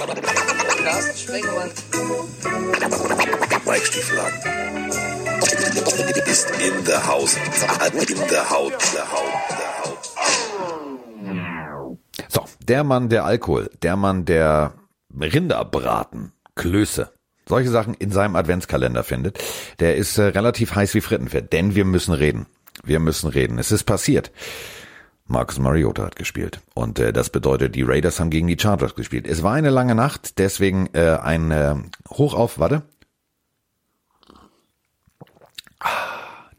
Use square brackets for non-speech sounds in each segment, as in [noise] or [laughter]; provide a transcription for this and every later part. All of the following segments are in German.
Carsten Sprengemann. Mike. Ist in the house. In the house. The house. So, der Mann der Alkohol, der Mann der Rinderbraten, Klöße, solche Sachen in seinem Adventskalender findet, der ist äh, relativ heiß wie Frittenfett, denn wir müssen reden. Wir müssen reden. Es ist passiert. Marcus Mariota hat gespielt. Und äh, das bedeutet, die Raiders haben gegen die Chargers gespielt. Es war eine lange Nacht, deswegen äh, ein äh, Hoch auf, warte.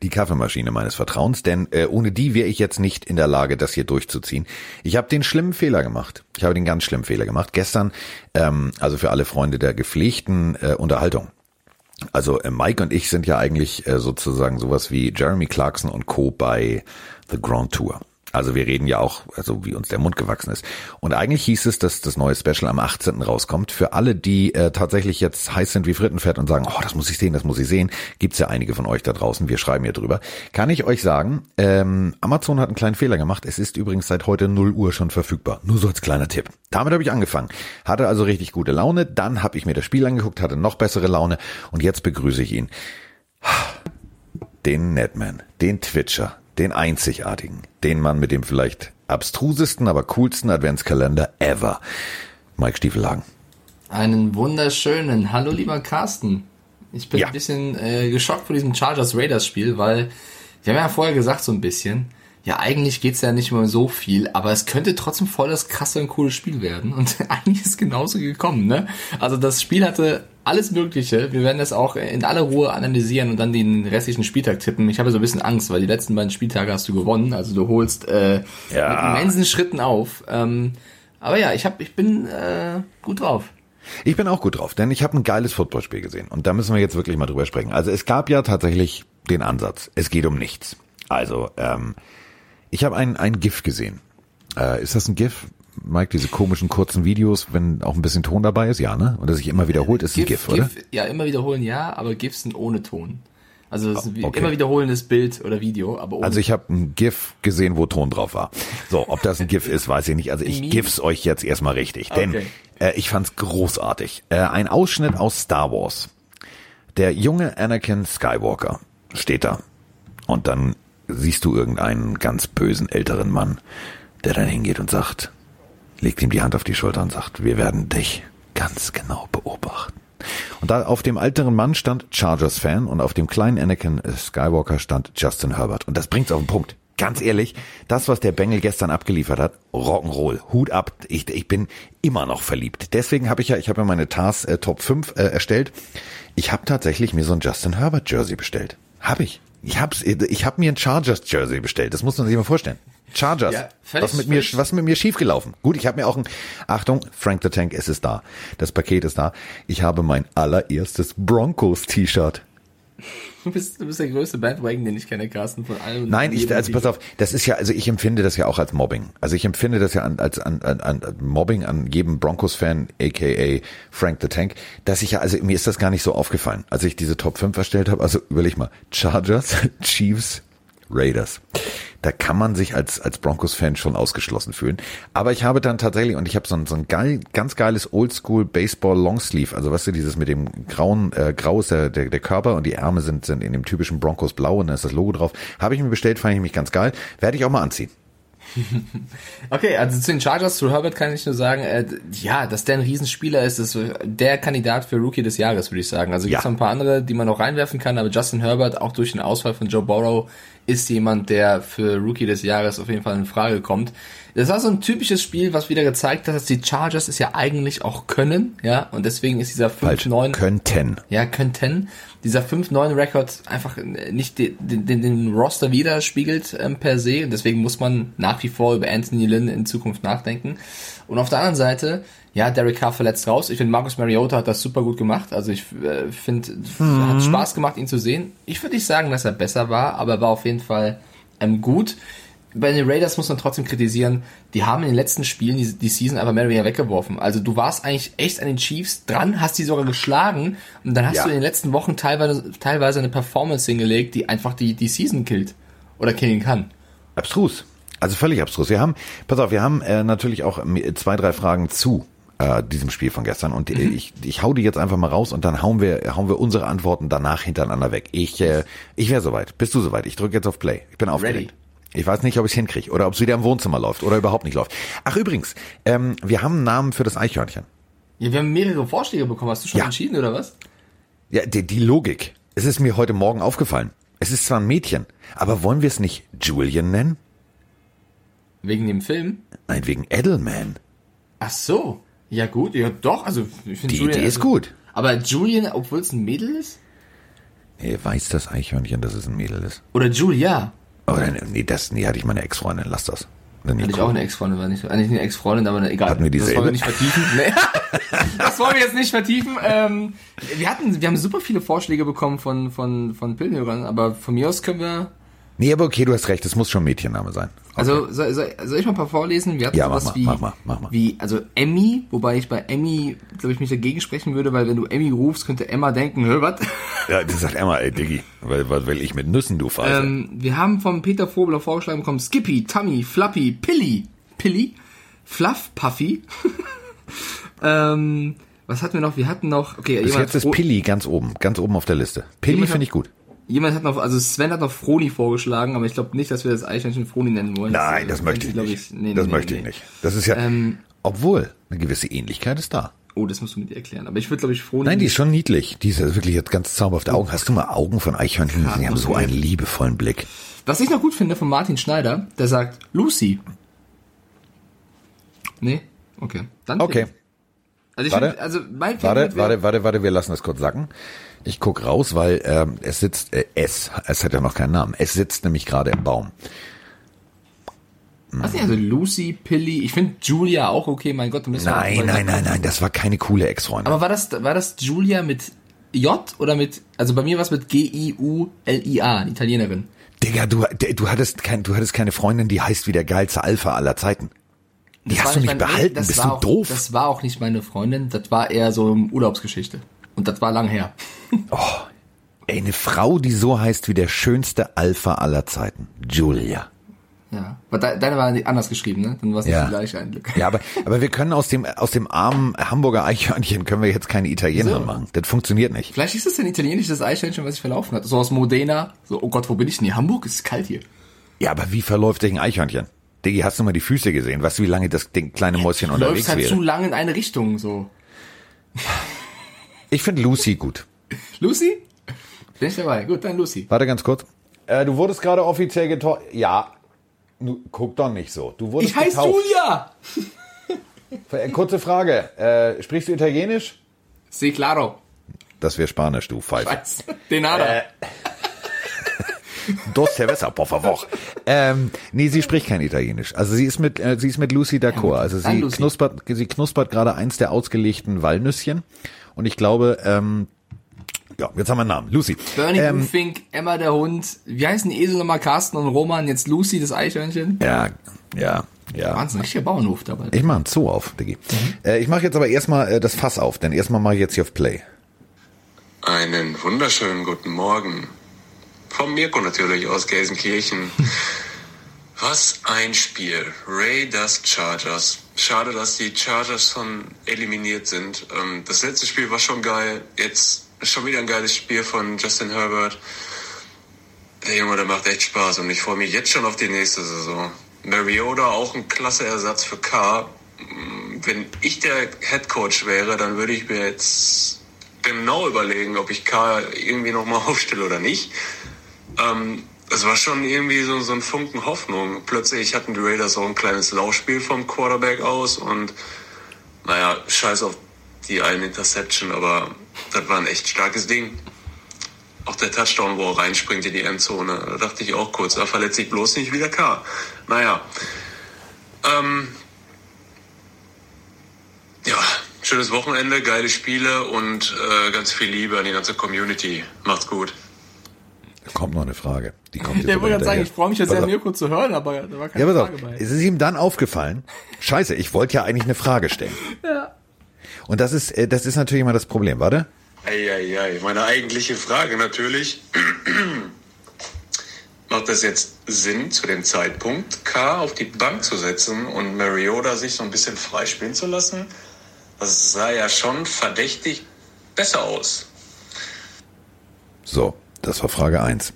Die Kaffeemaschine meines Vertrauens, denn äh, ohne die wäre ich jetzt nicht in der Lage, das hier durchzuziehen. Ich habe den schlimmen Fehler gemacht. Ich habe den ganz schlimmen Fehler gemacht. Gestern, ähm, also für alle Freunde der gepflegten äh, Unterhaltung. Also äh, Mike und ich sind ja eigentlich äh, sozusagen sowas wie Jeremy Clarkson und Co. bei The Grand Tour. Also wir reden ja auch, also wie uns der Mund gewachsen ist. Und eigentlich hieß es, dass das neue Special am 18. rauskommt. Für alle, die äh, tatsächlich jetzt heiß sind wie Frittenfett und sagen, oh, das muss ich sehen, das muss ich sehen, gibt's ja einige von euch da draußen, wir schreiben hier drüber. Kann ich euch sagen, ähm, Amazon hat einen kleinen Fehler gemacht. Es ist übrigens seit heute 0 Uhr schon verfügbar. Nur so als kleiner Tipp. Damit habe ich angefangen. Hatte also richtig gute Laune. Dann habe ich mir das Spiel angeguckt, hatte noch bessere Laune. Und jetzt begrüße ich ihn. Den Netman, den Twitcher, den einzigartigen, den Mann mit dem vielleicht abstrusesten, aber coolsten Adventskalender ever. Mike Stiefelhagen. Einen wunderschönen. Hallo lieber Carsten. Ich bin Ja. ein bisschen äh, geschockt vor diesem Chargers Raiders Spiel, weil wir haben ja vorher gesagt so ein bisschen, ja eigentlich geht's ja nicht mehr so viel, aber es könnte trotzdem voll das krasse und coole Spiel werden und [laughs] eigentlich ist genauso gekommen, ne? Also das Spiel hatte alles Mögliche. Wir werden das auch in aller Ruhe analysieren und dann den restlichen Spieltag tippen. Ich habe so ein bisschen Angst, weil die letzten beiden Spieltage hast du gewonnen, also du holst äh, Ja. mit immensen Schritten auf. Ähm, aber ja, ich hab, ich bin äh, gut drauf. Ich bin auch gut drauf, denn ich habe ein geiles Footballspiel gesehen und da müssen wir jetzt wirklich mal drüber sprechen. Also es gab ja tatsächlich den Ansatz, es geht um nichts. Also ähm, ich habe ein, ein GIF gesehen. Äh, ist das ein GIF? Mike, diese komischen kurzen Videos, wenn auch ein bisschen Ton dabei ist, ja, ne? Und das sich immer wiederholt, ist ein GIF, oder? ja, immer wiederholen ja, aber GIFs sind ohne Ton. Also es ist ein okay. immer wiederholendes Bild oder Video, aber ohne Also ich habe ein GIF gesehen, wo Ton drauf war. So, ob das ein GIF ist, weiß ich nicht. Also ich? GIF's euch jetzt erstmal richtig, denn Okay. äh, ich fand's großartig. Äh, ein Ausschnitt aus Star Wars. Der junge Anakin Skywalker steht da und dann siehst du irgendeinen ganz bösen älteren Mann, der dann hingeht und sagt, legt ihm die Hand auf die Schulter und sagt, wir werden dich ganz genau beobachten. Und da auf dem älteren Mann stand Chargers-Fan und auf dem kleinen Anakin Skywalker stand Justin Herbert. Und das bringt's auf den Punkt. Ganz ehrlich, das, was der Bengel gestern abgeliefert hat, Rock'n'Roll, Hut ab. Ich, ich bin immer noch verliebt. Deswegen habe ich ja, ich habe ja meine TARS äh, Top 5 äh, erstellt. Ich habe tatsächlich mir so ein Justin Herbert Jersey bestellt. Habe ich. Ich hab's, ich habe mir ein Chargers Jersey bestellt. Das muss man sich mal vorstellen. Chargers. Ja, völlig- was mit mir, was mit mir schiefgelaufen? Gut, ich habe mir auch ein, Achtung, Frank the Tank, es ist da. Das Paket ist da. Ich habe mein allererstes Broncos T-Shirt. Du bist, du bist der größte Bandwagon, den ich kenne, Carsten, von allen. Nein, ich, also pass auf, das ist ja, also ich empfinde das ja auch als Mobbing. Also ich empfinde das ja an, als an, an, an Mobbing an jedem Broncos-Fan, aka Frank the Tank, dass ich ja, also mir ist das gar nicht so aufgefallen, als ich diese Top 5 erstellt habe. Also überleg mal, Chargers, [laughs] Chiefs, Raiders. Da kann man sich als, als Broncos-Fan schon ausgeschlossen fühlen. Aber ich habe dann tatsächlich, und ich habe so ein, so ein geil, ganz geiles Oldschool Baseball Longsleeve, also weißt du, dieses mit dem grauen, äh, grau ist der, der, der Körper und die Ärmel sind, sind in dem typischen Broncos blau und da ist das Logo drauf. Habe ich mir bestellt, fand ich mich ganz geil. Werde ich auch mal anziehen. [laughs] Okay, also zu den Chargers, zu Herbert kann ich nur sagen, äh, ja, dass der ein Riesenspieler ist, ist der Kandidat für Rookie des Jahres, würde ich sagen. Also gibt es Ja. noch ein paar andere, die man noch reinwerfen kann, aber Justin Herbert, auch durch den Ausfall von Joe Burrow, ist jemand, der für Rookie des Jahres auf jeden Fall in Frage kommt. Das war so ein typisches Spiel, was wieder gezeigt hat, dass die Chargers es ja eigentlich auch können, ja, und deswegen ist dieser Falsch. 5-9 Könnten. ja, könnten dieser 5-9-Rekord einfach nicht den, den, den Roster widerspiegelt ähm, per se. Und deswegen muss man nach wie vor über Anthony Lynn in Zukunft nachdenken. Und auf der anderen Seite, ja, Derek Carr verletzt raus. Ich finde, Marcus Mariota hat das super gut gemacht. Also ich äh, finde, hat Spaß gemacht, ihn zu sehen. Ich würde nicht sagen, dass er besser war, aber er war auf jeden Fall ähm, gut. Bei den Raiders muss man trotzdem kritisieren, die haben in den letzten Spielen die, die Season einfach mehr oder weniger weggeworfen. Also du warst eigentlich echt an den Chiefs dran, hast die sogar geschlagen und dann hast Ja. du in den letzten Wochen teilweise, teilweise eine Performance hingelegt, die einfach die, die Season killt. Oder killen kann. Abstrus. Also völlig abstrus. Wir haben, pass auf, wir haben äh, natürlich auch zwei, drei Fragen zu äh, diesem Spiel von gestern. Und äh, ich, ich hau die jetzt einfach mal raus und dann hauen wir, hauen wir unsere Antworten danach hintereinander weg. Ich, äh, ich wäre soweit. Bist du soweit? Ich drücke jetzt auf Play. Ich bin aufgeregt. Ich weiß nicht, ob ich es hinkriege oder ob es wieder im Wohnzimmer läuft oder überhaupt nicht läuft. Ach übrigens, ähm, wir haben einen Namen für das Eichhörnchen. Ja, wir haben mehrere Vorschläge bekommen. Hast du schon Ja. entschieden oder was? Ja, die, die Logik. Es ist mir heute Morgen aufgefallen. Es ist zwar ein Mädchen, aber wollen wir es nicht Julian nennen? Wegen dem Film? Nein, wegen Edelman. Ach so. Ja gut, ja doch. Also ich finde Die Idee ist gut. Aber Julian, obwohl es ein Mädel ist? Nee, weiß das Eichhörnchen, dass es ein Mädel ist? Oder Julia? Oder nee, das, nee, hatte ich meine Ex-Freundin, lass das. Hatte ich auch eine Ex-Freundin, war nicht, eigentlich eine Ex-Freundin, aber egal. Hatten wir das wollen wir dieselbe? nicht vertiefen. Nee. [laughs] das wollen wir jetzt nicht vertiefen. Ähm, wir hatten, wir haben super viele Vorschläge bekommen von, von, von Pillenhörern, aber von mir aus können wir, Nee, aber okay, du hast recht, es muss schon Mädchenname sein. Also soll, soll, soll ich mal ein paar vorlesen? Wir hatten Ja, mach sowas mal, wie, mach mal, mach mal. wie, also Emmy, wobei ich bei Emmy, glaube ich, mich dagegen sprechen würde, weil wenn du Emmy rufst, könnte Emma denken, hör, was? Ja, das sagt Emma, ey, Diggi, weil, was will ich mit Nüssen, du Pfeife? Ähm, wir haben vom Peter Vogler vorgeschlagen bekommen Skippy, Tummy, Fluffy, Pilly, Pilly, Fluff, Puffy. [laughs] ähm, was hatten wir noch? Wir hatten noch, okay, Bis jetzt ist Pilli ganz oben, ganz oben auf der Liste. Jemand finde ich gut. Jemand hat noch, also Sven hat noch Froni vorgeschlagen, aber ich glaube nicht, dass wir das Eichhörnchen Froni nennen wollen. Nein, äh, das möchte ich nicht. nee, das nee, möchte nee, ich nicht. Das ist ja, Ähm, obwohl, eine gewisse Ähnlichkeit ist da. Oh, das musst du mit dir erklären. Aber ich würde, glaube ich, Froni. Nein, die ist schon niedlich. Die ist ja wirklich jetzt ganz zauberhafte Augen. Hast du mal Augen von Eichhörnchen? Die haben so einen liebevollen Blick. Was ich noch gut finde von Martin Schneider, der sagt Lucy. Nee? Okay. Dann Okay. Also ich Warte. finde, also mein Warte, warte, warte, warte, wir lassen das kurz sacken. Ich guck raus, weil ähm, es sitzt, äh, es, es hat ja noch keinen Namen. Es sitzt nämlich gerade im Baum. Was nicht, also Lucy, Pilly, ich finde Julia auch okay, mein Gott, du bist Nein, nein, nein, nein, das war keine coole Ex-Freundin. Aber war das, war das Julia mit J oder mit, also bei mir war es mit G-I-U-L-I-A, Italienerin. Digga, du, du hattest kein, du hattest keine Freundin, die heißt wie der geilste Alpha aller Zeiten. Die Das hast du nicht mein- behalten, das bist du auch, doof. Das war auch nicht meine Freundin, das war eher so eine Urlaubsgeschichte. Und das war lang her. [laughs] Ey, eine Frau, die so heißt wie der schönste Alpha aller Zeiten. Julia. Ja. Aber de, deine war anders geschrieben, ne? Dann war es nicht Ja. die gleiche ein Glück. Ja, aber, aber wir können aus dem, aus dem armen Hamburger Eichhörnchen können wir jetzt keine Italiener So. machen. Das funktioniert nicht. Vielleicht ist es ein italienisches Eichhörnchen, was sich verlaufen hat. So aus Modena. So, oh Gott, wo bin ich denn hier? Hamburg? Es ist kalt hier. Ja, aber wie verläuft sich ein Eichhörnchen? Diggi, hast du mal die Füße gesehen? Weißt du, wie lange das Ding, kleine Mäuschen Du unterwegs halt wäre? zu lang in eine Richtung, so. [laughs] Ich finde Lucy gut. Lucy? Bin ich dabei. Gut, dann Lucy. Warte ganz kurz. Äh, du wurdest gerade offiziell getauft. Ja. Nu, guck doch nicht so. Du wurdest Ich heiße. Julia! Äh, Kurze Frage. Äh, sprichst du Italienisch? Sí, claro. Das wäre Spanisch, du Pfeife. Scheiße. De nada. Äh. [laughs] Dos cerveza, por favor. Ähm, nee, sie spricht kein Italienisch. Also sie ist mit, äh, sie ist mit Lucy d'accord. Also sie knuspert, sie knuspert gerade eins der ausgelegten Walnüsschen. Und ich glaube, ähm, ja, jetzt haben wir einen Namen. Lucy. Bernie ähm, Fink, Emma der Hund. Wie heißen die Esel nochmal? Carsten und Roman. Jetzt Lucy, das Eichhörnchen. ja, ja, ja. Wahnsinn, richtiger Bauernhof dabei. Ich mache einen Zoo auf, Diggi. Äh, ich mache jetzt aber erstmal äh, das Fass auf, denn erstmal mache ich jetzt hier auf Play. Einen wunderschönen guten Morgen. Vom Mirko natürlich aus Gelsenkirchen. Was ein Spiel. Raiders Chargers. Schade, dass die Chargers schon eliminiert sind. Ähm, Das letzte Spiel war schon geil. Jetzt schon wieder ein geiles Spiel von Justin Herbert. Der Junge, der macht echt Spaß und ich freue mich jetzt schon auf die nächste Saison. Mariota auch ein klasse Ersatz für Carr. Wenn ich der Head Coach wäre, dann würde ich mir jetzt genau überlegen, ob ich K irgendwie nochmal [laughs] aufstelle oder nicht. Ähm, es war schon irgendwie so, so ein Funken Hoffnung. Plötzlich hatten die Raiders auch ein kleines Laufspiel vom Quarterback aus und naja, scheiß auf die einen Interception, aber das war ein echt starkes Ding. Auch der Touchdown, wo er reinspringt in die Endzone, da dachte ich auch kurz, da verletzt sich bloß nicht wieder K. Naja, ähm, ja, schönes Wochenende, geile Spiele und äh, ganz viel Liebe an die ganze Community. Macht's gut. Da kommt noch eine Frage. Die kommt jetzt Der wollte gerade sagen, ich freue mich ja sehr. Mirko zu hören, aber da war keine Ja, pass auf. Frage bei. Es ist ihm dann aufgefallen. Scheiße, ich wollte ja eigentlich eine Frage stellen. Ja. Und das ist, äh, das ist natürlich immer das Problem. Warte. Eieiei, meine eigentliche Frage natürlich. [clears throat] Macht das jetzt Sinn, zu dem Zeitpunkt K auf die Bank zu setzen und Mariota sich so ein bisschen freispielen zu lassen? Das sah ja schon verdächtig besser aus. So, das war Frage eins.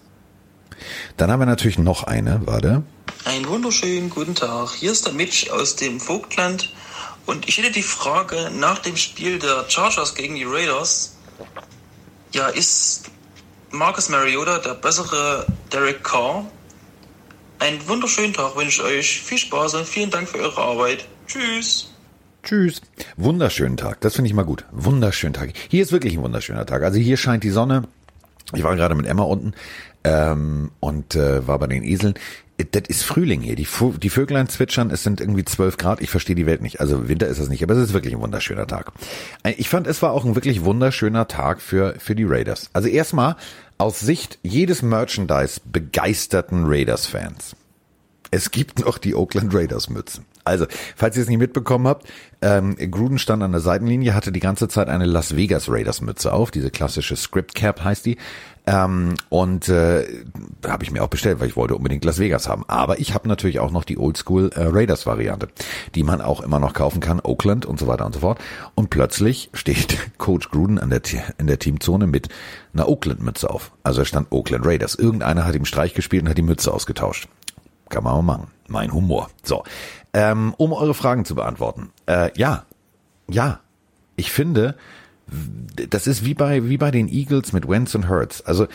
Dann haben wir natürlich noch eine, warte. Einen wunderschönen guten Tag. Hier ist der Mitch aus dem Vogtland und ich hätte die Frage nach dem Spiel der Chargers gegen die Raiders. Ja, ist Marcus Mariota der bessere Derek Carr? Einen wunderschönen Tag wünsche ich euch. Viel Spaß und vielen Dank für eure Arbeit. Tschüss. Tschüss. Wunderschönen Tag. Das finde ich mal gut. Wunderschönen Tag. Hier ist wirklich ein wunderschöner Tag. Also hier scheint die Sonne. Ich war gerade mit Emma unten ähm, und äh, war bei den Eseln. Das ist Frühling hier. Die, die Vöglein zwitschern. Es sind irgendwie 12 Grad. Ich verstehe die Welt nicht. Also Winter ist es nicht, aber es ist wirklich ein wunderschöner Tag. Äh, Ich fand, es war auch ein wirklich wunderschöner Tag für, für die Raiders. Also erstmal aus Sicht jedes Merchandise begeisterten Raiders-Fans. Es gibt noch die Oakland Raiders Mützen. Also, falls ihr es nicht mitbekommen habt, ähm, Gruden stand an der Seitenlinie, hatte die ganze Zeit eine Las Vegas Raiders Mütze auf, diese klassische Script Cap heißt die. Ähm, und äh, habe ich mir auch bestellt, weil ich wollte unbedingt Las Vegas haben. Aber ich habe natürlich auch noch die Oldschool äh, Raiders Variante, die man auch immer noch kaufen kann, Oakland und so weiter und so fort. Und plötzlich steht [laughs] Coach Gruden an der, in der Teamzone mit einer Oakland Mütze auf. Also er stand Oakland Raiders. Irgendeiner hat ihm Streich gespielt und hat die Mütze ausgetauscht. Kann man mal machen. Mein Humor. So, ähm, um eure Fragen zu beantworten. Äh, ja, ja, ich finde, das ist wie bei wie bei den Eagles mit Wentz und Hurts. Also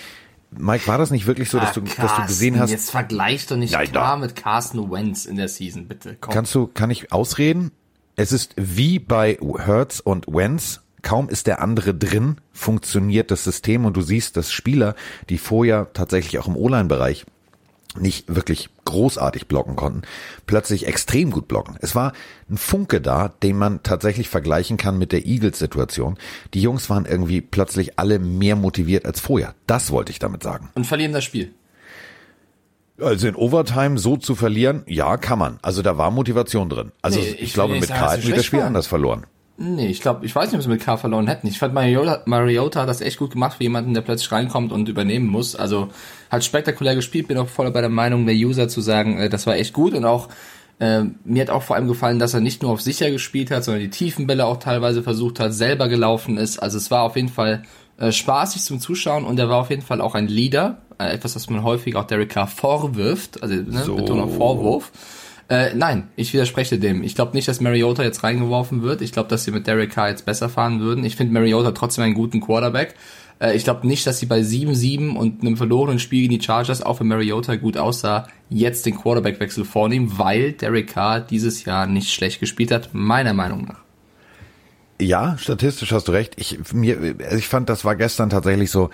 Mike, war das nicht wirklich so, dass du, Ah, dass du gesehen hast? Jetzt vergleich doch nicht Ja, klar da. mit Carsten Wentz in der Season, bitte. Komm. Kannst du, kann ich ausreden? Es ist wie bei Hurts und Wentz. Kaum ist der andere drin, funktioniert das System und du siehst, dass Spieler, die vorher tatsächlich auch im O-Line-Bereich nicht wirklich großartig blocken konnten, plötzlich extrem gut blocken. Es war ein Funke da, den man tatsächlich vergleichen kann mit der Eagles-Situation. Die Jungs waren irgendwie plötzlich alle mehr motiviert als vorher. Das wollte ich damit sagen. Und verlieren das Spiel. Also in Overtime so zu verlieren, ja, kann man. Also da war Motivation drin. Also Nee, ich, ich glaube, mit sagen, K dass hätten sie wir das Spiel waren. anders verloren. Nee, ich glaube, ich weiß nicht, ob sie mit K verloren hätten. Ich fand Mariota, Mariota hat das echt gut gemacht für jemanden, der plötzlich reinkommt und übernehmen muss. Also hat spektakulär gespielt, bin auch voll bei der Meinung der User zu sagen, äh, das war echt gut und auch äh, mir hat auch vor allem gefallen, dass er nicht nur auf sicher gespielt hat, sondern die tiefen Bälle auch teilweise versucht hat, selber gelaufen ist. Also es war auf jeden Fall äh, spaßig zum Zuschauen und er war auf jeden Fall auch ein Leader, äh, etwas, was man häufig auch Derek Carr vorwirft, also ne, So. Betonung Vorwurf. Äh, nein, ich widerspreche dem. Ich glaube nicht, dass Mariota jetzt reingeworfen wird. Ich glaube, dass sie mit Derek Carr jetzt besser fahren würden. Ich finde Mariota trotzdem einen guten Quarterback. Äh, ich glaube nicht, dass sie bei 7-7 und einem verlorenen Spiel gegen die Chargers, auch wenn Mariota gut aussah, jetzt den Quarterbackwechsel vornehmen, weil Derek Carr dieses Jahr nicht schlecht gespielt hat, meiner Meinung nach. Ja, statistisch hast du recht. Ich, mir, also ich fand, das war gestern tatsächlich so,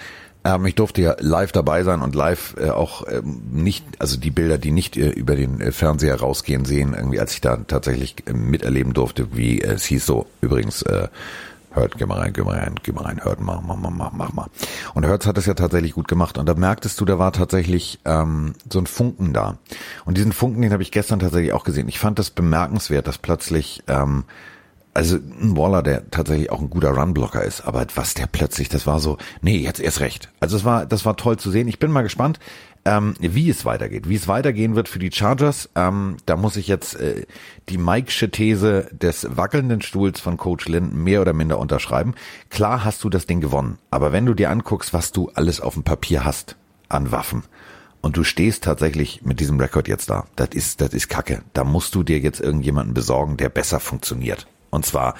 ähm, ich durfte ja live dabei sein und live äh, auch ähm, nicht, also die Bilder, die nicht äh, über den äh, Fernseher rausgehen, sehen, irgendwie, als ich da tatsächlich äh, miterleben durfte, wie äh, es hieß so, übrigens, äh, hört, geh mal rein, geh mal rein, geh mal rein, hört, mach, mach, mach, mach, mach mal. Und Hertz hat das ja tatsächlich gut gemacht und da merktest du, da war tatsächlich ähm, so ein Funken da. Und diesen Funken, den habe ich gestern tatsächlich auch gesehen. Ich fand das bemerkenswert, dass plötzlich ähm, also ein Waller, der tatsächlich auch ein guter Runblocker ist, aber was der plötzlich, das war so, nee, jetzt erst recht. Also es war, das war toll zu sehen. Ich bin mal gespannt, ähm, wie es weitergeht, wie es weitergehen wird für die Chargers. Ähm, da muss ich jetzt äh, die Mike'sche These des wackelnden Stuhls von Coach Lynn mehr oder minder unterschreiben. Klar hast du das Ding gewonnen, aber wenn du dir anguckst, was du alles auf dem Papier hast an Waffen, und du stehst tatsächlich mit diesem Rekord jetzt da. Das ist, das ist Kacke. Da musst du dir jetzt irgendjemanden besorgen, der besser funktioniert. Und zwar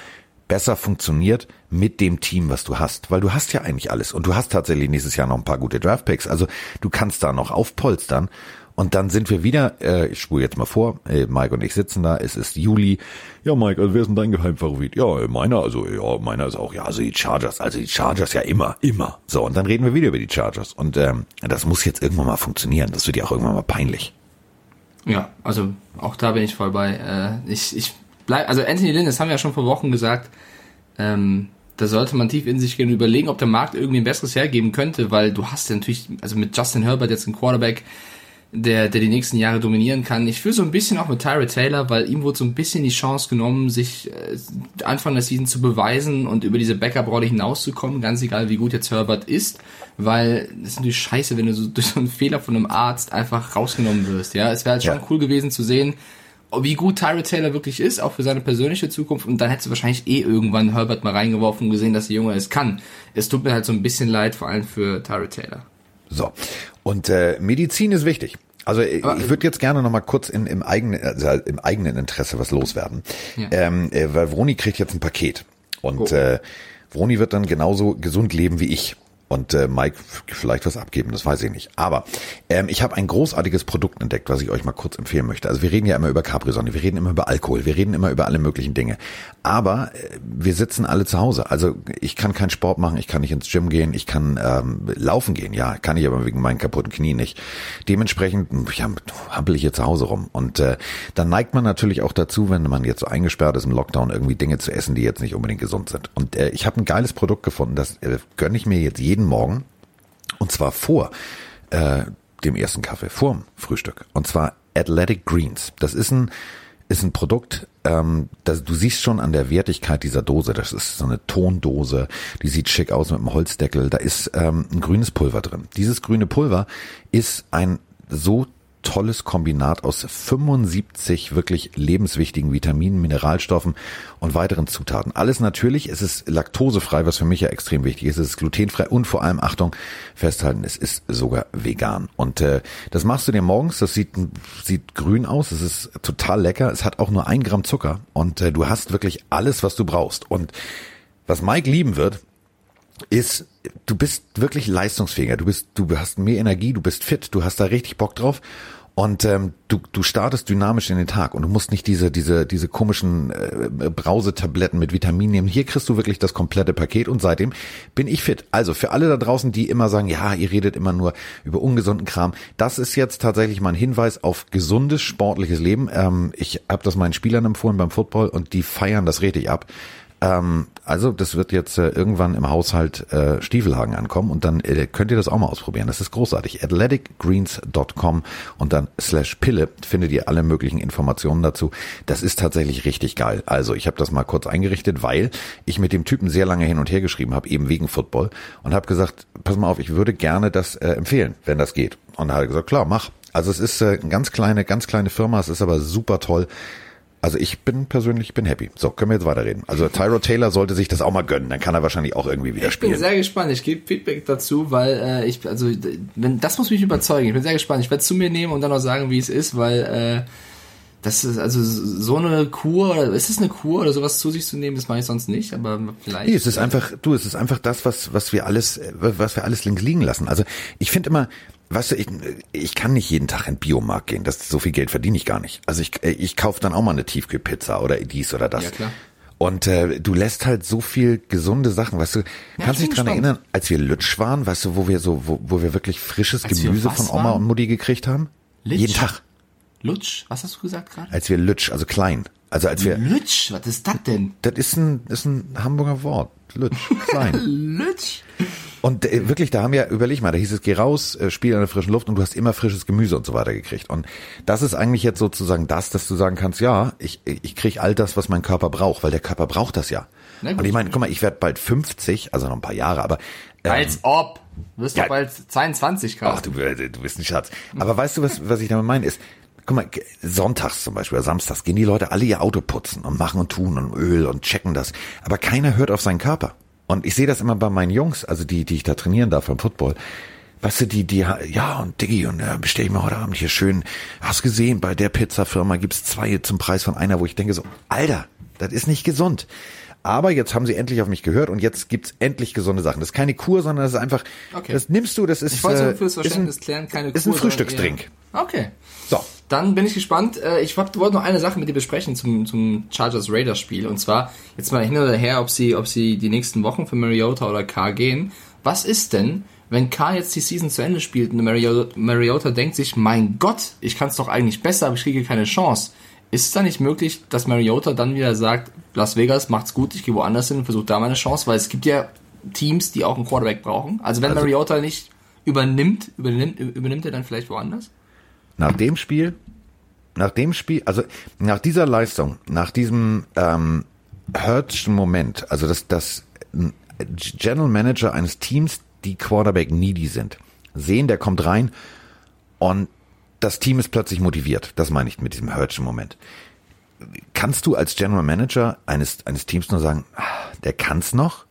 besser funktioniert mit dem Team, was du hast. Weil du hast ja eigentlich alles. Und du hast tatsächlich nächstes Jahr noch ein paar gute Draftpicks. Also du kannst da noch aufpolstern. Und dann sind wir wieder, äh, ich spule jetzt mal vor, äh, Mike und ich sitzen da, es ist Juli. Ja, Mike, also wer ist denn dein Geheimfavorit? Ja, äh, meiner, also ja, meiner ist auch, ja, also die Chargers, also die Chargers ja immer, immer. So, und dann reden wir wieder über die Chargers. Und ähm, das muss jetzt irgendwann mal funktionieren. Das wird ja auch irgendwann mal peinlich. Ja, also auch da bin ich voll bei. Äh, ich, ich bleib, also Anthony Lynn, das haben wir ja schon vor Wochen gesagt, ähm, da sollte man tief in sich gehen und überlegen, ob der Markt irgendwie ein besseres hergeben könnte, weil du hast ja natürlich, also mit Justin Herbert jetzt einen Quarterback, der, der die nächsten Jahre dominieren kann. Ich fühle so ein bisschen auch mit Tyrod Taylor, weil ihm wurde so ein bisschen die Chance genommen, sich äh, Anfang der Season zu beweisen und über diese Backup-Rolle hinauszukommen, ganz egal wie gut jetzt Herbert ist, weil das ist natürlich scheiße, wenn du so [laughs] durch so einen Fehler von einem Arzt einfach rausgenommen wirst. Ja, es wäre halt schon Ja. cool gewesen zu sehen, wie gut Tyrod Taylor wirklich ist, auch für seine persönliche Zukunft. Und dann hättest du wahrscheinlich eh irgendwann Herbert mal reingeworfen und gesehen, dass der Junge es kann. Es tut mir halt so ein bisschen leid, vor allem für Tyrod Taylor. So. Und äh, Medizin ist wichtig. Also äh, Aber- ich würde jetzt gerne noch mal kurz in, im, eigenen, also im eigenen Interesse was loswerden. Ja. Ähm, äh, weil Vroni kriegt jetzt ein Paket. Und Oh. äh, Vroni wird dann genauso gesund leben wie ich. Und äh, Mike vielleicht was abgeben, das weiß ich nicht. Aber ähm, ich habe ein großartiges Produkt entdeckt, was ich euch mal kurz empfehlen möchte. Also wir reden ja immer über Capri-Sonne, wir reden immer über Alkohol, wir reden immer über alle möglichen Dinge. Aber äh, wir sitzen alle zu Hause. Also ich kann keinen Sport machen, ich kann nicht ins Gym gehen, ich kann ähm, laufen gehen, ja, kann ich aber wegen meinen kaputten Knien nicht. Dementsprechend ja, hampel ich hier zu Hause rum. Und äh, dann neigt man natürlich auch dazu, wenn man jetzt so eingesperrt ist im Lockdown, irgendwie Dinge zu essen, die jetzt nicht unbedingt gesund sind. Und äh, ich habe ein geiles Produkt gefunden, das äh, gönne ich mir jetzt jeden Morgen. Und zwar vor äh, dem ersten Kaffee, vorm Frühstück. Und zwar Athletic Greens. Das ist ein ist ein Produkt, ähm, das, du siehst schon an der Wertigkeit dieser Dose, das ist so eine Tondose, die sieht schick aus mit einem Holzdeckel, da ist ähm, ein grünes Pulver drin. Dieses grüne Pulver ist ein so tolles Kombinat aus 75 wirklich lebenswichtigen Vitaminen, Mineralstoffen und weiteren Zutaten. Alles natürlich, es ist laktosefrei, was für mich ja extrem wichtig ist. Es ist glutenfrei und vor allem, Achtung, festhalten, es ist sogar vegan. Und äh, das machst du dir morgens, das sieht, sieht grün aus, es ist total lecker, es hat auch nur ein Gramm Zucker und äh, du hast wirklich alles, was du brauchst. Und was Mike lieben wird, ist, du bist wirklich leistungsfähiger, du bist, du hast mehr Energie, du bist fit, du hast da richtig Bock drauf und ähm, du, du startest dynamisch in den Tag und du musst nicht diese, diese, diese komischen äh, Brausetabletten mit Vitaminen nehmen. Hier kriegst du wirklich das komplette Paket und seitdem bin ich fit. Also für alle da draußen, die immer sagen, ja, ihr redet immer nur über ungesunden Kram, das ist jetzt tatsächlich mal ein Hinweis auf gesundes, sportliches Leben. Ähm, ich habe das meinen Spielern empfohlen beim Football und die feiern das richtig ab. Ähm, also das wird jetzt äh, irgendwann im Haushalt äh, Stiefelhagen ankommen und dann äh, könnt ihr das auch mal ausprobieren. Das ist großartig. athleticgreens.com und dann slash Pille findet ihr alle möglichen Informationen dazu. Das ist tatsächlich richtig geil. Also ich habe das mal kurz eingerichtet, weil ich mit dem Typen sehr lange hin und her geschrieben habe, eben wegen Football und habe gesagt, pass mal auf, ich würde gerne das äh, empfehlen, wenn das geht. Und er hat gesagt, klar, mach. Also es ist äh, eine ganz kleine, ganz kleine Firma, es ist aber super toll. Also ich bin persönlich, ich bin happy. So, können wir jetzt weiterreden. Also Tyro Taylor sollte sich das auch mal gönnen, dann kann er wahrscheinlich auch irgendwie wieder Ich bin spielen. sehr gespannt. Ich gebe Feedback dazu, weil äh, ich, also, wenn, das muss mich überzeugen. Ich bin sehr gespannt. Ich werde es zu mir nehmen und dann auch sagen, wie es ist, weil äh, das ist also so eine Kur, oder ist es eine Kur oder sowas zu sich zu nehmen, das mache ich sonst nicht, aber vielleicht. Nee, es ist einfach, du, es ist einfach das, was, was wir alles, äh, was wir alles links liegen lassen. Also ich finde immer, weißt du, ich, ich kann nicht jeden Tag in den Biomarkt gehen. Das so viel Geld verdiene ich gar nicht. Also ich, äh, ich kaufe dann auch mal eine Tiefkühlpizza oder dies oder das. Ja, klar. Und äh, du lässt halt so viel gesunde Sachen, weißt du, kannst ich dich dran gespannt. erinnern, als wir Lutsch waren, weißt du, wo wir so, wo, wo wir wirklich frisches Als Gemüse von Oma waren? und Mutti gekriegt haben? Litsch? Jeden Tag. Lutsch? Was hast du gesagt gerade? Als wir Lutsch, also klein. Also als wir, Lutsch? Was ist das denn? das ist ein, ist ein Hamburger Wort. Lutsch, klein. Lutsch? [laughs] Und äh, wirklich, da haben wir, überleg mal, da hieß es, geh raus, äh, spiel in der frischen Luft und du hast immer frisches Gemüse und so weiter gekriegt. Und das ist eigentlich jetzt sozusagen das, dass du sagen kannst, ja, ich, ich krieg all das, was mein Körper braucht, weil der Körper braucht das ja. Und ich meine, guck mal, ich werde bald 50, also noch ein paar Jahre, aber ähm, Als ob. Du wirst ja. doch bald 22 ach, Grad. du, äh, du bist ein Schatz. Aber weißt du, was, was ich damit meine, ist, guck mal, sonntags zum Beispiel oder samstags gehen die Leute alle ihr Auto putzen und machen und tun und Öl und checken das. Aber keiner hört auf seinen Körper. Und ich sehe das immer bei meinen Jungs, also die, die ich da trainieren darf beim Football. Weißt du, die, die, ja, und Diggi, und äh, bestell ich mir heute Abend hier schön, hast gesehen, bei der Pizzafirma gibt's zwei zum Preis von einer, wo ich denke so, Alter, das ist nicht gesund. Aber jetzt haben sie endlich auf mich gehört und jetzt gibt's endlich gesunde Sachen. Das ist keine Kur, sondern das ist einfach, Okay. das nimmst du, das ist, Ich wollte äh, fürs ist ein, Verständnis klären, keine ist ein Kur, Frühstücksdrink. Okay. So. Dann bin ich gespannt. Äh, Ich wollte noch eine Sache mit dir besprechen zum, zum Chargers Raiders Spiel. Und zwar jetzt mal hin oder her, ob sie, ob sie die nächsten Wochen für Mariota oder Carr gehen. Was ist denn, wenn Carr jetzt die Season zu Ende spielt und Mariota, Mariota denkt sich, mein Gott, ich kann es doch eigentlich besser, aber ich kriege keine Chance. Ist es dann nicht möglich, dass Mariota dann wieder sagt, Las Vegas macht's gut, ich gehe woanders hin und versuche da meine Chance, weil es gibt ja Teams, die auch einen Quarterback brauchen. Also wenn Mariota nicht übernimmt, übernimmt, übernimmt er dann vielleicht woanders? Nach dem Spiel, nach dem Spiel, also nach dieser Leistung, nach diesem ähm, Hurtschen Moment, also dass das General Manager eines Teams, die Quarterback needy sind, sehen, der kommt rein und das Team ist plötzlich motiviert. Das meine ich mit diesem Hurtschen Moment. Kannst du als General Manager eines, eines Teams nur sagen, ah, der kann's noch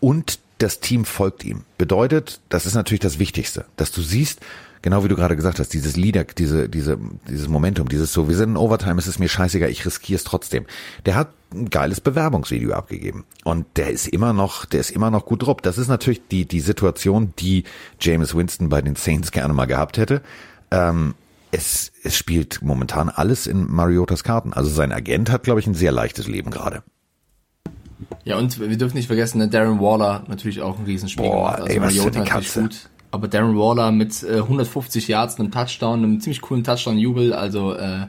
und das Team folgt ihm? Bedeutet, das ist natürlich das Wichtigste, dass du siehst, genau wie du gerade gesagt hast, dieses Leader, diese, diese, dieses Momentum, dieses so, wir sind in Overtime, es ist mir scheißegal, ich riskiere es trotzdem. Der hat ein geiles Bewerbungsvideo abgegeben. Und der ist immer noch, der ist immer noch gut drauf. Das ist natürlich die, die Situation, die James Winston bei den Saints gerne mal gehabt hätte. Ähm, es, es spielt momentan alles in Mariotas Karten. Also sein Agent hat, glaube ich, ein sehr leichtes Leben gerade. Ja, und wir dürfen nicht vergessen, ne, Darren Waller natürlich auch ein Riesenspiel Boah, gemacht. Also ey, was für Mariota eine natürlich Katze. gut. Aber Darren Waller mit äh, 150 Yards, einem Touchdown, einem ziemlich coolen Touchdown-Jubel, also äh,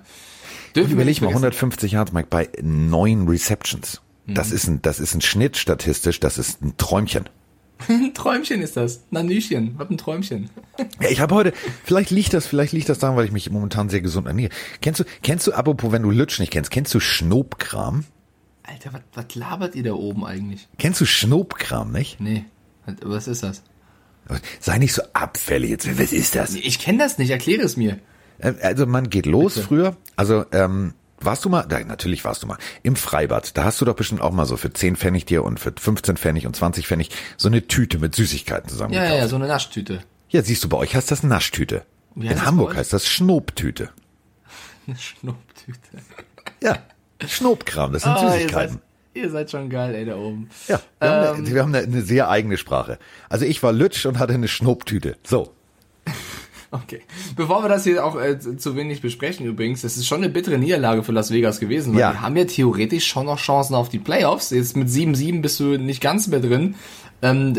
dürfen Überleg mal, vergessen. 150 Yards, Mike, bei neun Receptions. Mhm. Das ist ein, das ist ein Schnitt statistisch, das ist ein Träumchen. [laughs] Ein Träumchen ist das. Nanüchen, was ein Träumchen. Ja, ich habe heute, vielleicht liegt das, vielleicht liegt das daran, weil ich mich momentan sehr gesund ernähre. Kennst du, kennst du, apropos, wenn du Lutsch nicht kennst, kennst du Schnobkram? Alter, was, was labert ihr da oben eigentlich? Kennst du Schnobkram, nicht? Nee, was ist das? Sei nicht so abfällig jetzt. Was ist das? Ich kenne das nicht, erkläre es mir. Äh, Also man geht los früher, also ähm, warst du mal, da, natürlich warst du mal, im Freibad, da hast du doch bestimmt auch mal so für 10 Pfennig dir und für 15 Pfennig und 20 Pfennig so eine Tüte mit Süßigkeiten Ja, zusammengekauft. ja, Ja, ja, so eine Naschtüte. siehst du, bei euch heißt das Naschtüte. Wie heißt In das Hamburg heißt das Schnobtüte. [laughs] Eine Schnupftüte. Ja, Schnobkram, das sind seid, Süßigkeiten. Ihr seid schon geil, ey, da oben. Ja, wir, haben Ähm. eine, wir haben eine, eine sehr eigene Sprache. Also ich war Lütsch und hatte eine Schnobtüte. So. Okay. Bevor wir das hier auch äh, zu wenig besprechen übrigens, das ist schon eine bittere Niederlage für Las Vegas gewesen, weil Ja. die haben ja theoretisch schon noch Chancen auf die Playoffs. Jetzt mit 7-7 bist du nicht ganz mehr drin. Ähm,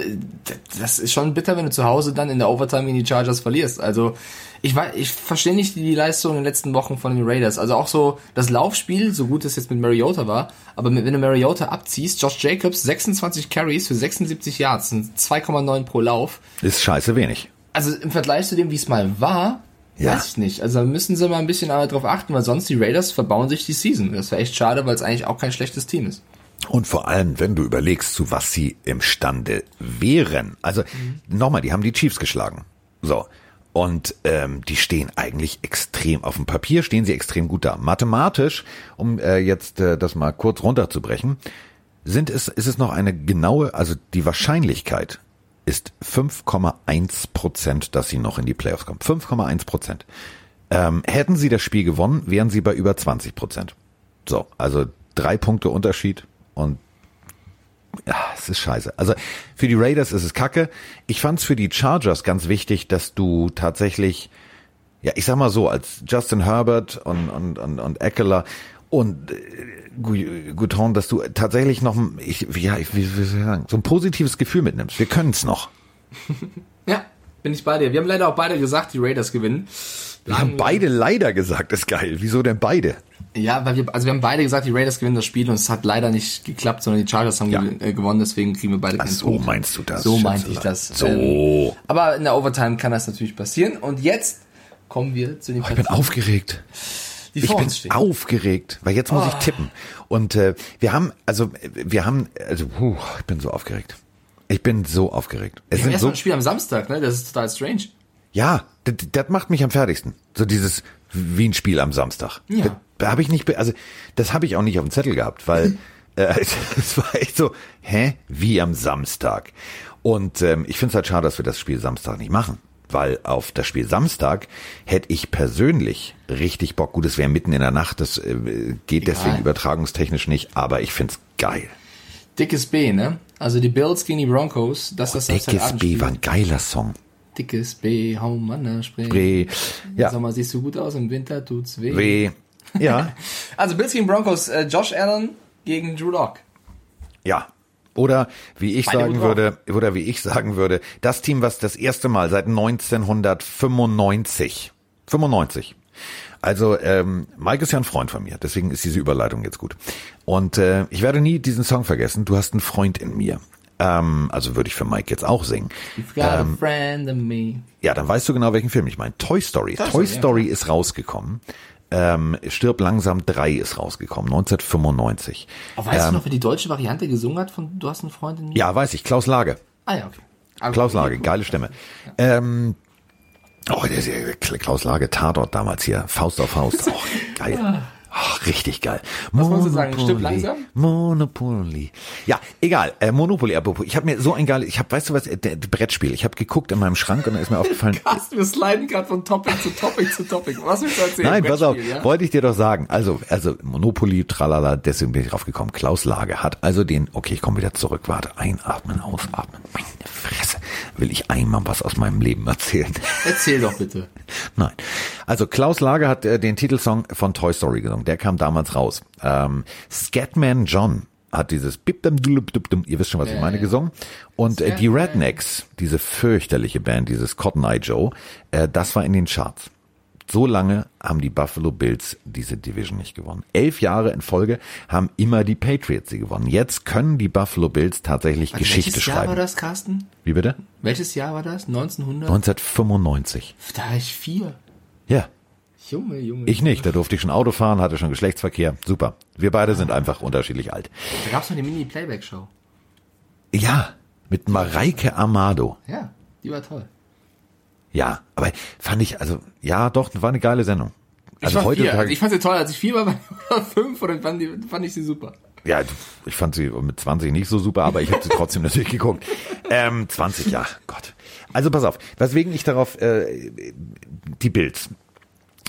das ist schon bitter, wenn du zu Hause dann in der Overtime gegen die Chargers verlierst. Also ich weiß, ich verstehe nicht die Leistung in den letzten Wochen von den Raiders. Also auch so das Laufspiel, so gut es jetzt mit Mariota war, aber wenn du Mariota abziehst, Josh Jacobs 26 Carries für 76 Yards, sind 2,9 pro Lauf Ist scheiße wenig. Also im Vergleich zu dem, wie es mal war, Ja. weiß ich nicht. Also da müssen sie mal ein bisschen darauf achten, weil sonst die Raiders verbauen sich die Season. Das wäre echt schade, weil es eigentlich auch kein schlechtes Team ist. Und vor allem, wenn du überlegst, zu was sie imstande wären. Also nochmal, die haben die Chiefs geschlagen. So. Und ähm, die stehen eigentlich extrem, auf dem Papier stehen sie extrem gut da. Mathematisch, um äh, jetzt äh, das mal kurz runterzubrechen, sind es, ist es noch eine genaue, also die Wahrscheinlichkeit ist 5,1 Prozent, dass sie noch in die Playoffs kommen. 5,1 Prozent. Ähm, hätten sie das Spiel gewonnen, wären sie bei über 20 Prozent. So, also drei Punkte Unterschied und ja, es ist scheiße. Also für die Raiders ist es kacke. Ich fand es für die Chargers ganz wichtig, dass du tatsächlich, ja, ich sag mal so, als Justin Herbert und, und, und, und Eckler und äh, Gu- Gouton, dass du tatsächlich noch, ich, ja, ich, wie, wie soll ich sagen, so ein positives Gefühl mitnimmst. Wir können es noch. [laughs] Ja, bin ich bei dir. Wir haben leider auch beide gesagt, die Raiders gewinnen. Wir haben beide leider gesagt, ist geil. Wieso denn beide? Ja, weil wir, also wir haben beide gesagt, die Raiders gewinnen das Spiel und es hat leider nicht geklappt, sondern die Chargers haben Ja. äh, gewonnen, deswegen kriegen wir beide keinen so Punkt. meinst du das, So meinte ich das. So. Ähm, aber in der Overtime kann das natürlich passieren. Und jetzt kommen wir zu den Oh, Ich bin aufgeregt. Die Ich bin stehen. aufgeregt, weil jetzt muss Oh. ich tippen. Und äh, wir haben, also wir haben, also puh, ich bin so aufgeregt. Ich bin so aufgeregt. Es Wir haben sind erst so, ein Spiel am Samstag, ne? Das ist total strange. ja, das, das macht mich am fertigsten. So dieses wie ein Spiel am Samstag. Ja. Da, habe ich nicht, also das habe ich auch nicht auf dem Zettel gehabt, weil [laughs] äh, [laughs] es war echt so, hä, wie am Samstag. Und ähm, ich finde es halt schade, dass wir das Spiel Samstag nicht machen. Weil auf das Spiel Samstag hätte ich persönlich richtig Bock. Gut, es wäre mitten in der Nacht, das äh, geht deswegen übertragungstechnisch nicht, aber ich find's geil. Dickes B, ne? Also die Bills gegen die Broncos, das ist das Dickes. B war ein geiler Song. Dickes B, hau Mann, ne. Bre, Im ja, Sommer siehst du gut aus, im Winter tut's weh. W, ja, [laughs] Also Bills gegen Broncos, äh, Josh Allen gegen Drew Lock. ja. Oder wie ich sagen würde, oder wie ich sagen würde, das Team, was das erste Mal seit 1995, 95. Also ähm, Mike ist ja ein Freund von mir, deswegen ist diese Überleitung jetzt gut. Und äh, ich werde nie diesen Song vergessen. Du hast einen Freund in mir. Ähm, also würde ich für Mike jetzt auch singen. You've got a friend in me. Ja, dann weißt du genau, welchen Film ich meine. Toy Story. Toy Story, Story, ja. ist rausgekommen. Ähm, Stirb langsam 3 ist rausgekommen, 1995. Oh, weißt du noch, wer die deutsche Variante gesungen hat von Du hast eine Freundin? Ja, weiß ich, Klaus Lage. Ah ja, okay. Ah, Klaus Lage, cool. geile Stimme. Ähm, Oh, der, der Klaus Lage Tatort damals hier. Faust auf Faust. [laughs] Oh, geil. Ach, richtig geil. Was wolltest du sagen? Stimmt langsam? Monopoly. Ja, egal. Äh, Monopoly, apropos. Ich habe mir so ein geiles, ich habe, weißt du was, äh, der, der Brettspiel. Ich habe geguckt in meinem Schrank und da ist mir aufgefallen. [laughs] Carsten, wir sliden gerade von Topic zu Topic zu Topic. Was willst du erzählen? Nein, pass auf, ja? wollte ich dir doch sagen. Also, also Monopoly, tralala, deswegen bin ich drauf gekommen. Klaus Lage hat also den, okay, ich komme wieder zurück, warte, einatmen, ausatmen, meine Fresse. Will ich einmal was aus meinem Leben erzählen? Erzähl doch bitte. [laughs] Nein. Also Klaus Lage hat äh, den Titelsong von Toy Story gesungen. Der kam damals raus. Ähm, Scatman John hat dieses Bip dum ihr wisst schon, was ich meine, gesungen. Und äh, die. Rednecks, diese fürchterliche Band, dieses Cotton Eye Joe, äh, das war in den Charts. So lange haben die Buffalo Bills diese Division nicht gewonnen. Elf Jahre in Folge haben immer die Patriots sie gewonnen. Jetzt können die Buffalo Bills tatsächlich Geschichte Welches Jahr schreiben. war das, Carsten? Wie bitte? Welches Jahr war das? 1900? 1995. Da war ich vier. Ja. Junge, Junge. Ich nicht, da durfte ich schon Auto fahren, hatte schon Geschlechtsverkehr. Super. Wir beide sind einfach unterschiedlich alt. Da gab's noch die Mini-Playback-Show. Ja, mit Mareike Amado. Ja, die war toll. Ja, aber fand ich, also, ja, doch, war eine geile Sendung. Also ich vier. heutzutage, Ich fand sie toll, als ich vier war, [laughs] oder fünf, oder fand, die, fand ich sie super. ja, ich fand sie mit 20 nicht so super, aber ich habe sie trotzdem [laughs] natürlich geguckt. Ähm, 20, ja, Gott. Also pass auf, weswegen ich darauf, äh, die Bilds.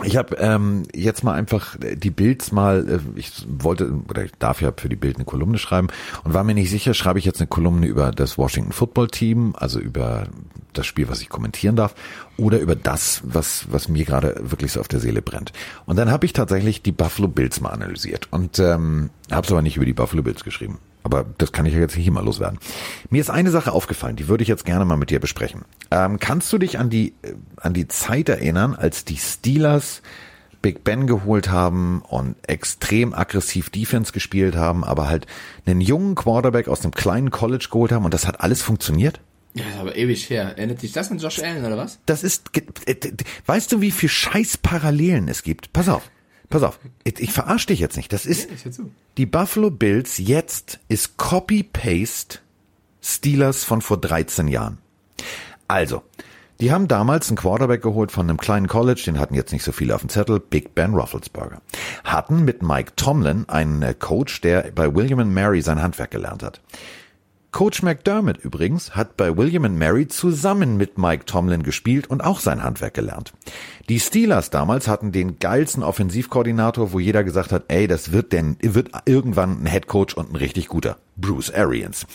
Ich habe ähm, jetzt mal einfach die Bilds mal, äh, ich wollte oder ich darf ja für die Bild eine Kolumne schreiben und war mir nicht sicher, schreibe ich jetzt eine Kolumne über das Washington Football Team, also über das Spiel, was ich kommentieren darf, oder über das, was was mir gerade wirklich so auf der Seele brennt. Und dann habe ich tatsächlich die Buffalo Bills mal analysiert und ähm, habe es aber nicht über die Buffalo Bills geschrieben. Aber das kann ich ja jetzt nicht immer loswerden. Mir ist eine Sache aufgefallen, die würde ich jetzt gerne mal mit dir besprechen. Ähm, kannst du dich an die, äh, an die Zeit erinnern, als die Steelers Big Ben geholt haben und extrem aggressiv Defense gespielt haben, aber halt einen jungen Quarterback aus einem kleinen College geholt haben und das hat alles funktioniert? Ja, ist aber ewig her. Erinnert dich das an Josh Allen, oder was? Das ist, äh, weißt du, wie viel scheiß Parallelen es gibt? Pass auf, pass auf. Ich, ich verarsche dich jetzt nicht. Das ist, zu. die Buffalo Bills jetzt ist Copy-Paste Steelers von vor 13 Jahren. Also, die haben damals einen Quarterback geholt von einem kleinen College, den hatten jetzt nicht so viele auf dem Zettel, Big Ben Roethlisberger. Hatten mit Mike Tomlin einen äh, Coach, der bei William and Mary sein Handwerk gelernt hat. Coach McDermott übrigens hat bei William and Mary zusammen mit Mike Tomlin gespielt und auch sein Handwerk gelernt. Die Steelers damals hatten den geilsten Offensivkoordinator, wo jeder gesagt hat, ey, das wird denn, wird irgendwann ein Headcoach und ein richtig guter. Bruce Arians.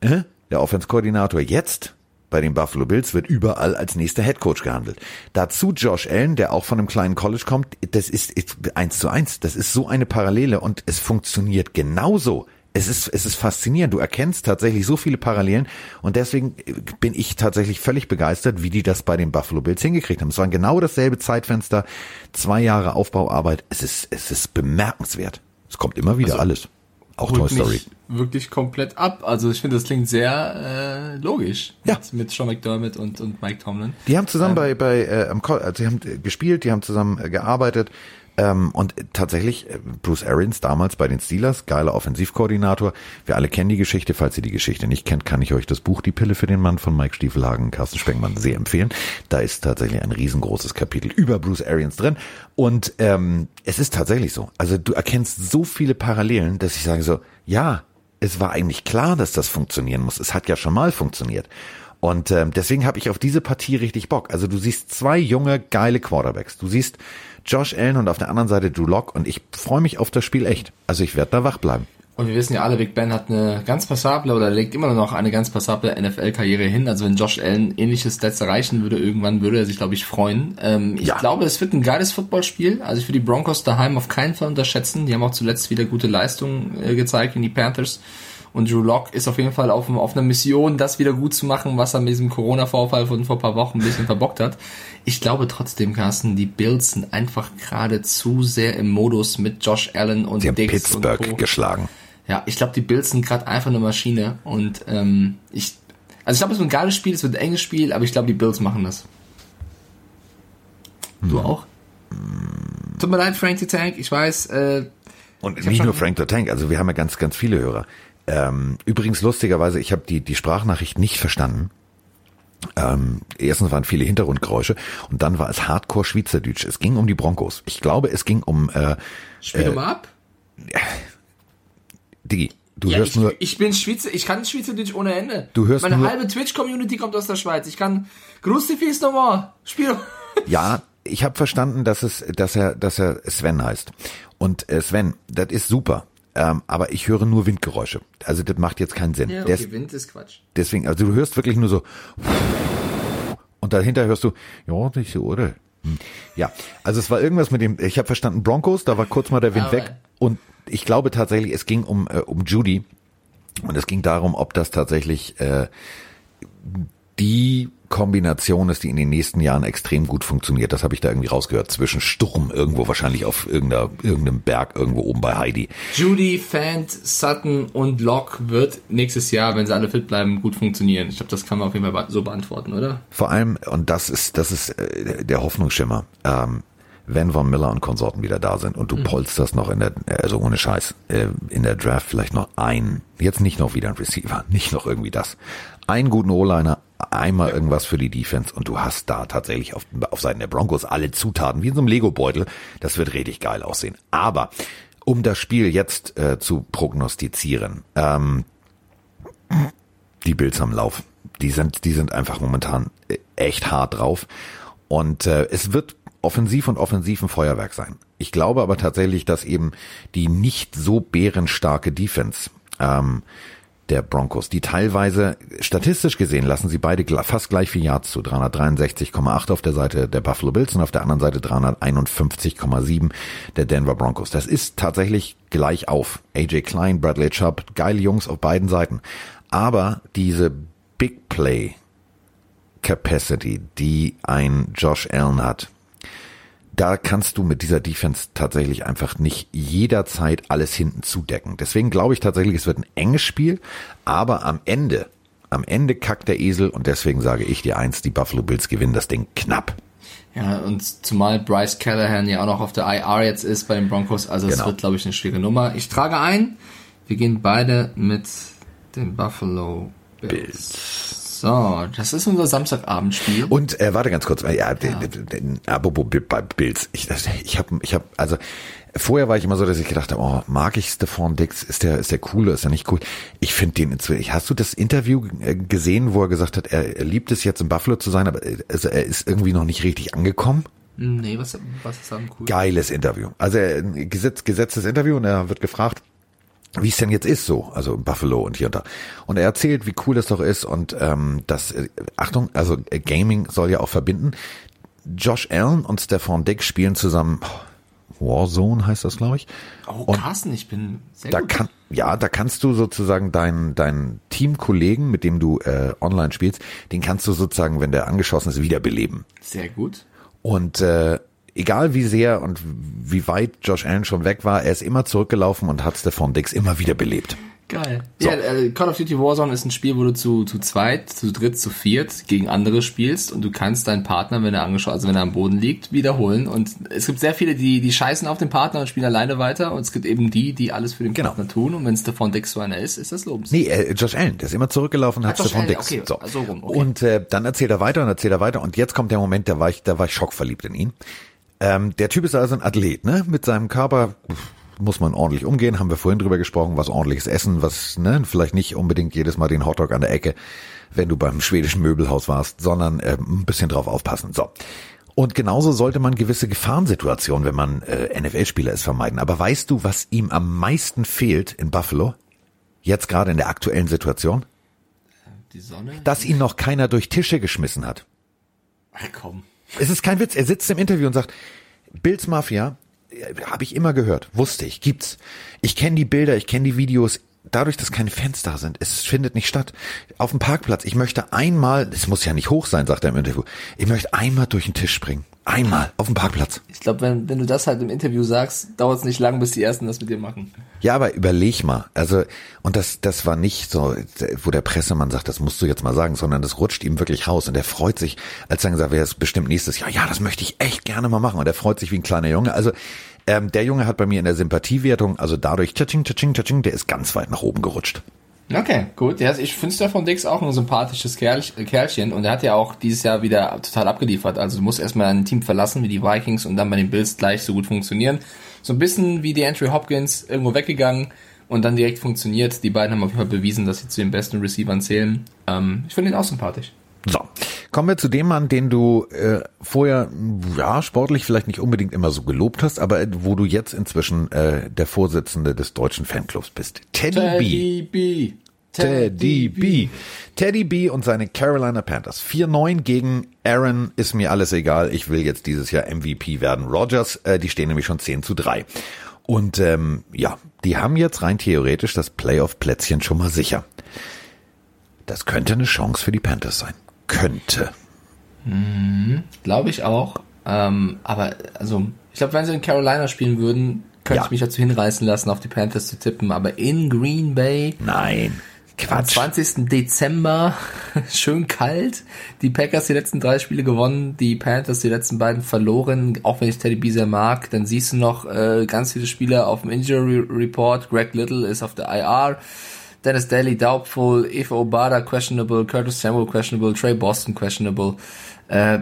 Äh? Der Offenskoordinator jetzt bei den Buffalo Bills wird überall als nächster Headcoach gehandelt. Dazu Josh Allen, der auch von einem kleinen College kommt, das ist eins zu eins. Das ist so eine Parallele und es funktioniert genauso. Es ist, es ist faszinierend. Du erkennst tatsächlich so viele Parallelen und deswegen bin ich tatsächlich völlig begeistert, wie die das bei den Buffalo Bills hingekriegt haben. Es war genau dasselbe Zeitfenster, zwei Jahre Aufbauarbeit. Es ist, es ist bemerkenswert. Es kommt immer wieder alles. Auch Toy Story. wirklich komplett ab. Also ich finde, das klingt sehr äh, logisch. Ja. Mit, mit Sean McDermott und, und Mike Tomlin. Die haben zusammen bei, bei äh, also die haben gespielt, die haben zusammen äh, gearbeitet. Ähm, und tatsächlich, äh, Bruce Arians damals bei den Steelers, geiler Offensivkoordinator. Wir alle kennen die Geschichte. Falls ihr die Geschichte nicht kennt, kann ich euch das Buch Die Pille für den Mann von Mike Stiefelhagen, Carsten Spengmann sehr empfehlen. Da ist tatsächlich ein riesengroßes Kapitel über Bruce Arians drin. Und ähm, es ist tatsächlich so. Also du erkennst so viele Parallelen, dass ich sage so, ja, es war eigentlich klar, dass das funktionieren muss. Es hat ja schon mal funktioniert. Und ähm, deswegen habe ich auf diese Partie richtig Bock. Also du siehst zwei junge, geile Quarterbacks. Du siehst Josh Allen und auf der anderen Seite Drew Lock und ich freue mich auf das Spiel echt. Also ich werde da wach bleiben. Und wir wissen ja alle, Big Ben hat eine ganz passable oder legt immer noch eine ganz passable NFL-Karriere hin. Also wenn Josh Allen ähnliches Stats erreichen würde, irgendwann würde er sich, glaube ich, freuen. Ähm, ich Ja. glaube, es wird ein geiles Footballspiel. Also ich würde die Broncos daheim auf keinen Fall unterschätzen. Die haben auch zuletzt wieder gute Leistungen äh, gezeigt in die Panthers. Und Drew Lock ist auf jeden Fall auf, auf einer Mission, das wieder gut zu machen, was er mit diesem Corona-Vorfall von vor ein paar Wochen ein bisschen verbockt hat. Ich glaube trotzdem, Carsten, die Bills sind einfach gerade zu sehr im Modus mit Josh Allen und Sie und Pittsburgh Co. geschlagen. Ja, ich glaube, die Bills sind gerade einfach eine Maschine und ähm, ich, also ich glaube, es wird ein geiles Spiel, es wird ein enges Spiel, aber ich glaube, die Bills machen das. Hm. Du auch? Tut mir leid, Frank the Tank, ich weiß, äh, Und nicht nur Frank the Tank, also wir haben ja ganz, ganz viele Hörer. Ähm, übrigens lustigerweise, ich habe die, die Sprachnachricht nicht verstanden. Ähm, erstens waren viele Hintergrundgeräusche und dann war es Hardcore Schweizerdeutsch. Es ging um die Broncos. Ich glaube, es ging um äh, Spiel doch mal ab. Digi. Du Ja, hörst ich, nur. ich bin Schweizer, ich kann Schweizerdeutsch ohne Ende. Du hörst Meine nur- halbe Twitch-Community kommt aus der Schweiz. Ich kann fies nochmal. Spiel. Ja, ich habe verstanden, dass es, dass er, dass er Sven heißt. Und äh, Sven, das ist super. Ähm, aber ich höre nur Windgeräusche. Also das macht jetzt keinen Sinn. Ja, Der okay, ist- Wind ist Quatsch. deswegen, also du hörst wirklich nur so und dahinter hörst du, ja, nicht so, oder? Hm. Ja, also es war irgendwas mit dem, ich habe verstanden, Broncos, da war kurz mal der Wind Aber- weg und ich glaube tatsächlich, es ging um, äh, um Judy und es ging darum, ob das tatsächlich äh, die Kombination ist, die in den nächsten Jahren extrem gut funktioniert. Das habe ich da irgendwie rausgehört. Zwischen Sturm irgendwo wahrscheinlich auf irgendeiner, irgendeinem Berg irgendwo oben bei Heidi. Judy, Fant, Sutton und Locke wird nächstes Jahr, wenn sie alle fit bleiben, gut funktionieren. Ich glaube, das kann man auf jeden Fall so beantworten, oder? Vor allem, und das ist, das ist äh, der Hoffnungsschimmer, ähm, wenn Von Miller und Konsorten wieder da sind und du polsterst noch in der, also ohne Scheiß, äh, in der Draft vielleicht noch einen, jetzt nicht noch wieder ein Receiver, nicht noch irgendwie das, einen guten O-Liner, einmal irgendwas für die Defense und du hast da tatsächlich auf, auf Seiten der Broncos alle Zutaten, wie in so einem Lego-Beutel, das wird richtig geil aussehen. Aber, um das Spiel jetzt äh, zu prognostizieren, ähm, die Bills am Lauf. Die sind, die sind einfach momentan äh, echt hart drauf. Und äh, es wird offensiv und offensiv ein Feuerwerk sein. Ich glaube aber tatsächlich, dass eben die nicht so bärenstarke Defense ähm, der Broncos, die teilweise statistisch gesehen lassen sie beide fast gleich viel Yards zu. 363,8 auf der Seite der Buffalo Bills und auf der anderen Seite 351,7 der Denver Broncos. Das ist tatsächlich gleich auf. AJ Klein, Bradley Chubb, geile Jungs auf beiden Seiten. Aber diese Big Play Capacity, die ein Josh Allen hat, da kannst du mit dieser Defense tatsächlich einfach nicht jederzeit alles hinten zudecken. Deswegen glaube ich tatsächlich, es wird ein enges Spiel, aber am Ende, am Ende kackt der Esel und deswegen sage ich dir eins, die Buffalo Bills gewinnen das Ding knapp. Ja, und zumal Bryce Callahan ja auch noch auf der IR jetzt ist bei den Broncos, also es Genau. wird, glaube ich, eine schwierige Nummer. Ich trage ein, wir gehen beide mit den Buffalo Bills. So, das ist unser Samstagabendspiel. Und äh, warte ganz kurz, äh, ja, d- apropos Bills, ich, ich habe, ich habe, also vorher war ich immer so, dass ich gedacht habe, oh, mag ich Stephon Dix, ist der, ist der cool, ist der nicht cool? Ich finde den inzwischen. Hast du das Interview äh, gesehen, wo er gesagt hat, er, er liebt es jetzt in Buffalo zu sein, aber äh, also er ist irgendwie noch nicht richtig angekommen? nee, was, was ist am cool? Geiles Interview. Also ein gesetz, gesetztes Interview und er wird gefragt, wie es denn jetzt ist so, also in Buffalo und hier und da. Und er erzählt, wie cool das doch ist und ähm, das, äh, Achtung, also äh, Gaming soll ja auch verbinden. Josh Allen und Stephon Diggs spielen zusammen Warzone heißt das, glaube ich. Oh, Und Carsten, ich bin sehr da gut. kann, ja, da kannst du sozusagen deinen deinen Teamkollegen, mit dem du äh, online spielst, den kannst du sozusagen, wenn der angeschossen ist, wiederbeleben. Sehr gut. Und äh, egal wie sehr und wie weit Josh Allen schon weg war, er ist immer zurückgelaufen und hat Stephon Diggs immer wieder belebt. Geil. So. Ja, äh, Call of Duty Warzone ist ein Spiel, wo du zu, zu zweit, zu dritt, zu viert gegen andere spielst und du kannst deinen Partner, wenn er angeschaut, also wenn er am Boden liegt, wiederholen. Und es gibt sehr viele, die, die scheißen auf den Partner und spielen alleine weiter. Und es gibt eben die, die alles für den Genau. Partner tun. Und wenn es davon Dix so einer ist, ist das lobens. Nee, äh, Josh Allen, der ist immer zurückgelaufen und hat Allen, Diggs. okay, so. so rum, okay. Und äh, dann erzählt er weiter und erzählt er weiter und jetzt kommt der Moment, da war ich, da war ich schockverliebt in ihn. Ähm, der Typ ist also ein Athlet, ne? Mit seinem Körper muss man ordentlich umgehen, haben wir vorhin drüber gesprochen, was ordentliches Essen, was, ne, vielleicht nicht unbedingt jedes Mal den Hotdog an der Ecke, wenn du beim schwedischen Möbelhaus warst, sondern äh, ein bisschen drauf aufpassen. So. Und genauso sollte man gewisse Gefahrensituationen, wenn man äh, NFL-Spieler ist, vermeiden. Aber weißt du, was ihm am meisten fehlt in Buffalo? Jetzt gerade in der aktuellen Situation? Die Sonne? Dass ihn noch keiner durch Tische geschmissen hat. Ach, komm. Es ist kein Witz. Er sitzt im Interview und sagt, Bills Mafia, habe ich immer gehört, wusste ich, gibt's. Ich kenne die Bilder, ich kenne die Videos. Dadurch, dass keine Fans da sind, es findet nicht statt. Auf dem Parkplatz, ich möchte einmal, es muss ja nicht hoch sein, sagt er im Interview, ich möchte einmal durch den Tisch springen. Einmal, auf dem Parkplatz. Ich glaube, wenn, wenn du das halt im Interview sagst, dauert es nicht lang, bis die Ersten das mit dir machen. Ja, aber überleg mal. Also, und das, das war nicht so, wo der Pressemann sagt, das musst du jetzt mal sagen, sondern das rutscht ihm wirklich raus und er freut sich, als dann gesagt, wäre es bestimmt nächstes Jahr. Ja, das möchte ich echt gerne mal machen. Und er freut sich wie ein kleiner Junge. Also, ähm, der Junge hat bei mir in der Sympathiewertung, also dadurch, tsching, tsching, tsching, der ist ganz weit nach oben gerutscht. Okay, gut. Ja, ich finde Stefan Dix auch ein sympathisches Kerl, Kerlchen und er hat ja auch dieses Jahr wieder total abgeliefert. Also du musst erstmal ein Team verlassen wie die Vikings und dann bei den Bills gleich so gut funktionieren. So ein bisschen wie die Andrew Hopkins irgendwo weggegangen und dann direkt funktioniert. Die beiden haben auf jeden Fall bewiesen, dass sie zu den besten Receivern zählen. Ähm, ich finde ihn auch sympathisch. So, kommen wir zu dem Mann, den du äh, vorher, ja, sportlich vielleicht nicht unbedingt immer so gelobt hast, aber äh, wo du jetzt inzwischen äh, der Vorsitzende des deutschen Fanclubs bist. Teddy, B. Teddy B. Teddy B. Teddy B und seine Carolina Panthers. 4-9 gegen Aaron ist mir alles egal. Ich will jetzt dieses Jahr MVP werden. Rogers, äh, die stehen nämlich schon 10 zu 3. Und ähm, ja, die haben jetzt rein theoretisch das Playoff-Plätzchen schon mal sicher. Das könnte eine Chance für die Panthers sein. Könnte. Glaube ich auch. Ähm, aber also, ich glaube, wenn sie in Carolina spielen würden, könnte Ja. ich mich dazu hinreißen lassen, auf die Panthers zu tippen. Aber in Green Bay Nein. am Quatsch. 20. Dezember, [laughs] schön kalt. Die Packers die letzten drei Spiele gewonnen, die Panthers die letzten beiden verloren. Auch wenn ich Teddy B sehr mag, dann siehst du noch äh, ganz viele Spieler auf dem Injury Report. Greg Little ist auf der IR. Dennis Daly doubtful, Eva Obada questionable, Curtis Samuel questionable, Trey Boston questionable. Äh,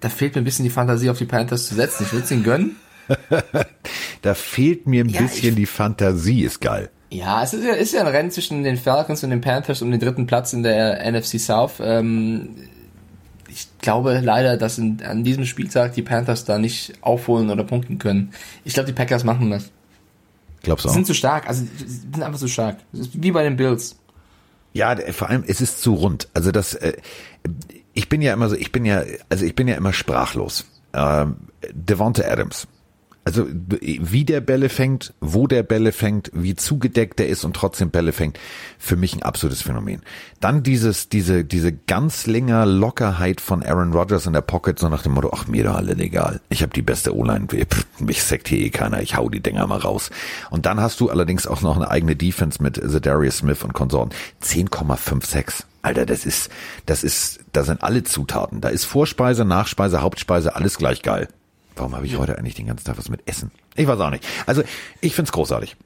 da fehlt mir ein bisschen die Fantasie, auf die Panthers zu setzen. Ich würde es ihnen gönnen. [laughs] Da fehlt mir ein Ja, bisschen ich- die Fantasie, ist geil. Ja, es ist ja, ist ja ein Rennen zwischen den Falcons und den Panthers um den dritten Platz in der NFC South. Ähm, ich glaube leider, dass in, an diesem Spieltag die Panthers da nicht aufholen oder punkten können. Ich glaube, die Packers machen das. Glaubst du Die auch? sind zu stark, also die sind einfach zu stark. Wie bei den Bills. Ja, vor allem, es ist zu rund. Also das, äh, ich bin ja immer so, ich bin ja, also ich bin ja immer sprachlos. Ähm, Devonta Adams. Also wie der Bälle fängt, wo der Bälle fängt, wie zugedeckt der ist und trotzdem Bälle fängt, für mich ein absolutes Phänomen. Dann dieses, diese, diese ganz länger Lockerheit von Aaron Rodgers in der Pocket, so nach dem Motto, ach mir doch alle egal. Ich habe die beste O-Line, mich sackt hier eh keiner, ich hau die Dinger mal raus. Und dann hast du allerdings auch noch eine eigene Defense mit Zadarius Smith und Konsorten. 10,56. Alter, das ist, das ist, da sind alle Zutaten. Da ist Vorspeise, Nachspeise, Hauptspeise, alles gleich geil. Warum habe ich heute eigentlich den ganzen Tag was mit Essen? Ich weiß auch nicht. Also, ich find's großartig.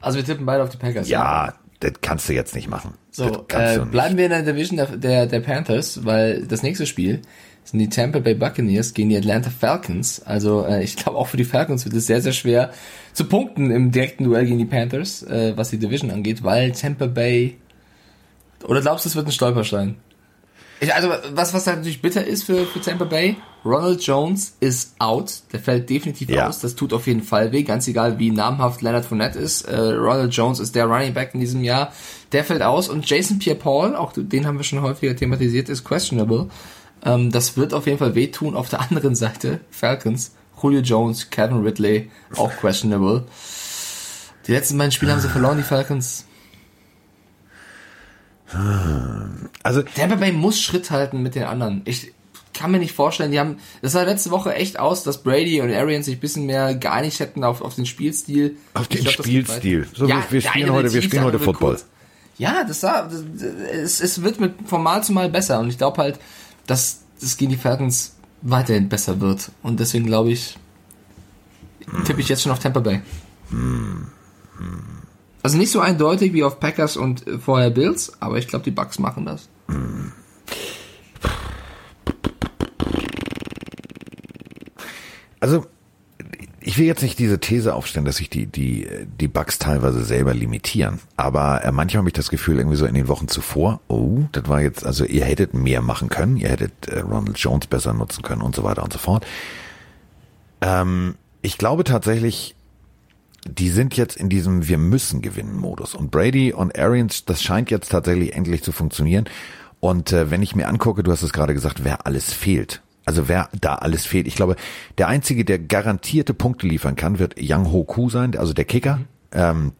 Also wir tippen beide auf die Packers. Ja, das kannst du jetzt nicht machen. So, äh, nicht. bleiben wir in der Division der, der, der Panthers, weil das nächste Spiel sind die Tampa Bay Buccaneers gegen die Atlanta Falcons. Also äh, ich glaube auch für die Falcons wird es sehr, sehr schwer zu punkten im direkten Duell gegen die Panthers, äh, was die Division angeht, weil Tampa Bay... Oder glaubst du, es wird ein Stolperstein? Ich, also was, was halt natürlich bitter ist für, für Tampa Bay, Ronald Jones ist out. Der fällt definitiv Ja. aus. Das tut auf jeden Fall weh. Ganz egal, wie namhaft Leonard Fournette ist. Äh, Ronald Jones ist der Running Back in diesem Jahr. Der fällt aus. Und Jason Pierre-Paul, auch den haben wir schon häufiger thematisiert, ist questionable. Ähm, das wird auf jeden Fall wehtun. Auf der [laughs] anderen Seite, Falcons, Julio Jones, Kevin Ridley, auch questionable. Die letzten beiden Spiele haben sie verloren, die Falcons. Also, Tampa Bay muss Schritt halten mit den anderen. Ich kann mir nicht vorstellen, die haben, das sah letzte Woche echt aus, dass Brady und Arians sich ein bisschen mehr geeinigt hätten auf, auf den Spielstil. Auf den glaub, das Spielstil. So, wir- wir spielen heute- wir spielen heute Football. kurz. Ja, das sah, das, es, es wird mit von Mal zu Mal besser und ich glaube halt, dass es gegen die Falcons weiterhin besser wird und deswegen glaube ich, tippe ich jetzt schon auf Tampa Bay. Also nicht so eindeutig wie auf Packers und äh, vorher Bills, aber ich glaube, die Bucks machen das. Also, ich will jetzt nicht diese These aufstellen, dass sich die, die, die Bugs teilweise selber limitieren. Aber äh, manchmal habe ich das Gefühl, irgendwie so in den Wochen zuvor, oh, das war jetzt, also ihr hättet mehr machen können, ihr hättet äh, Ronald Jones besser nutzen können und so weiter und so fort. Ähm, ich glaube tatsächlich, die sind jetzt in diesem Wir müssen gewinnen Modus. Und Brady und Arians, das scheint jetzt tatsächlich endlich zu funktionieren. Und äh, wenn ich mir angucke, du hast es gerade gesagt, wer alles fehlt. Also wer da alles fehlt. Ich glaube, der Einzige, der garantierte Punkte liefern kann, wird Yang Ho Ku sein, also der Kicker. Ähm,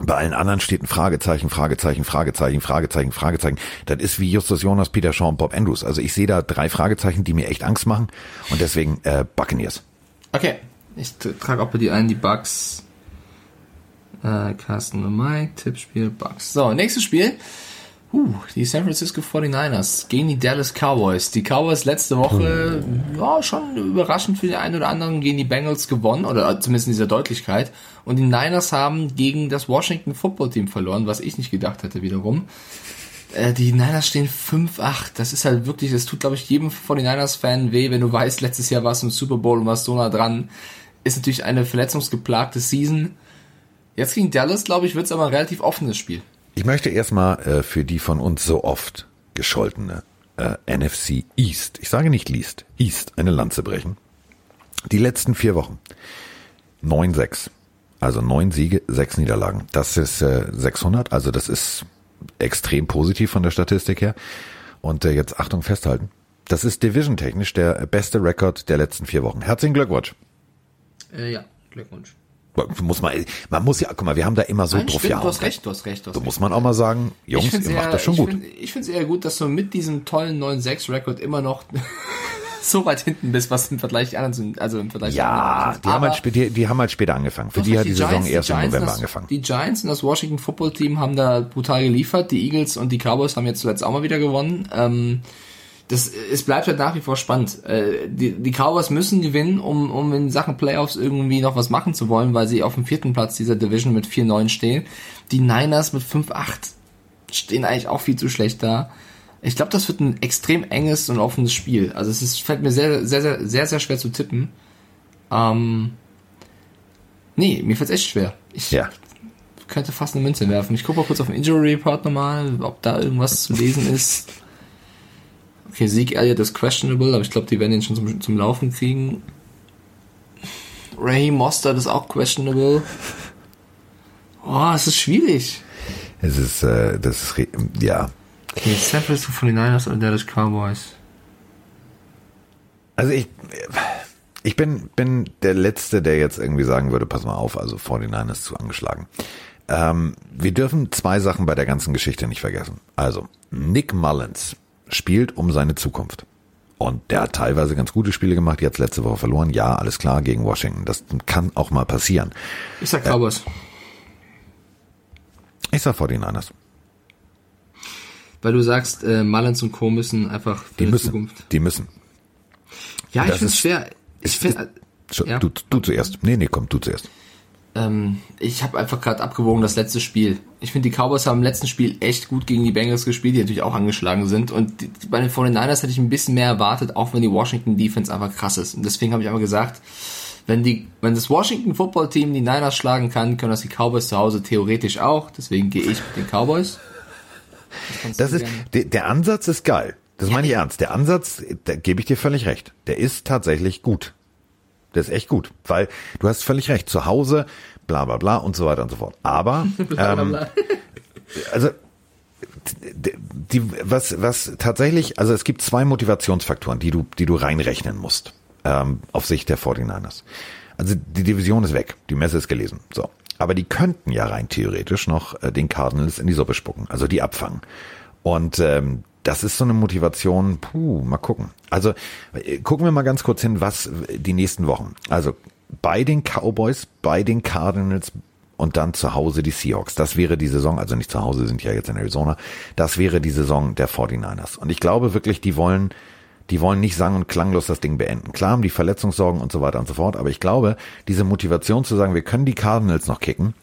bei allen anderen steht ein Fragezeichen, Fragezeichen, Fragezeichen, Fragezeichen, Fragezeichen. Das ist wie Justus Jonas, Peter Shaw und Bob Andrews. Also ich sehe da drei Fragezeichen, die mir echt Angst machen. Und deswegen äh, Buccaneers. Okay. Ich trage auch bei dir ein, die Bugs. Äh, Carsten und Mike, Tippspiel, Bugs. So, nächstes Spiel. Uh, die San Francisco 49ers gegen die Dallas Cowboys. Die Cowboys letzte Woche, ja, schon überraschend für den einen oder anderen gegen die Bengals gewonnen, oder zumindest in dieser Deutlichkeit. Und die Niners haben gegen das Washington Football Team verloren, was ich nicht gedacht hätte wiederum. Äh, die Niners stehen 5-8. Das ist halt wirklich, das tut, glaube ich, jedem 49ers-Fan weh, wenn du weißt, letztes Jahr warst du im Super Bowl und warst so nah dran. Ist natürlich eine verletzungsgeplagte Season. Jetzt gegen Dallas, glaube ich, wird es aber ein relativ offenes Spiel. Ich möchte erstmal äh, für die von uns so oft gescholtene äh, NFC East, ich sage nicht Least, East, eine Lanze brechen. Die letzten vier Wochen. 9-6. Also neun Siege, sechs Niederlagen. Das ist äh, 600, also das ist extrem positiv von der Statistik her. Und äh, jetzt Achtung festhalten. Das ist division-technisch der beste Rekord der letzten vier Wochen. Herzlichen Glückwunsch. Äh, ja, Glückwunsch. Muss man, man muss ja, guck mal, wir haben da immer so Nein, drauf stimmt, du hast recht, du hast recht. Du hast So recht. muss man auch mal sagen, Jungs, ihr macht eher- das schon ich gut. Find, ich finde es eher gut, dass du mit diesem tollen 9-6-Rekord immer noch [laughs] so weit hinten bist, was im Vergleich die anderen sind. Also im Vergleich Ja, anderen die haben, halt, Aber- spä- die, die haben halt später angefangen. Für die hat die, Saison Giants- erst im November das, angefangen. Die Giants und das Washington Football Team haben da brutal geliefert. Die Eagles und die Cowboys haben jetzt zuletzt auch mal wieder gewonnen. Ähm, das, es bleibt halt nach wie vor spannend. Äh, die, die Cowboys müssen gewinnen, um, um in Sachen Playoffs irgendwie noch was machen zu wollen, weil sie auf dem vierten Platz dieser Division mit 4-9 stehen. Die Niners mit 5-8 stehen eigentlich auch viel zu schlecht da. Ich glaube, das wird ein extrem enges und offenes Spiel. Also es ist, fällt mir sehr, sehr, sehr, sehr, sehr schwer zu tippen. Ähm, nee, mir fällt echt schwer. Ich Ja. könnte fast eine Münze werfen. Ich gucke mal kurz auf den Injury Report nochmal, ob da irgendwas zu lesen ist. [laughs] Okay, Sieg Elliott ist questionable, aber ich glaube, die werden ihn schon zum, zum Laufen kriegen. Ray Mostert ist auch questionable. Oh, es ist schwierig. Es ist, äh, das ist, ja. Okay, San Francisco 49ers oder Dallas Cowboys. Also ich, ich bin, bin der Letzte, der jetzt irgendwie sagen würde, pass mal auf, also 49 ist zu angeschlagen. Ähm, wir dürfen zwei Sachen bei der ganzen Geschichte nicht vergessen. Also, Nick Mullins spielt um seine Zukunft. Und der hat teilweise ganz gute Spiele gemacht, jetzt letzte Woche verloren. Ja, alles klar, gegen Washington. Das kann auch mal passieren. Ich sag Cowboys. Ich sag 49ers. Weil du sagst, äh, Mullins und Co. müssen einfach für Die die müssen. Zukunft. Die müssen. Ja, ich Das finde es ist- schwer. Ich, ist- find, So, Ja. du, du zuerst. Nee, nee, komm, du zuerst. Ähm, ich habe einfach gerade abgewogen das letzte Spiel. Ich finde, die Cowboys haben im letzten Spiel echt gut gegen die Bengals gespielt, die natürlich auch angeschlagen sind. Und die, bei den 49ers hätte ich ein bisschen mehr erwartet, auch wenn die Washington Defense einfach krass ist. Und deswegen habe ich einfach gesagt, wenn die, wenn das Washington Football Team die Niners schlagen kann, können das die Cowboys zu Hause theoretisch auch. Deswegen gehe ich mit den Cowboys. Das du ist, der Ansatz ist geil. Das meine ich ernst. Der Ansatz, da gebe ich dir völlig recht. Der ist tatsächlich gut. Der ist echt gut. Weil du hast völlig recht. Zu Hause, bla, bla, bla und so weiter und so fort. Aber, [laughs] ähm, also, die, was, was tatsächlich, also es gibt zwei Motivationsfaktoren, die du, die du reinrechnen musst, ähm, auf Sicht der 49ers. Also die Division ist weg, die Messe ist gelesen, so. Aber die könnten ja rein theoretisch noch äh, den Cardinals in die Suppe spucken, also die abfangen. Und ähm, das ist so eine Motivation, puh, mal gucken. Also äh, gucken wir mal ganz kurz hin, was äh, die nächsten Wochen. Also bei den Cowboys, bei den Cardinals und dann zu Hause die Seahawks. Das wäre die Saison, also nicht zu Hause, sind ja jetzt in Arizona. Das wäre die Saison der 49ers. Und ich glaube wirklich, die wollen, die wollen nicht sang- und klanglos das Ding beenden. Klar haben die Verletzungssorgen und so weiter und so fort, aber ich glaube, diese Motivation zu sagen, wir können die Cardinals noch kicken,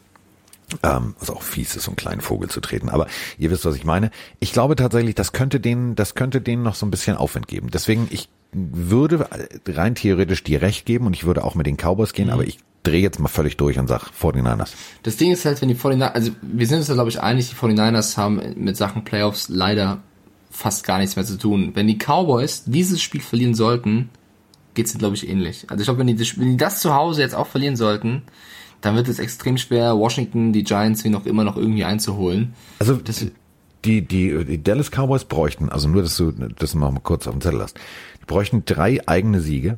ähm, was auch fies ist, so einen kleinen Vogel zu treten. Aber ihr wisst, was ich meine. Ich glaube tatsächlich, das könnte denen, das könnte denen noch so ein bisschen Aufwind geben. Deswegen, ich würde rein theoretisch dir recht geben und ich würde auch mit den Cowboys gehen, aber ich drehe jetzt mal völlig durch und sag 49ers. Das Ding ist halt, wenn die 49ers, also wir sind uns da glaube ich einig, die 49ers haben mit Sachen Playoffs leider fast gar nichts mehr zu tun. Wenn die Cowboys dieses Spiel verlieren sollten, geht's ihnen glaube ich ähnlich. Also ich glaube, wenn die, wenn die das zu Hause jetzt auch verlieren sollten, dann wird es extrem schwer, Washington, die Giants wie noch immer noch irgendwie einzuholen. Also Das- die, die, die Dallas Cowboys bräuchten, also nur, dass du das mal kurz auf dem Zettel hast, die bräuchten drei eigene Siege,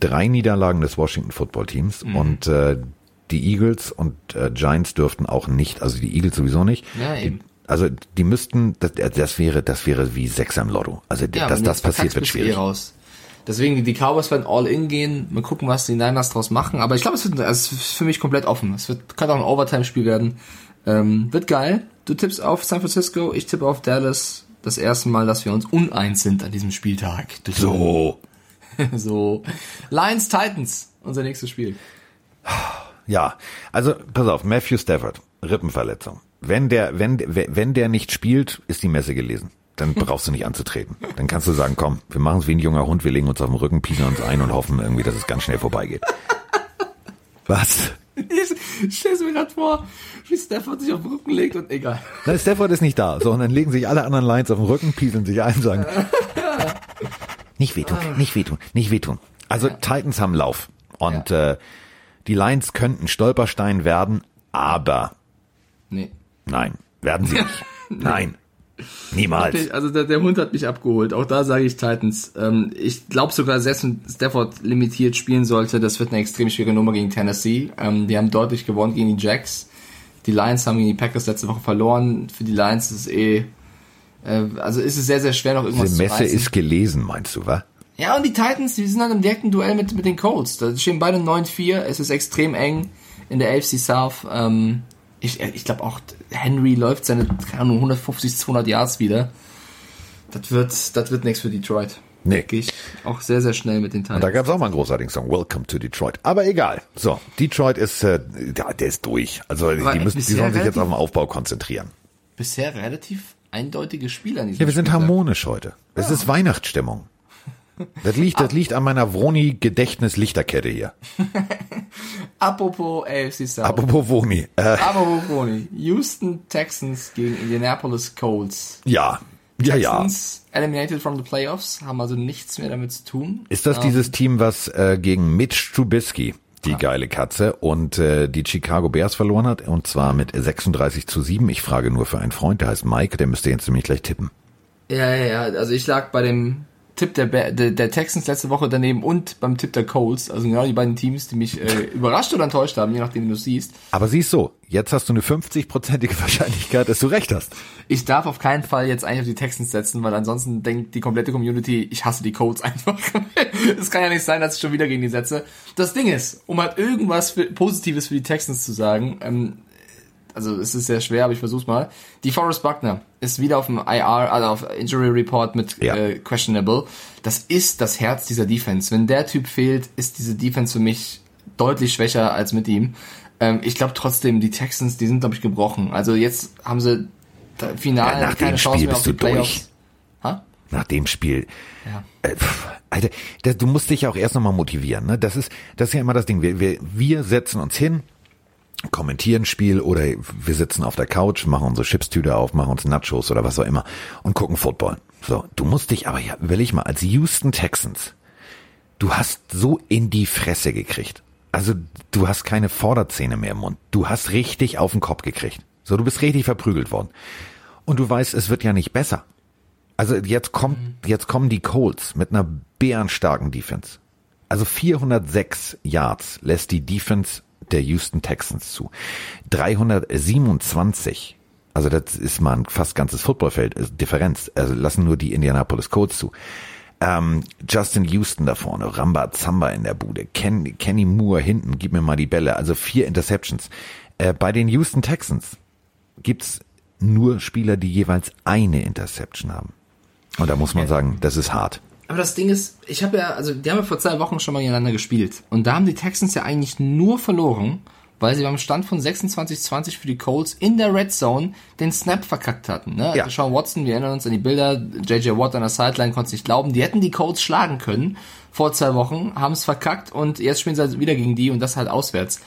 drei Niederlagen des Washington Football Teams und äh, die Eagles und äh, Giants dürften auch nicht, also die Eagles sowieso nicht. Ja, die, eben. also die müssten, das, das wäre, das wäre wie Sechs im Lotto. Also Ja, dass das passiert, wird du schwierig. Eh raus. Deswegen, die- Cowboys werden all in gehen. Mal gucken, was die Niners draus machen. Aber ich glaube, es wird, also es ist für mich komplett offen. Es wird, könnte auch ein Overtime-Spiel werden. Ähm, wird geil. du tippst auf San Francisco, ich tippe auf Dallas. Das erste Mal, dass wir uns uneins sind an diesem Spieltag. So. [laughs] so. Lions Titans, unser nächstes Spiel. Ja, also pass auf, Matthew Stafford, Rippenverletzung. Wenn der, wenn, wenn der nicht spielt, ist die Messe gelesen. Dann brauchst du nicht anzutreten. Dann kannst du sagen, komm, wir machen es wie ein junger Hund, wir legen uns auf den Rücken, pieseln uns ein und hoffen irgendwie, dass es ganz schnell vorbeigeht. Was? Ich stell's mir gerade vor, wie Stafford sich auf den Rücken legt und egal. Na, Stafford ist nicht da, so, und dann legen sich alle anderen Lines auf den Rücken, pieseln sich ein und sagen, nicht wehtun, nicht wehtun, nicht wehtun. Also Titans haben Lauf und äh, die Lions könnten Stolperstein werden, aber Nee. nein, werden sie nicht. [laughs] Nein, niemals. Also der, der Hund hat mich abgeholt. Auch da sage ich Titans. Ähm, ich glaube sogar, selbst wenn Stafford limitiert spielen sollte, das wird eine extrem schwere Nummer gegen Tennessee. Ähm, die haben deutlich gewonnen gegen die Jacks. Die Lions haben gegen die Packers letzte Woche verloren. Für die Lions ist es eh, äh, also ist es sehr, sehr schwer noch irgendwas Diese Messe zu reißen. ist gelesen, meinst du, wa? Ja, und die Titans, die sind halt im direkten Duell mit, mit den Colts. Da stehen beide 9-4. Es ist extrem eng in der AFC South. Ähm, ich ich glaube auch, Henry läuft seine, keine Ahnung, 150, 200 Yards wieder. Das wird, das wird nichts für Detroit. Nee. Gehe ich auch sehr, sehr schnell mit den Und da Titans. gab's auch mal einen großartigen Song, Welcome to Detroit. Aber egal. So, Detroit ist, äh, ja, der ist durch. Also die, Aber die müssen, die sollen sich jetzt auf den Aufbau konzentrieren. Bisher relativ eindeutige Spieler Ja, wir sind Spieltag. harmonisch heute. Es ist Weihnachtsstimmung. Das liegt, das liegt an meiner Vroni-Gedächtnis-Lichterkette hier. [laughs] Apropos AFC South. Apropos Vroni. Äh, Apropos Brony. Houston Texans gegen Indianapolis Colts. ja, ja, ja. Texans eliminated from the playoffs, haben also nichts mehr damit zu tun. Ist das dieses Team, was äh, gegen Mitch Trubisky, die geile Katze, und äh, die Chicago Bears verloren hat? Und zwar mit 36 zu 7. Ich frage nur für einen Freund, der heißt Mike, der müsste jetzt nämlich gleich tippen. Ja, ja, ja. Also ich lag bei dem Tipp der, der, der Texans letzte Woche daneben und beim Tipp der Colts. Also genau die beiden Teams, die mich äh, [laughs] überrascht oder enttäuscht haben, je nachdem, wie du siehst. Aber siehst so, jetzt hast du eine 50-prozentige [laughs] Wahrscheinlichkeit, dass du recht hast. Ich darf auf keinen Fall jetzt eigentlich auf die Texans setzen, weil ansonsten denkt die komplette Community, ich hasse die Colts [laughs] einfach. Es kann ja nicht sein, dass ich schon wieder gegen die setze. Das Ding ist, um halt irgendwas für, Positives für die Texans zu sagen, ähm, also es ist sehr schwer, aber ich versuch's mal. Die Forrest Buckner ist wieder auf dem IR, also auf Injury Report mit Ja. äh, questionable. Das ist das Herz dieser Defense. Wenn der Typ fehlt, ist diese Defense für mich deutlich schwächer als mit ihm. Ähm, ich glaube trotzdem, die Texans, die sind glaube ich gebrochen. Also jetzt haben sie final Ja, nach keine dem Chance Spiel mehr auf bist die du durch. Playoffs. Ha? Nach dem Spiel. Ja. Äh, pff, Alter, das, du musst dich auch erst nochmal motivieren. Ne? Das, ist, das ist ja immer das Ding. Wir, wir, wir setzen uns hin, kommentieren Spiel oder wir sitzen auf der Couch, machen unsere Chipstüte auf, machen uns Nachos oder was auch immer und gucken Football. So, du musst dich aber ja, überleg mal, als Houston Texans, du hast so in die Fresse gekriegt. Also du hast keine Vorderzähne mehr im Mund. Du hast richtig auf den Kopf gekriegt. So, du bist richtig verprügelt worden. Und du weißt, es wird ja nicht besser. Also jetzt kommt, jetzt kommen die Colts mit einer bärenstarken Defense. Also 406 Yards lässt die Defense der Houston Texans zu. 327, also das ist mal ein fast ganzes Footballfeld, Differenz, also lassen nur die Indianapolis Colts zu. Ähm, Justin Houston da vorne, Ramba Zamba in der Bude, Ken, Kenny Moore hinten, gib mir mal die Bälle, also vier Interceptions. Äh, bei den Houston Texans gibt's nur Spieler, die jeweils eine Interception haben. Und da muss man sagen, das ist hart. Aber das Ding ist, ich habe ja, also die haben ja vor zwei Wochen schon mal gegeneinander gespielt. Und da haben die Texans ja eigentlich nur verloren, weil sie beim Stand von 26-20 für die Colts in der Red Zone den Snap verkackt hatten. Ne? Ja. Also Sean Watson, wir erinnern uns an die Bilder, JJ Watt an der Sideline konnte es nicht glauben. Die hätten die Colts schlagen können vor zwei Wochen, haben es verkackt und jetzt spielen sie halt wieder gegen die und das halt auswärts.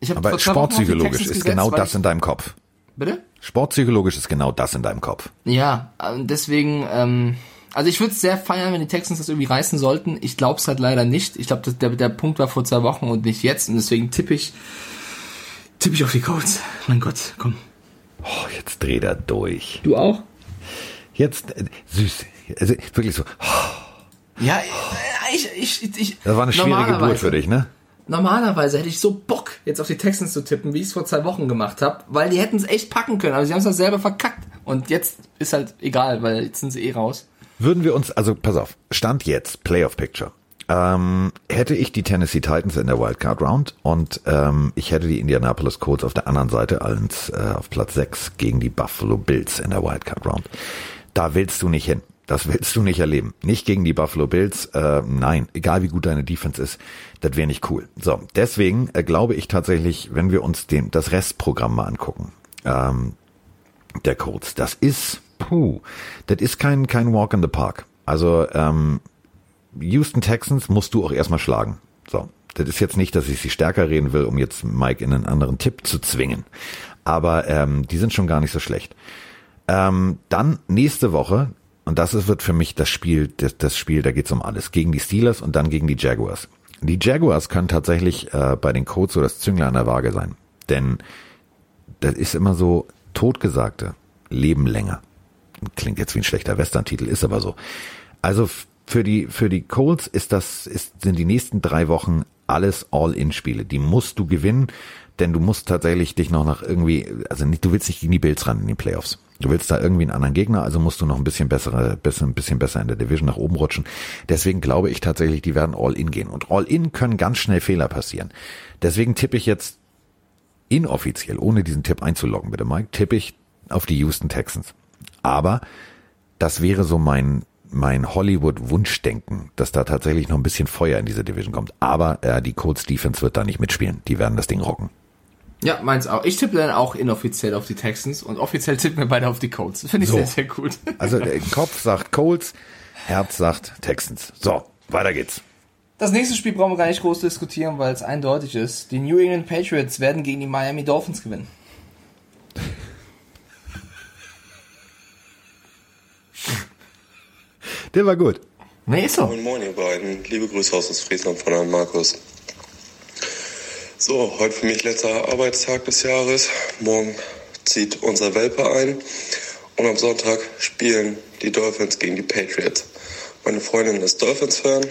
Ich Aber sportpsychologisch ist gesetzt, genau das in deinem Kopf. Bitte? Sportpsychologisch ist genau das in deinem Kopf. Ja, ähm, deswegen, ähm, also ich würde es sehr feiern, wenn die Texans das irgendwie reißen sollten. Ich glaube es halt leider nicht. Ich glaube, der, der Punkt war vor zwei Wochen und nicht jetzt. Und deswegen tippe ich, tippe ich auf die Colts. Mein Gott, komm. Oh, jetzt dreht er durch. Du auch? Jetzt, äh, süß. Also wirklich so. oh, Ja, äh, ich, ich, ich. Das war eine schwere Geburt für dich, ne? Normalerweise hätte ich so Bock, jetzt auf die Texans zu tippen, wie ich es vor zwei Wochen gemacht habe, weil die hätten es echt packen können, aber sie haben es halt selber verkackt. Und jetzt ist halt egal, weil jetzt sind sie eh raus. Würden wir uns, also pass auf, Stand jetzt, Playoff Picture. ähm, hätte ich die Tennessee Titans in der Wildcard Round und ähm, ich hätte die Indianapolis Colts auf der anderen Seite als äh, auf Platz 6 gegen die Buffalo Bills in der Wildcard Round. Da willst du nicht hin. Das willst du nicht erleben. Nicht gegen die Buffalo Bills. Äh, nein, egal wie gut deine Defense ist, das wäre nicht cool. So, deswegen äh, glaube ich tatsächlich, wenn wir uns den, das Restprogramm mal angucken, ähm, der Colts, das ist, puh, das ist kein, kein Walk in the Park. Also ähm, Houston Texans musst du auch erstmal schlagen. So, das ist jetzt nicht, dass ich sie stärker reden will, um jetzt Mike in einen anderen Tipp zu zwingen. Aber ähm, die sind schon gar nicht so schlecht. Ähm, dann nächste Woche, und das ist, wird für mich das Spiel, das, das Spiel, da geht's um alles, gegen die Steelers und dann gegen die Jaguars. Die Jaguars können tatsächlich äh, bei den Codes so das Züngler an der Waage sein. Denn das ist immer so, Totgesagte leben länger. Klingt jetzt wie ein schlechter Western-Titel, ist aber so. Also für die, für die Colts ist das, ist, sind die nächsten drei Wochen alles All-In-Spiele. Die musst du gewinnen, denn du musst tatsächlich dich noch nach irgendwie, also nicht, du willst nicht gegen die Bills ran in den Playoffs. Du willst da irgendwie einen anderen Gegner, also musst du noch ein bisschen bessere, bisschen, ein bisschen besser in der Division nach oben rutschen. Deswegen glaube ich tatsächlich, die werden All-In gehen. Und All-In können ganz schnell Fehler passieren. Deswegen tippe ich jetzt inoffiziell, ohne diesen Tipp einzuloggen, bitte Mike, tippe ich auf die Houston Texans. Aber das wäre so mein mein Hollywood-Wunschdenken, dass da tatsächlich noch ein bisschen Feuer in diese Division kommt. Aber äh, die Colts Defense wird da nicht mitspielen. Die werden das Ding rocken. Ja, meins auch. Ich tippe dann auch inoffiziell auf die Texans und offiziell tippen wir beide auf die Colts. Finde ich So. sehr, sehr gut. Also der Kopf sagt Colts, Herz sagt Texans. So, weiter geht's. Das nächste Spiel brauchen wir gar nicht groß diskutieren, weil es eindeutig ist. Die New England Patriots werden gegen die Miami Dolphins gewinnen. Der war gut. Nee, ist so. Moin Moin ihr beiden, liebe Grüße aus Friesland von Herrn Markus. So, heute für mich letzter Arbeitstag des Jahres. Morgen zieht unser Welpe ein und am Sonntag spielen die Dolphins gegen die Patriots. Meine Freundin ist Dolphins-Fan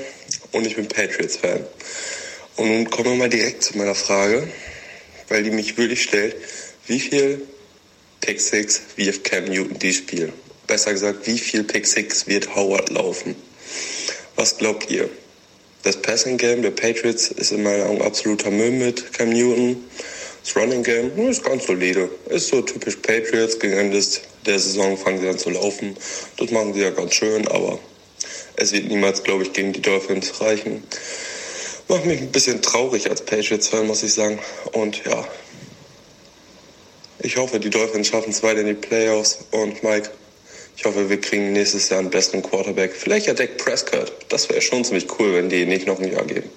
und ich bin Patriots-Fan. Und nun kommen wir mal direkt zu meiner Frage, weil die mich wirklich stellt. Wie viel Pick 6 wirft Cam Newton die Spiel? Besser gesagt, wie viel Pick 6 wird Howard laufen? Was glaubt ihr? Das Passing Game der Patriots ist in meinen Augen absoluter Müll mit Cam Newton. Das Running Game hm, ist ganz solide. Ist so typisch Patriots. Gegen Ende der Saison fangen sie an zu laufen. Das machen sie ja ganz schön, aber es wird niemals, glaube ich, gegen die Dolphins reichen. Macht mich ein bisschen traurig als Patriots-Fan, muss ich sagen. Und ja, ich hoffe, die Dolphins schaffen es weiter in die Playoffs. Und Mike, ich hoffe, wir kriegen nächstes Jahr einen besseren Quarterback. Vielleicht ja Dak Prescott. Das wäre schon ziemlich cool, wenn die nicht noch ein Jahr geben.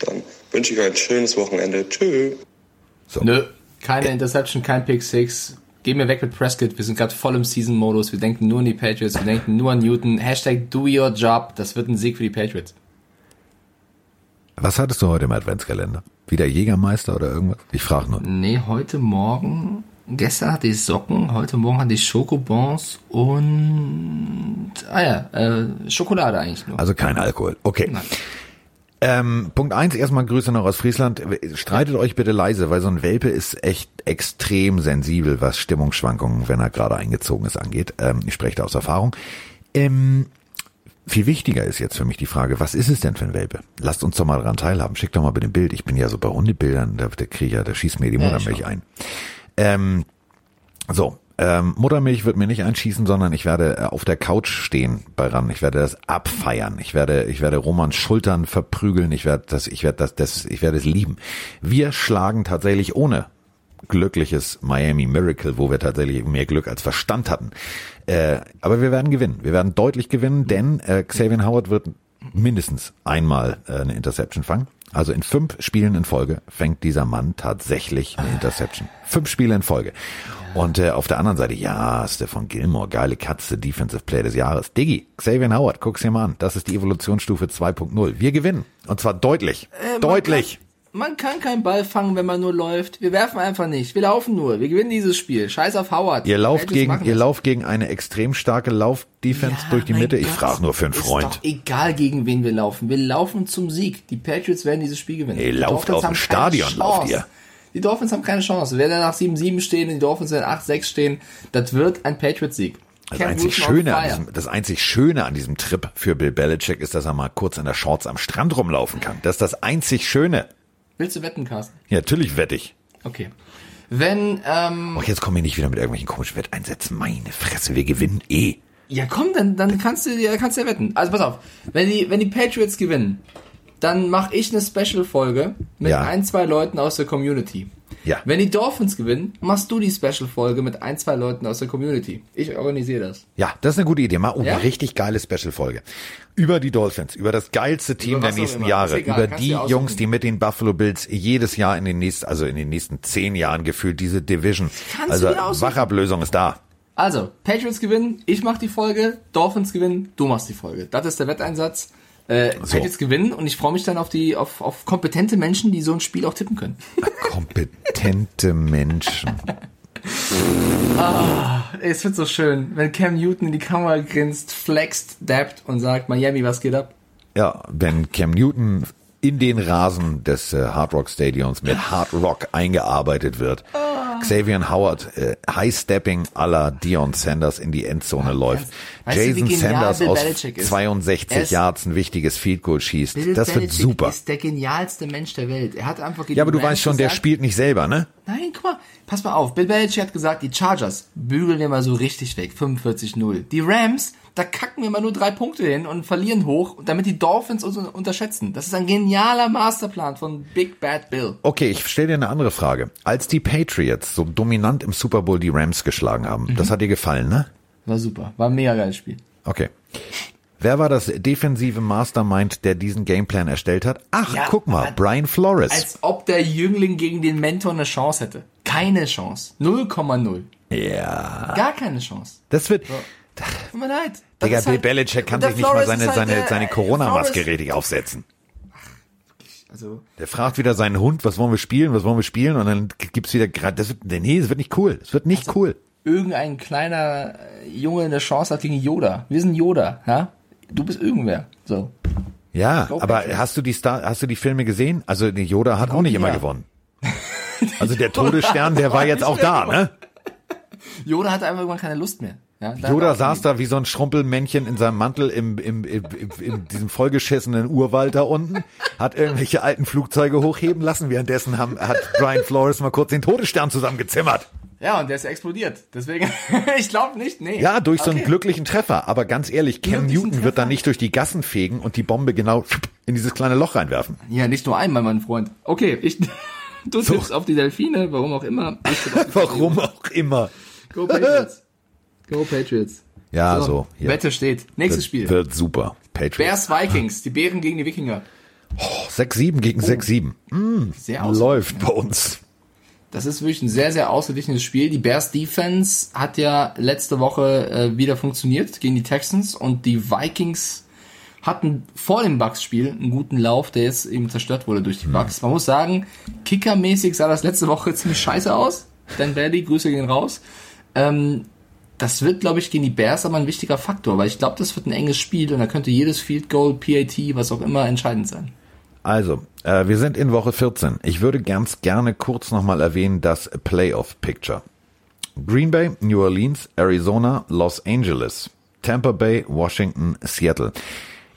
Dann wünsche ich euch ein schönes Wochenende. Tschüss. So. Nö, keine Interception, kein Pick 6. Geh mir weg mit Prescott. Wir sind gerade voll im Season-Modus. Wir denken nur an die Patriots. Wir denken nur an Newton. Hashtag do your job. Das wird ein Sieg für die Patriots. Was hattest du heute im Adventskalender? Wieder Jägermeister oder irgendwas? Ich frage nur. Nee, heute Morgen. Gestern hatte ich Socken, heute Morgen hatte ich Schokobons und ah ja, äh, Schokolade eigentlich nur. Also kein Alkohol. Okay. Nein. Ähm, Punkt eins, erstmal Grüße noch aus Friesland. Streitet euch bitte leise, weil so ein Welpe ist echt extrem sensibel, was Stimmungsschwankungen, wenn er gerade eingezogen ist, angeht. Ähm, ich spreche da aus Erfahrung. Ähm, viel wichtiger ist jetzt für mich die Frage, was ist es denn für ein Welpe? Lasst uns doch mal daran teilhaben. Schickt doch mal bitte ein Bild. Ich bin ja so bei Hundebildern, da, der kriege ja, da schießt mir die Ja, Muttermilch ich auch. ein. Ähm, so, ähm, Muttermilch wird mir nicht einschießen, sondern ich werde äh, auf der Couch stehen bei RAN. Ich werde das abfeiern. Ich werde, ich werde Romans Schultern verprügeln. Ich werde das, ich werde das, das, ich werde es lieben. Wir schlagen tatsächlich ohne glückliches Miami Miracle, wo wir tatsächlich mehr Glück als Verstand hatten. Äh, aber wir werden gewinnen. Wir werden deutlich gewinnen, denn äh, Xavier Howard wird mindestens einmal äh, eine Interception fangen. Also in fünf Spielen in Folge fängt dieser Mann tatsächlich eine Interception. Fünf Spiele in Folge. Und äh, auf der anderen Seite, ja, Stefan Gilmore, geile Katze, Defensive Player des Jahres. Diggi, Xavier Howard, guck's dir mal an. Das ist die Evolutionsstufe 2.0. Wir gewinnen. Und zwar deutlich. deutlich. Man kann keinen Ball fangen, wenn man nur läuft. Wir werfen einfach nicht. Wir laufen nur. Wir gewinnen dieses Spiel. Scheiß auf Howard. Ihr lauft gegen, ihr lauft gegen eine extrem starke Laufdefense Ja, durch die Mitte. Ich Gott, frage nur für einen ist Freund. Doch egal, gegen wen wir laufen. Wir laufen zum Sieg. Die Patriots werden dieses Spiel gewinnen. Ihr Die lauft auf dem Stadion, lauft ihr. Die Dolphins haben keine Chance. Werden nach 7-7 stehen und die Dolphins werden 8-6 stehen. Das wird ein Patriots-Sieg. Das einzig, Schöne an diesem, das einzig Schöne an diesem Trip für Bill Belichick ist, dass er mal kurz in der Shorts am Strand rumlaufen kann. Das ist das einzig Schöne. Willst du wetten, Carsten? Ja, natürlich wette ich. Okay. Wenn, ähm, Och, jetzt kommen wir nicht wieder mit irgendwelchen komischen Wetteinsätzen. Meine Fresse, wir gewinnen eh. ja komm, dann, dann kannst du dir, kannst du ja wetten. Also pass auf, wenn die, wenn die Patriots gewinnen, dann mache ich eine Special-Folge mit Ja. ein, zwei Leuten aus der Community. Ja. Wenn die Dolphins gewinnen, machst du die Special-Folge mit ein, zwei Leuten aus der Community. Ich organisiere das. Ja, das ist eine gute Idee. Mal oh, Ja? eine richtig geile Special-Folge. Über die Dolphins, über das geilste Team der nächsten. Jahre, egal, über die. Jungs, die mit den Buffalo Bills jedes Jahr in den nächsten, also in den nächsten zehn Jahren gefühlt diese Division. Kannst also. Wachablösung ist da. Also, Patriots gewinnen, ich mach die Folge, Dolphins gewinnen, du machst die Folge. Das ist der Wetteinsatz. Äh, So. Patriots gewinnen und ich freue mich dann auf die, auf, auf kompetente Menschen, die so ein Spiel auch tippen können. Kompetente Menschen. Es wird so schön, wenn Cam Newton in die Kamera grinst, flext, dabbt und sagt, Miami, was geht ab? Ja, wenn Cam Newton in den Rasen des äh, Hard Rock Stadions mit Hard Rock eingearbeitet wird. Xavier Howard äh, High-Stepping à la Dion Sanders in die Endzone läuft. weißt du, Jason genial Sanders Bill aus Belichick ist? 62 Er ist- Yards ein wichtiges Field Goal schießt. Bill das wird Belichick super. ist der genialste Mensch der Welt. Er hat einfach Ja, aber du Rams weißt schon, der gesagt, spielt nicht selber, ne? Nein, guck mal, pass mal auf. Bill Belichick hat gesagt, die Chargers bügeln wir mal so richtig weg, 45-0. Die Rams, da kacken wir mal nur drei Punkte hin und verlieren hoch, damit die Dolphins uns unterschätzen. Das ist ein genialer Masterplan von Big Bad Bill. Okay, ich stelle dir eine andere Frage. Als die Patriots so dominant im Super Bowl die Rams geschlagen haben, Mhm. das hat dir gefallen, ne? War super, war ein mega geiles Spiel. Okay. Wer war das defensive Mastermind, der diesen Gameplan erstellt hat? Ach, Ja, guck mal, Brian Flores. Als ob der Jüngling gegen den Mentor eine Chance hätte. Keine Chance. 0,0 Ja. Gar keine Chance. Das wird. Tut mir leid. Digga, Bill halt- Belichick kann sich nicht mal Flores seine, ist halt seine, seine Corona-Maske richtig aufsetzen. Also, Der fragt wieder seinen Hund, was wollen wir spielen, was wollen wir spielen, und dann gibt's wieder gerade, das wird, nee, das wird nicht cool. Das wird nicht Also cool. irgendein kleiner äh, Junge eine Chance hat gegen Yoda. Wir sind Yoda, ja? Du bist irgendwer. So. Ja, aber hast du die Star, hast du die Filme gesehen? Also, die Yoda hat auch nicht immer ja. gewonnen. Also der [laughs] Todesstern, der war jetzt auch da, ne? Yoda hatte einfach irgendwann keine Lust mehr. Ja, Da Yoda saß da wie so ein Schrumpelmännchen in seinem Mantel im, im, im, im, in diesem vollgeschissenen Urwald da unten, hat irgendwelche alten Flugzeuge hochheben lassen. Währenddessen haben, hat Brian Flores mal kurz den Todesstern zusammengezimmert. Ja, und der ist explodiert. Deswegen, [laughs] ich glaube nicht, nee. Ja, durch so einen Okay. glücklichen Treffer. Aber ganz ehrlich, Cam Newton wird da Treffer? nicht durch die Gassen fegen und die Bombe genau in dieses kleine Loch reinwerfen. Ja, nicht nur einmal, mein Freund. Okay, ich, [laughs] du So. tippst auf die Delfine, warum auch immer. [laughs] Warum auch immer. Go Patriots. Go Patriots. Ja, so. hier. Wette steht. Nächstes Wird, Spiel. wird super. Patriots. Bears Vikings, die Bären gegen die Wikinger. 6-7 gegen 6-7. Sehr ausgeglichen. Läuft bei uns. Das ist wirklich ein sehr, sehr ausgeglichenes Spiel. Die Bears Defense hat ja letzte Woche äh, wieder funktioniert gegen die Texans und die Vikings hatten vor dem Bucks-Spiel einen guten Lauf, der jetzt eben zerstört wurde durch die Bucks. Man muss sagen, kickermäßig sah das letzte Woche [laughs] ziemlich scheiße aus. Dan Bailey, Grüße gehen raus. Ähm, das wird, glaube ich, gegen die Bears aber ein wichtiger Faktor, weil ich glaube, das wird ein enges Spiel und da könnte jedes Field Goal, PAT, was auch immer, entscheidend sein. Also, äh, wir sind in Woche 14. Ich würde ganz gerne kurz nochmal erwähnen das Playoff Picture. Green Bay, New Orleans, Arizona, Los Angeles, Tampa Bay, Washington, Seattle.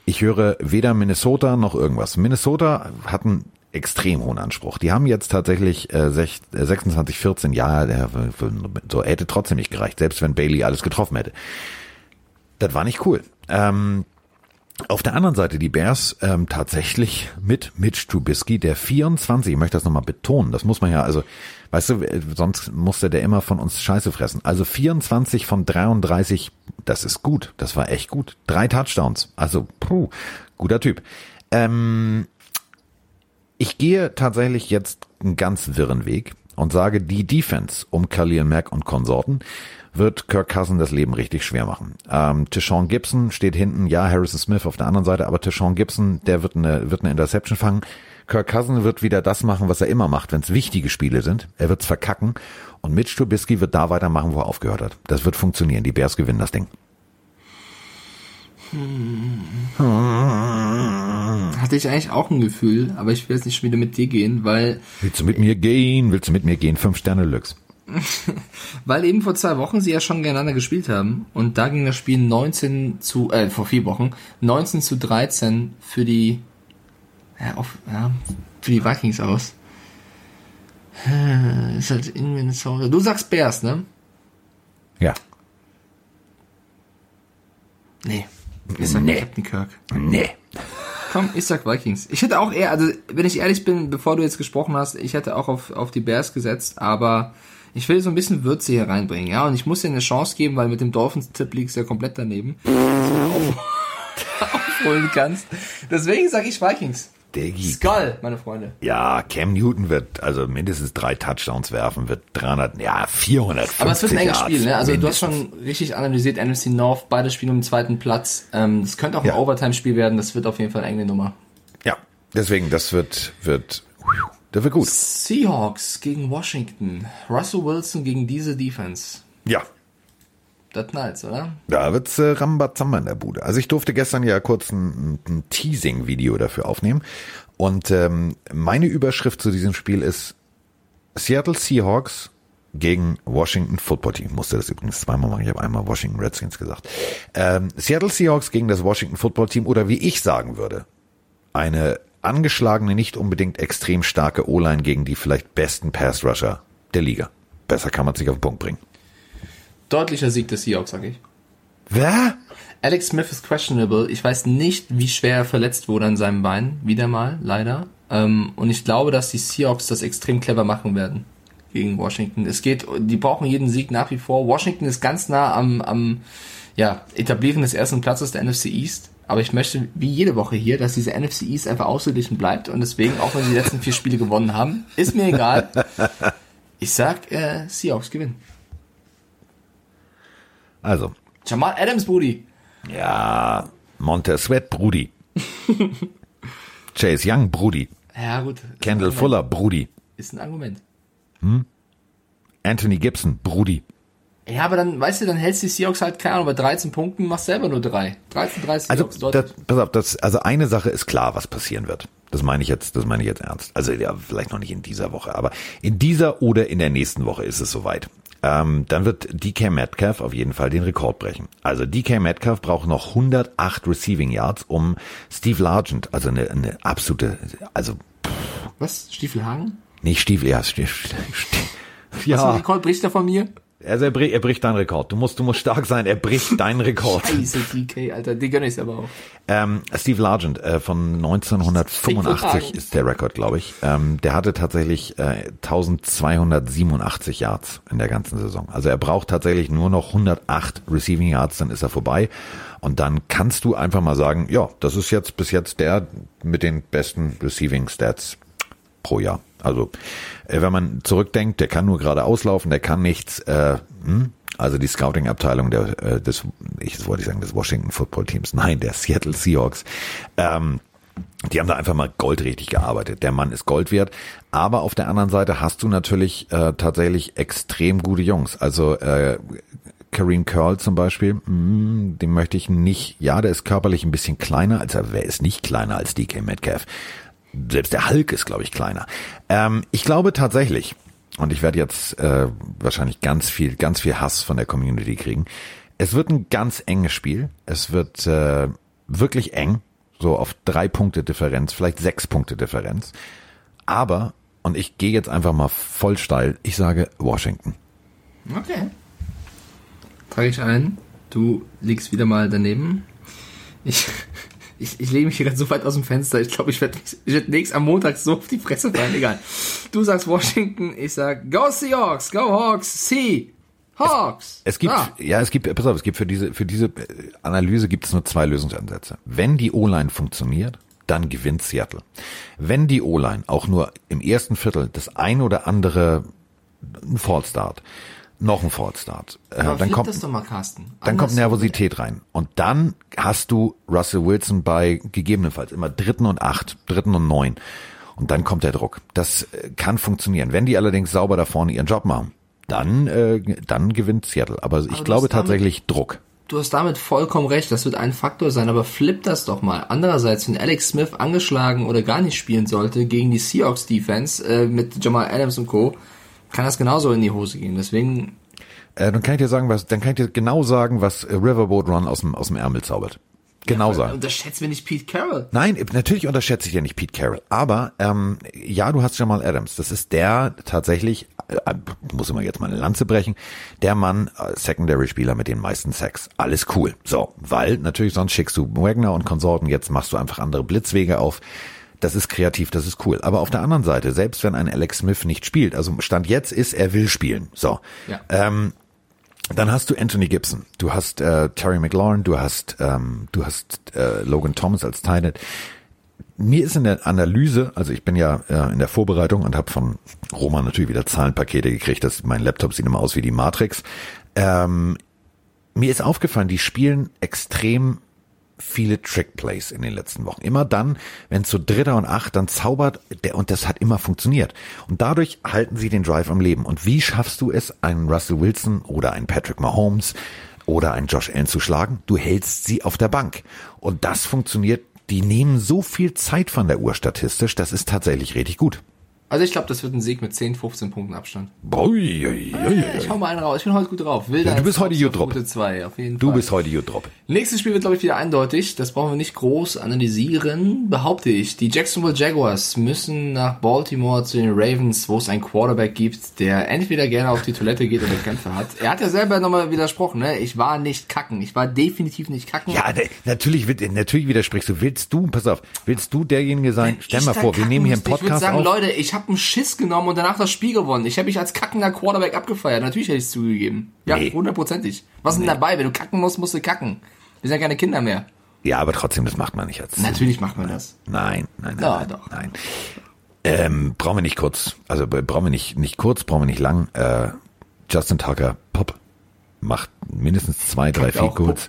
Ich höre weder Minnesota noch irgendwas. Minnesota hat einen extrem hohen Anspruch. Die haben jetzt tatsächlich äh, sech- äh, 26, 14, ja, der, so hätte trotzdem nicht gereicht, selbst wenn Bailey alles getroffen hätte. Das war nicht cool. Ähm, auf der anderen Seite die Bears ähm, tatsächlich mit Mitch Trubisky, der 24, ich möchte das nochmal betonen, das muss man ja, also, weißt du, äh, sonst musste der immer von uns Scheiße fressen. Also 24 von 33, das ist gut, das war echt gut. Drei Touchdowns, also, puh, guter Typ. Ähm, ich gehe tatsächlich jetzt einen ganz wirren Weg und sage, die Defense um Khalil Mack und Konsorten wird Kirk Cousin das Leben richtig schwer machen. Ähm, Tishon Gibson steht hinten, ja, Harrison Smith auf der anderen Seite, aber Tishon Gibson, der wird eine, wird eine Interception fangen. Kirk Cousin wird wieder das machen, was er immer macht, wenn es wichtige Spiele sind. Er wird's verkacken und Mitch Trubisky wird da weitermachen, wo er aufgehört hat. Das wird funktionieren. Die Bears gewinnen das Ding. Hatte ich eigentlich auch ein Gefühl, aber ich will jetzt nicht schon wieder mit dir gehen, weil Willst du mit mir gehen? Willst du mit mir gehen? Fünf Sterne Lux. [laughs] Weil eben vor zwei Wochen sie ja schon gegeneinander gespielt haben und da ging das Spiel 19 zu, äh, vor vier Wochen, 19 zu 13 für die, ja, auf, ja, für die Vikings aus. Äh, Ist halt in Minnesota. Du sagst Bears, ne? Ja. Nee. Ich sag Nee. Captain Kirk. Nee. Komm, ich sag Vikings. Ich hätte auch eher, also wenn ich ehrlich bin, bevor du jetzt gesprochen hast, ich hätte auch auf, auf die Bears gesetzt, aber ich will so ein bisschen Würze hier reinbringen, ja, und ich muss dir eine Chance geben, weil mit dem Dolphins-Tipp liegst du ja komplett daneben. [laughs] dass du auf- Aufholen kannst. Deswegen sag ich Vikings. Diggi. Skull, meine Freunde. Ja, Cam Newton wird also mindestens drei Touchdowns werfen, wird 300, ja, 450 Aber es wird ein enges Spiel, ne? Also du hast mindestens. schon richtig analysiert, NFC North, beide spielen um den zweiten Platz. Ähm, das könnte auch ein Ja. Overtime-Spiel werden, das wird auf jeden Fall eine enge Nummer. Ja, deswegen, das wird, wird, das wird gut. Seahawks gegen Washington. Russell Wilson gegen diese Defense. Ja, Das knallt's, oder? Da wird's äh, Rambazamba in der Bude. Also ich durfte gestern ja kurz ein, ein Teasing-Video dafür aufnehmen. Und ähm, meine Überschrift zu diesem Spiel ist Seattle Seahawks gegen Washington Football Team. Ich musste das übrigens zweimal machen. Ich habe einmal Washington Redskins gesagt. Ähm, Seattle Seahawks gegen das Washington Football Team oder wie ich sagen würde, eine angeschlagene, nicht unbedingt extrem starke O-Line gegen die vielleicht besten Pass-Rusher der Liga. Besser kann man sich auf den Punkt bringen. Deutlicher Sieg des Seahawks, sag ich. Wer? Alex Smith ist questionable. Ich weiß nicht, wie schwer er verletzt wurde an seinem Bein. Wieder mal, leider. Ähm, und ich glaube, dass die Seahawks das extrem clever machen werden gegen Washington. Es geht, die brauchen jeden Sieg nach wie vor. Washington ist ganz nah am, am ja, Etablieren des ersten Platzes der NFC East. Aber ich möchte, wie jede Woche hier, dass diese NFC East einfach ausgeglichen bleibt. Und deswegen, auch wenn sie die letzten vier Spiele gewonnen haben, ist mir egal. [laughs] Ich sag, äh, Seahawks gewinnen. Also, Jamal Adams, Brudi. Ja, Montez Sweat, Brudi. [laughs] Chase Young, Brudi. Ja, gut. Kendall. Fuller, Brudi. Ist ein Argument. Anthony Gibson, Brudi. Ja, aber dann, weißt du, dann hältst du die Seahawks halt, keine Ahnung, bei 13 Punkten, machst selber nur drei. 13, 30 Also, das, pass auf, das, also eine Sache ist klar, was passieren wird. Das meine ich jetzt, das meine ich jetzt ernst. Also ja, vielleicht noch nicht in dieser Woche, aber in dieser oder in der nächsten Woche ist es soweit. Ähm, dann wird DK Metcalf auf jeden Fall den Rekord brechen. Also DK Metcalf braucht noch 108 Receiving Yards, um Steve Largent, also eine, eine absolute, also Was? Stiefelhagen? nicht Stiefel, ja, Stiefel, Stiefel, Was ein ja. Rekord bricht er von mir? Also er bricht, er bricht deinen Rekord. Du musst, du musst stark sein. Er bricht deinen Rekord. [laughs] Scheiße, DK, Alter, die gönn ich's aber auch. Ähm, Steve Largent äh, von 1985 Steve ist der Rekord, glaube ich. Ähm, der hatte tatsächlich äh, 1287 Yards in der ganzen Saison. Also er braucht tatsächlich nur noch 108 Receiving Yards, dann ist er vorbei. Und dann kannst du einfach mal sagen, ja, das ist jetzt bis jetzt der mit den besten Receiving Stats pro Jahr. Also äh, wenn man zurückdenkt, der kann nur gerade auslaufen, der kann nichts. Äh, hm? Also die Scouting-Abteilung der, äh, des, ich wollte ich sagen, des Washington Football Teams, nein, der Seattle Seahawks. Ähm, die haben da einfach mal goldrichtig gearbeitet. Der Mann ist Gold wert. Aber auf der anderen Seite hast du natürlich äh, tatsächlich extrem gute Jungs. Also äh, Kareem Curl zum Beispiel, mh, den möchte ich nicht. Ja, der ist körperlich ein bisschen kleiner. Also wer ist nicht kleiner als DK Metcalf? Selbst der Hulk ist, glaube ich, kleiner. Ähm, ich glaube tatsächlich, und ich werde jetzt äh, wahrscheinlich ganz viel, ganz viel Hass von der Community kriegen. Es wird ein ganz enges Spiel. Es wird äh, wirklich eng, so auf drei Punkte Differenz, vielleicht sechs Punkte Differenz. Aber, und ich gehe jetzt einfach mal voll steil, ich sage Washington. Okay. Trage ich ein. Du liegst wieder mal daneben. Ich, ich, ich lehne mich hier gerade so weit aus dem Fenster. Ich glaube, ich werde ich werd nächst am Montag so auf die Fresse fallen. Egal. Du sagst Washington, ich sag Go Seahawks, Go Hawks, See Hawks. Es gibt, Ah, ja, es gibt, pass auf, es gibt für diese, für diese Analyse gibt es nur zwei Lösungsansätze. Wenn die O-Line funktioniert, dann gewinnt Seattle. Wenn die O-Line auch nur im ersten Viertel das ein oder andere ein Fallstart, noch ein Fallstart, äh, aber dann kommt, das doch mal, Carsten. dann kommt. Nervosität rein. Und dann hast du Russell Wilson bei gegebenenfalls immer dritten und acht, dritten und neun. Und dann kommt der Druck. Das äh, kann funktionieren. Wenn die allerdings sauber da vorne ihren Job machen, dann, äh, dann gewinnt Seattle. Aber ich du glaube hast damit- tatsächlich Druck. Du hast damit vollkommen recht, das wird ein Faktor sein, aber flip das doch mal. Andererseits, wenn Alex Smith angeschlagen oder gar nicht spielen sollte gegen die Seahawks Defense äh, mit Jamal Adams und Co., kann das genauso in die Hose gehen. Deswegen, Äh, dann kann ich dir sagen, was, dann kann ich dir genau sagen, was äh, Riverboat Run aus dem, aus dem Ärmel zaubert. Genau sagen. unterschätzt mir nicht Pete Carroll. Nein, natürlich unterschätze ich ja nicht Pete Carroll. Aber ähm, ja, du hast Jamal Adams. Das ist der tatsächlich, äh, muss immer jetzt mal eine Lanze brechen, der Mann, äh, Secondary-Spieler mit den meisten Sacks. Alles cool. So, weil natürlich sonst schickst du Wagner und Konsorten, jetzt machst du einfach andere Blitzwege auf. Das ist kreativ, das ist cool. Aber auf der anderen Seite, selbst wenn ein Alex Smith nicht spielt, also Stand jetzt ist, er will spielen. So. Ja. Ähm, dann hast du Anthony Gibson, du hast äh, Terry McLaurin, du hast ähm, du hast äh, Logan Thomas als Teilnet. Mir ist in der Analyse, also ich bin ja äh, in der Vorbereitung und habe von Roman natürlich wieder Zahlenpakete gekriegt. Das, mein Laptop sieht immer aus wie die Matrix. Ähm, mir ist aufgefallen, die spielen extrem viele Trickplays in den letzten Wochen. Immer dann, wenn so Dritter und Acht, dann zaubert der und das hat immer funktioniert. Und dadurch halten sie den Drive am Leben. Und wie schaffst du es, einen Russell Wilson oder einen Patrick Mahomes oder einen Josh Allen zu schlagen? Du hältst sie auf der Bank. Und das funktioniert. Die nehmen so viel Zeit von der Uhr statistisch, das ist tatsächlich richtig gut. Also ich glaube, das wird ein Sieg mit 10, 15 Punkten Abstand. Ui, ui, ui. Ich hau mal einen raus. Ich bin heute gut drauf. Wilder Ja, du bist heute gut drauf. Gute 2, auf jeden Du Fall. bist heute drauf. Nächstes Spiel wird, glaube ich, wieder eindeutig. Das brauchen wir nicht groß analysieren, behaupte ich. Die Jacksonville Jaguars müssen nach Baltimore zu den Ravens, wo es einen Quarterback gibt, der entweder gerne auf die Toilette geht oder Kämpfe hat. Er hat ja selber nochmal widersprochen, ne? Ich war nicht kacken. Ich war definitiv nicht kacken. Ja, de- natürlich, wird- natürlich widersprichst du. Willst du, pass auf, willst du derjenige sein? Stell Ich mal vor, wir nehmen hier einen musste. Ich Podcast sagen, auf. Leute, ich habe einen Schiss genommen und danach das Spiel gewonnen. Ich habe mich als kackender Quarterback abgefeiert. Natürlich hätte ich es zugegeben. Ja, Nee. hundertprozentig. Was ist denn dabei? Wenn du kacken musst, musst du kacken. Wir sind ja keine Kinder mehr. Ja, aber trotzdem, das macht man nicht als. Natürlich macht man das. Nein, nein, nein, Ja, nein, doch. nein. Ähm, brauchen wir nicht kurz, also äh, brauchen wir nicht, nicht kurz, brauchen wir nicht lang. Äh, Justin Tucker, Pop, macht mindestens zwei, drei, vier kurz,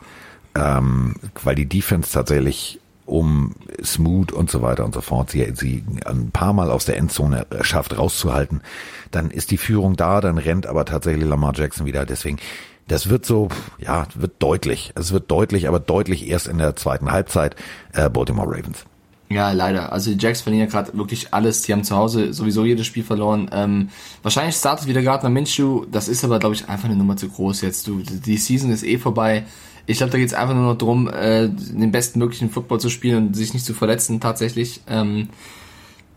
ähm, weil die Defense tatsächlich um Smooth und so weiter und so fort, sie, sie ein paar Mal aus der Endzone schafft rauszuhalten, dann ist die Führung da, dann rennt aber tatsächlich Lamar Jackson wieder, deswegen das wird so, ja, wird deutlich. Es wird deutlich, aber deutlich erst in der zweiten Halbzeit äh, Baltimore Ravens. Ja, leider. Also die Jacks verlieren ja gerade wirklich alles. Die haben zu Hause sowieso jedes Spiel verloren. Ähm, wahrscheinlich startet wieder Gardner Minshew. Das ist aber, glaube ich, einfach eine Nummer zu groß jetzt. Du, die Season ist eh vorbei. Ich glaube, da geht's einfach nur noch drum, äh, den besten möglichen Football zu spielen und sich nicht zu verletzen tatsächlich. Ähm,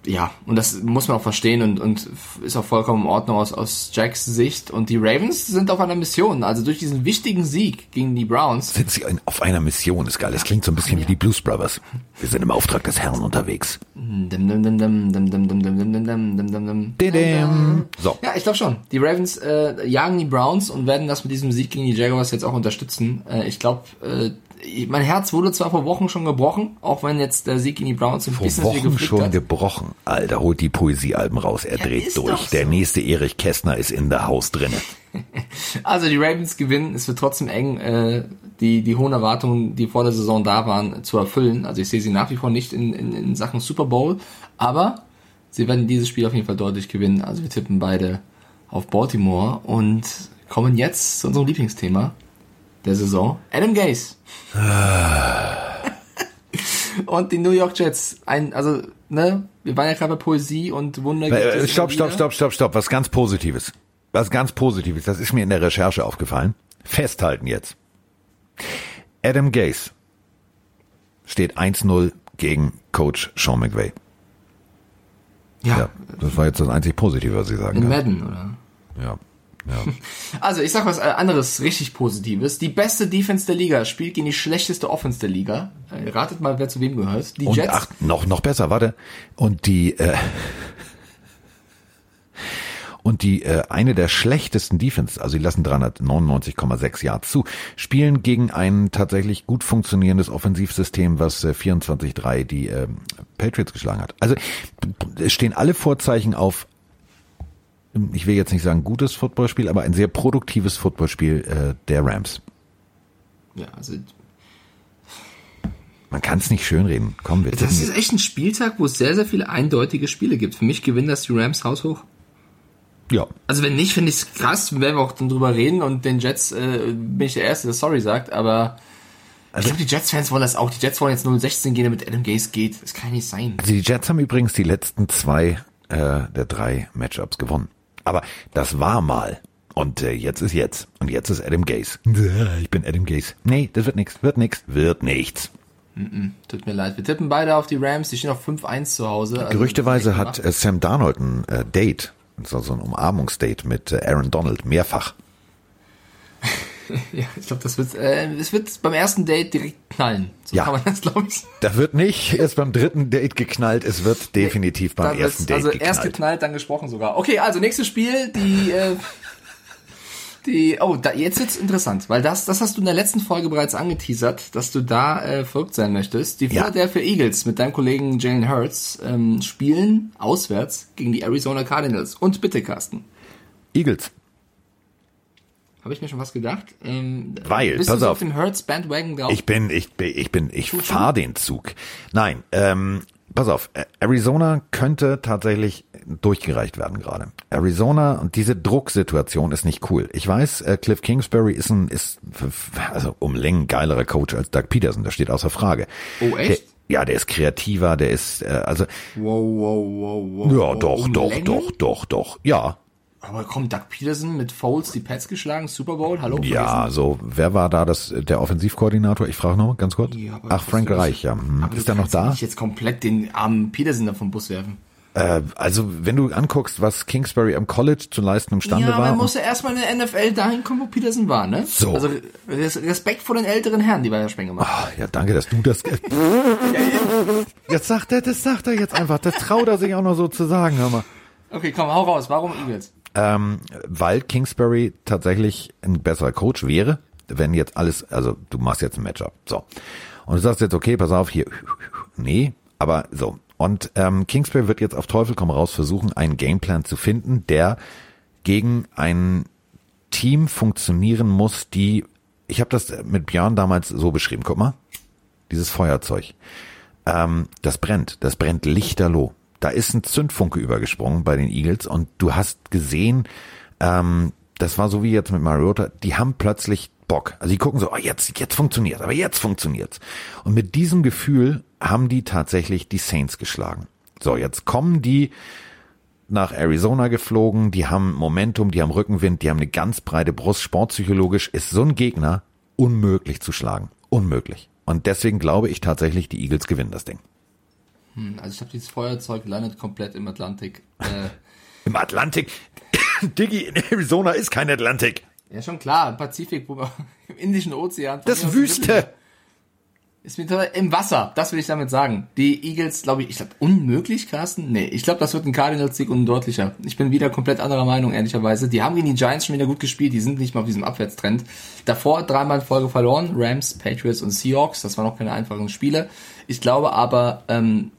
ja, und das muss man auch verstehen und, und ist auch vollkommen in Ordnung aus, aus Jacks Sicht. Und die Ravens sind auf einer Mission. Also durch diesen wichtigen Sieg gegen die Browns. Sind sie auf einer Mission, ist geil. Das klingt so ein bisschen ja. wie die Blues Brothers. Wir sind im Auftrag des Herrn unterwegs. So. Ja, ich glaube schon. Die Ravens äh, jagen die Browns und werden das mit diesem Sieg gegen die Jaguars jetzt auch unterstützen. Äh, ich glaube, äh, mein Herz wurde zwar vor Wochen schon gebrochen, auch wenn jetzt der Sieg gegen die Browns ein Vor bisschen Wochen geflickt schon hat. gebrochen. Alter, holt die Poesiealben raus. Er Ja, dreht durch. so. Der nächste Erich Kästner ist in der Haus drinne. [laughs] Also die Ravens gewinnen. Es wird trotzdem eng, äh, die, die hohen Erwartungen, die vor der Saison da waren, zu erfüllen. Also ich sehe sie nach wie vor nicht in, in, in Sachen Super Bowl, aber sie werden dieses Spiel auf jeden Fall deutlich gewinnen. Also wir tippen beide auf Baltimore und kommen jetzt zu unserem Lieblingsthema der Saison. Adam Gase. und die New York Jets. Ein, also, ne, wir waren ja gerade bei Poesie und Wunder. Äh, stopp, stopp, stopp, stopp, stopp. Was ganz Positives. Was ganz Positives. Das ist mir in der Recherche aufgefallen. Festhalten jetzt. Adam Gase steht 1-0 gegen Coach Sean McVay. Ja, Ja, das war jetzt das einzig Positive, was ich sagen in kann. Madden, oder? Ja, ja. Also, ich sag was äh, anderes, richtig Positives. Die beste Defense der Liga spielt gegen die schlechteste Offense der Liga. Äh, ratet mal, wer zu wem gehört. Die Und Jets. ach, noch, noch besser, warte. Und die, äh, und die, äh, eine der schlechtesten Defense, also die lassen 399,6 Yards zu, spielen gegen ein tatsächlich gut funktionierendes Offensivsystem, was äh, 24-3 die äh, Patriots geschlagen hat. Also es stehen alle Vorzeichen auf, ich will jetzt nicht sagen gutes Footballspiel, aber ein sehr produktives Footballspiel äh, der Rams. Ja, also, Man kann es nicht schönreden. Komm, wir das ist echt ein Spieltag, wo es sehr, sehr viele eindeutige Spiele gibt. Für mich gewinnen das die Rams haushoch. Ja, Also wenn nicht, finde ich es krass, werden wir auch dann drüber reden und den Jets äh, bin ich der Erste, der sorry sagt, aber ich glaube, die Jets-Fans wollen das auch. Die Jets wollen jetzt 0-16 gehen, damit Adam Gase geht. Das kann nicht sein. Also die Jets haben übrigens die letzten zwei äh, der drei Matchups gewonnen. Aber das war mal. Und äh, jetzt ist jetzt. Und jetzt ist Adam Gaze. Ich bin Adam Gaze. Nee, das wird nichts, wird nichts, wird nichts. Tut mir leid. Wir tippen beide auf die Rams. Die stehen auf 5-1 zu Hause. Also Gerüchteweise hat äh, Sam Darnold ein äh, Date, so, so ein Umarmungsdate mit äh, Aaron Donald, mehrfach. [laughs] [laughs] Ja, ich glaube, das wird, äh, es wird beim ersten Date direkt knallen. So Ja. kann man das, glaube ich. Da wird nicht erst beim dritten Date geknallt, es wird definitiv beim Dann ersten Date also geknallt. erst geknallt, dann gesprochen sogar. Okay, also nächstes Spiel, die, äh, die, oh, da, jetzt wird's interessant, weil das, das hast du in der letzten Folge bereits angeteasert, dass du da äh, verrückt sein möchtest. Die Ja. Philadelphia Eagles mit deinem Kollegen Jalen Hurts ähm, spielen auswärts gegen die Arizona Cardinals. Und bitte, Carsten, Eagles. Habe ich mir schon was gedacht? Ähm, Weil, bist pass du so auf. auf? Ich bin, ich bin, ich bin, ich fahr den Zug. Nein, ähm, pass auf, Arizona könnte tatsächlich durchgereicht werden gerade. Arizona und diese Drucksituation ist nicht cool. Ich weiß, äh, Cliff Kingsbury ist ein, ist also um Längen geilerer Coach als Doug Peterson, das steht außer Frage. Oh, echt? Der, ja, der ist kreativer, der ist, äh, also, wow, wow, wow, wow. ja, doch, Um doch, Längen? doch, doch, doch, ja. Aber kommt Doug Peterson mit Foles die Pets geschlagen, Super Bowl, hallo? Ja, so, wer war da das, der Offensivkoordinator? Ich frage noch ganz kurz. Ja, Ach, Frank Reich, ja. Hm. Ist er noch da? Nicht jetzt komplett den armen Peterson da vom Bus werfen. Äh, also, wenn du anguckst, was Kingsbury am College zu leisten imstande ja, war. er muss ja erstmal in der NFL dahin kommen, wo Peterson war, ne? So. Also Res- Respekt vor den älteren Herren, die bei der Spenge machen. Ah, ja, danke, dass du das. [laughs] jetzt sagt er, das sagt er jetzt einfach. Das traut er sich auch noch so zu sagen, hör mal. Okay, komm, hau raus. Warum Eagles? Ähm, weil Kingsbury tatsächlich ein besserer Coach wäre, wenn jetzt alles, also du machst jetzt ein Matchup. So. Und du sagst jetzt, okay, pass auf, hier. Nee, aber so. Und ähm, Kingsbury wird jetzt auf Teufel komm raus versuchen, einen Gameplan zu finden, der gegen ein Team funktionieren muss, die, ich habe das mit Björn damals so beschrieben, guck mal, dieses Feuerzeug, ähm, das brennt, das brennt lichterloh. Da ist ein Zündfunke übergesprungen bei den Eagles und du hast gesehen, ähm, das war so wie jetzt mit Mariota, die haben plötzlich Bock. Also die gucken so, oh, jetzt, jetzt funktioniert, aber jetzt funktioniert's. Und mit diesem Gefühl haben die tatsächlich die Saints geschlagen. So, jetzt kommen die nach Arizona geflogen, die haben Momentum, die haben Rückenwind, die haben eine ganz breite Brust. Sportpsychologisch ist so ein Gegner unmöglich zu schlagen. Unmöglich. Und deswegen glaube ich tatsächlich, die Eagles gewinnen das Ding. Also ich glaube, dieses Feuerzeug landet komplett im Atlantik. [laughs] Äh, Im Atlantik. [coughs] Diggi, in Arizona ist kein Atlantik. ja, schon klar, im Pazifik, wo wir, [laughs] im Indischen Ozean. Das Wüste. Ist mir total, im Wasser, das will ich damit sagen. Die Eagles, glaube ich, ich glaube, unmöglich, Carsten? Nee, ich glaube, das wird ein Cardinals-Sieg und ein deutlicher. Ich bin wieder komplett anderer Meinung, ehrlicherweise. Die haben gegen die Giants schon wieder gut gespielt, die sind nicht mal auf diesem Abwärtstrend. Davor dreimal in Folge verloren, Rams, Patriots und Seahawks, das waren noch keine einfachen Spiele. Ich glaube aber, ähm,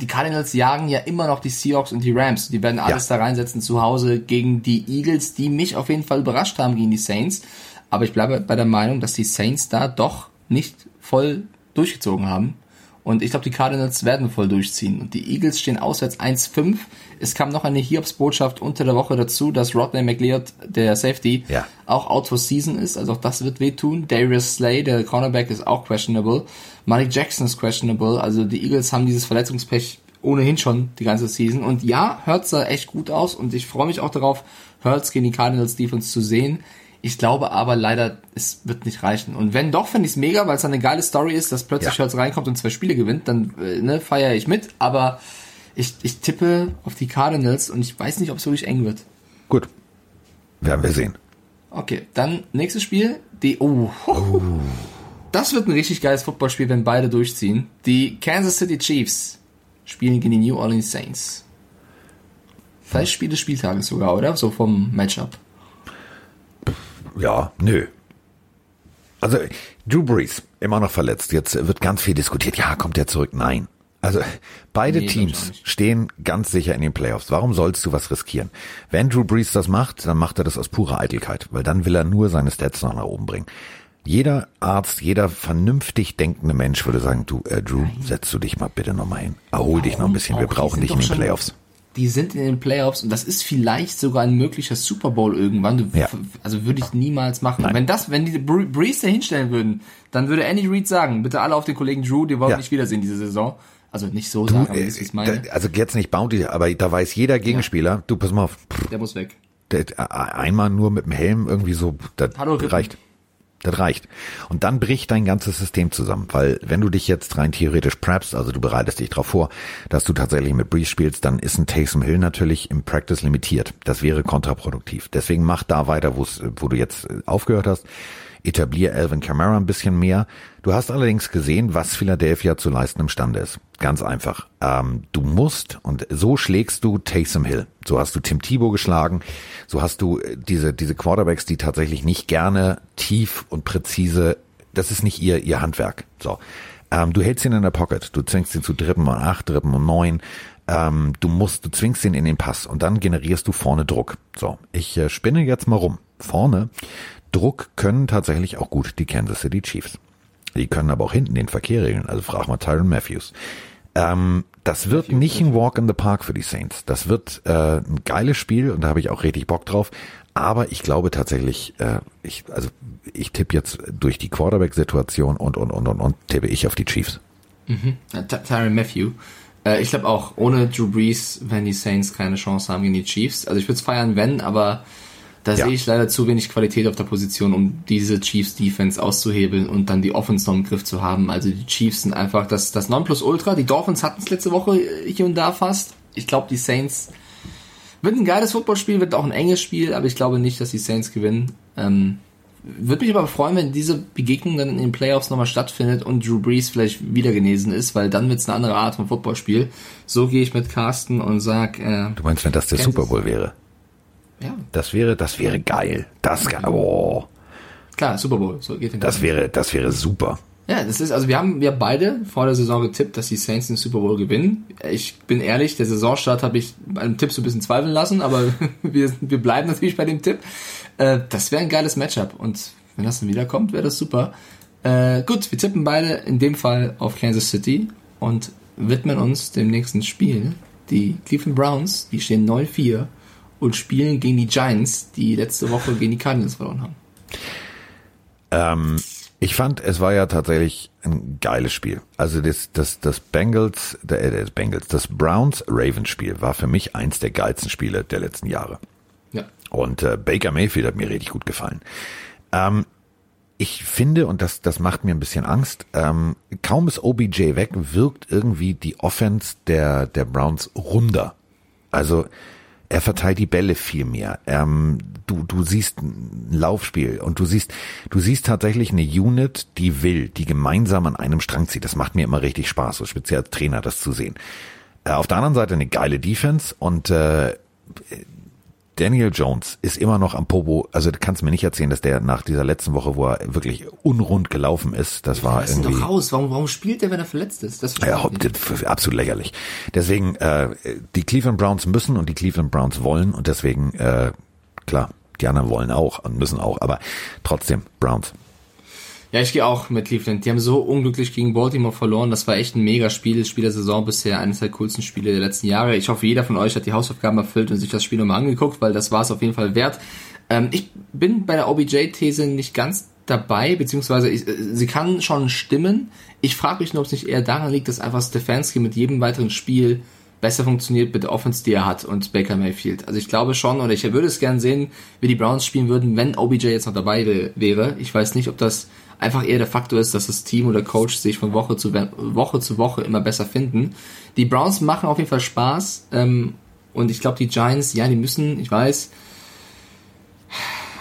die Cardinals jagen ja immer noch die Seahawks und die Rams. Die werden alles da reinsetzen zu Hause gegen die Eagles, die mich auf jeden Fall überrascht haben gegen die Saints. Aber ich bleibe bei der Meinung, dass die Saints da doch nicht voll durchgezogen haben. Und ich glaube, die Cardinals werden voll durchziehen. Und die Eagles stehen auswärts 1-5. Es kam noch eine Hiobs-Botschaft unter der Woche dazu, dass Rodney McLeod, der Safety, Ja. auch out for season ist. Also auch das wird wehtun. Darius Slay, der Cornerback, ist auch questionable. Malik Jackson ist questionable. Also die Eagles haben dieses Verletzungspech ohnehin schon die ganze Season. Und ja, Hurts sah echt gut aus. Und ich freue mich auch darauf, Hurts gegen die Cardinals Defense zu sehen. Ich glaube aber leider, es wird nicht reichen. Und wenn doch, finde ich es mega, weil es eine geile Story ist, dass plötzlich Ja. Hurts reinkommt und zwei Spiele gewinnt, dann äh, ne, feiere ich mit. Aber ich, ich tippe auf die Cardinals und ich weiß nicht, ob es wirklich eng wird. Gut. Werden wir sehen. Okay, dann nächstes Spiel. Die, oh, das wird ein richtig geiles Footballspiel, wenn beide durchziehen. Die Kansas City Chiefs spielen gegen die New Orleans Saints. Vielleicht Spiel des Spieltages sogar, oder? So vom Matchup. Ja, nö. Also, Drew Brees, immer noch verletzt. Jetzt wird ganz viel diskutiert. Ja, kommt er zurück? Nein. Also, beide Nee, Teams stehen ganz sicher in den Playoffs. Warum sollst du was riskieren? Wenn Drew Brees das macht, dann macht er das aus purer Eitelkeit, weil dann will er nur seine Stats noch nach oben bringen. Jeder Arzt, jeder vernünftig denkende Mensch würde sagen, du, äh, Drew, setz du dich mal bitte nochmal hin. Erhol dich noch ein bisschen. Wir brauchen dich in den Playoffs. Die sind in den Playoffs und das ist vielleicht sogar ein möglicher Super Bowl irgendwann. Ja. Also würde ich niemals machen. Nein. Wenn das, wenn die Bre- Breeze da hinstellen würden, dann würde Andy Reid sagen, bitte alle auf den Kollegen Drew, den wollen wir Ja. nicht wiedersehen diese Saison. Also nicht so Du, sagen, aber äh, das ist meine. da, also jetzt nicht Bounty, aber da weiß jeder Gegenspieler, du pass mal auf, pff, Der muss weg. der, äh, einmal nur mit dem Helm irgendwie so, das Hallo, Rippen. Das reicht. Und dann bricht dein ganzes System zusammen, weil wenn du dich jetzt rein theoretisch preppst, also du bereitest dich darauf vor, dass du tatsächlich mit Breeze spielst, dann ist ein Taysom Hill natürlich im Practice limitiert. Das wäre kontraproduktiv. Deswegen mach da weiter, wo du jetzt äh, aufgehört hast. Etablier Alvin Kamara ein bisschen mehr. Du hast allerdings gesehen, was Philadelphia zu leisten imstande ist. Ganz einfach. Ähm, du musst, und so schlägst du Taysom Hill. So hast du Tim Thibault geschlagen. So hast du äh, diese, diese Quarterbacks, die tatsächlich nicht gerne tief und präzise, das ist nicht ihr, ihr Handwerk. So. Ähm, du hältst ihn in der Pocket. Du zwingst ihn zu dritten und acht, dritten und neun. Ähm, du musst, du zwingst ihn in den Pass und dann generierst du vorne Druck. So. Ich äh, spinne jetzt mal rum. Vorne Druck können tatsächlich auch gut die Kansas City Chiefs. Die können aber auch hinten den Verkehr regeln. Also frag mal Tyron Matthews. Ähm, das wird nicht ein Walk in the Park für die Saints. Das wird äh, ein geiles Spiel und da habe ich auch richtig Bock drauf. Aber ich glaube tatsächlich, äh, ich, also ich tippe jetzt durch die Quarterback-Situation und und und und und tippe ich auf die Chiefs. Ja, Ty- Tyrann Matthew. Äh, ich glaube auch, ohne Drew Brees werden die Saints keine Chance haben gegen die Chiefs. Also ich würde es feiern, wenn, aber da Ja. sehe ich leider zu wenig Qualität auf der Position, um diese Chiefs Defense auszuhebeln und dann die Offense noch im Griff zu haben. Also die Chiefs sind einfach das, das Nonplusultra. Die Dolphins hatten es letzte Woche hier und da fast. Ich glaube, die Saints wird ein geiles Footballspiel, wird auch ein enges Spiel, aber ich glaube nicht, dass die Saints gewinnen. Ähm, würde mich aber freuen, wenn diese Begegnung dann in den Playoffs nochmal stattfindet und Drew Brees vielleicht wieder genesen ist, weil dann wird es eine andere Art von Footballspiel. So gehe ich mit Carsten und sag, äh, Du meinst, wenn das der Kansas- Super Bowl wäre? Ja, Das wäre, das wäre geil. Das, oh, klar, Super Bowl, so geht das wäre, das wäre super. Ja, das ist, also wir haben wir beide vor der Saison getippt, dass die Saints den Super Bowl gewinnen. Ich bin ehrlich, der Saisonstart habe ich bei einem Tipp so ein bisschen zweifeln lassen, aber [laughs] wir, wir bleiben natürlich bei dem Tipp. Äh, das wäre ein geiles Matchup und wenn das dann wiederkommt, wäre das super. Äh, gut, wir tippen beide in dem Fall auf Kansas City und widmen uns dem nächsten Spiel. Die Cleveland Browns, die stehen 9-4 und spielen gegen die Giants, die letzte Woche gegen die Cardinals verloren haben. Ähm, ich fand, es war ja tatsächlich ein geiles Spiel. Also das, das, das Bengals, der, äh, das Bengals, das Browns-Ravens-Spiel war für mich eins der geilsten Spiele der letzten Jahre. Ja. Und äh, Baker Mayfield hat mir richtig gut gefallen. Ähm, ich finde, und das, das macht mir ein bisschen Angst, ähm, kaum ist OBJ weg, wirkt irgendwie die Offense der, der Browns runder. Also er verteilt die Bälle viel mehr. Ähm, du, du siehst ein Laufspiel und du siehst, du siehst tatsächlich eine Unit, die will, die gemeinsam an einem Strang zieht. Das macht mir immer richtig Spaß, so speziell als Trainer das zu sehen. Äh, auf der anderen Seite eine geile Defense und äh, Daniel Jones ist immer noch am Popo. Also du kannst mir nicht erzählen, dass der nach dieser letzten Woche, wo er wirklich unrund gelaufen ist, das war irgendwie doch raus? Warum, warum spielt der, wenn er verletzt ist? Das ja, absolut lächerlich. Deswegen äh, die Cleveland Browns müssen und die Cleveland Browns wollen und deswegen äh, klar, die anderen wollen auch und müssen auch, aber trotzdem Browns. Ja, ich gehe auch mit Cleveland. Die haben so unglücklich gegen Baltimore verloren. Das war echt ein mega Spiel. Spiel der Saison bisher. Eines der coolsten Spiele der letzten Jahre. Ich hoffe, jeder von euch hat die Hausaufgaben erfüllt und sich das Spiel nochmal angeguckt, weil das war es auf jeden Fall wert. Ähm, ich bin bei der OBJ-These nicht ganz dabei, beziehungsweise ich, äh, sie kann schon stimmen. Ich frage mich nur, ob es nicht eher daran liegt, dass einfach Stefanski mit jedem weiteren Spiel besser funktioniert mit der Offense, die er hat und Baker Mayfield. Also ich glaube schon, oder ich würde es gern sehen, wie die Browns spielen würden, wenn OBJ jetzt noch dabei wär- wäre. Ich weiß nicht, ob das einfach eher der Faktor ist, dass das Team oder Coach sich von Woche zu Woche zu Woche immer besser finden. Die Browns machen auf jeden Fall Spaß ähm, und ich glaube, die Giants, ja, die müssen, ich weiß,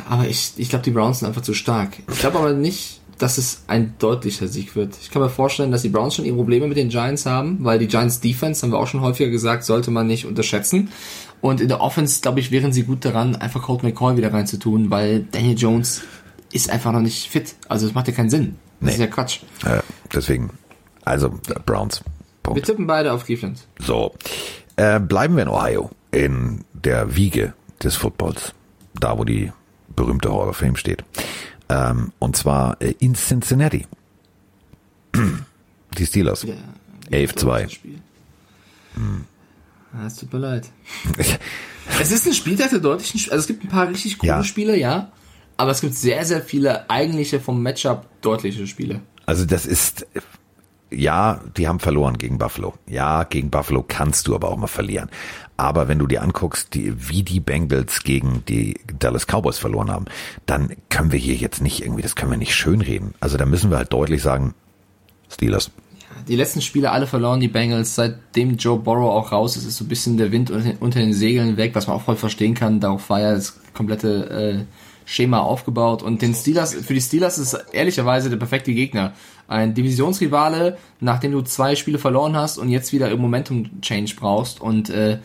aber ich, ich glaube, die Browns sind einfach zu stark. Ich glaube aber nicht, dass es ein deutlicher Sieg wird. Ich kann mir vorstellen, dass die Browns schon ihre Probleme mit den Giants haben, weil die Giants Defense, haben wir auch schon häufiger gesagt, sollte man nicht unterschätzen. Und in der Offense, glaube ich, wären sie gut daran, einfach Colt McCoy wieder reinzutun, weil Daniel Jones ist einfach noch nicht fit. Also es macht ja keinen Sinn. Das Nee. ist ja Quatsch. Äh, deswegen, also Browns. Wir Punkt. tippen beide auf Cleveland. So, äh, bleiben wir in Ohio, in der Wiege des Footballs, da wo die berühmte Hall of Fame steht. Ähm, und zwar äh, in Cincinnati. [clears throat] Die Steelers. Ja, 11-2. das Spiel. Ah, Es tut mir leid. [laughs] Es ist ein Spieltag der deutlichen, Sp- also es gibt ein paar richtig coole Ja. Spiele, ja. Aber es gibt sehr, sehr viele eigentliche vom Matchup deutliche Spiele. Also das ist, ja, die haben verloren gegen Buffalo. Ja, gegen Buffalo kannst du aber auch mal verlieren. Aber wenn du dir anguckst, die, wie die Bengals gegen die Dallas Cowboys verloren haben, dann können wir hier jetzt nicht irgendwie, das können wir nicht schönreden. Also da müssen wir halt deutlich sagen, Steelers. Die letzten Spiele alle verloren, die Bengals, seitdem Joe Burrow auch raus ist, ist so ein bisschen der Wind unter den Segeln weg, was man auch voll verstehen kann. Darauf war ja das komplette äh, Schema aufgebaut. Und den Steelers, für die Steelers ist ehrlicherweise der perfekte Gegner. Ein Divisionsrivale, nachdem du zwei Spiele verloren hast und jetzt wieder im Momentum-Change brauchst. Und äh,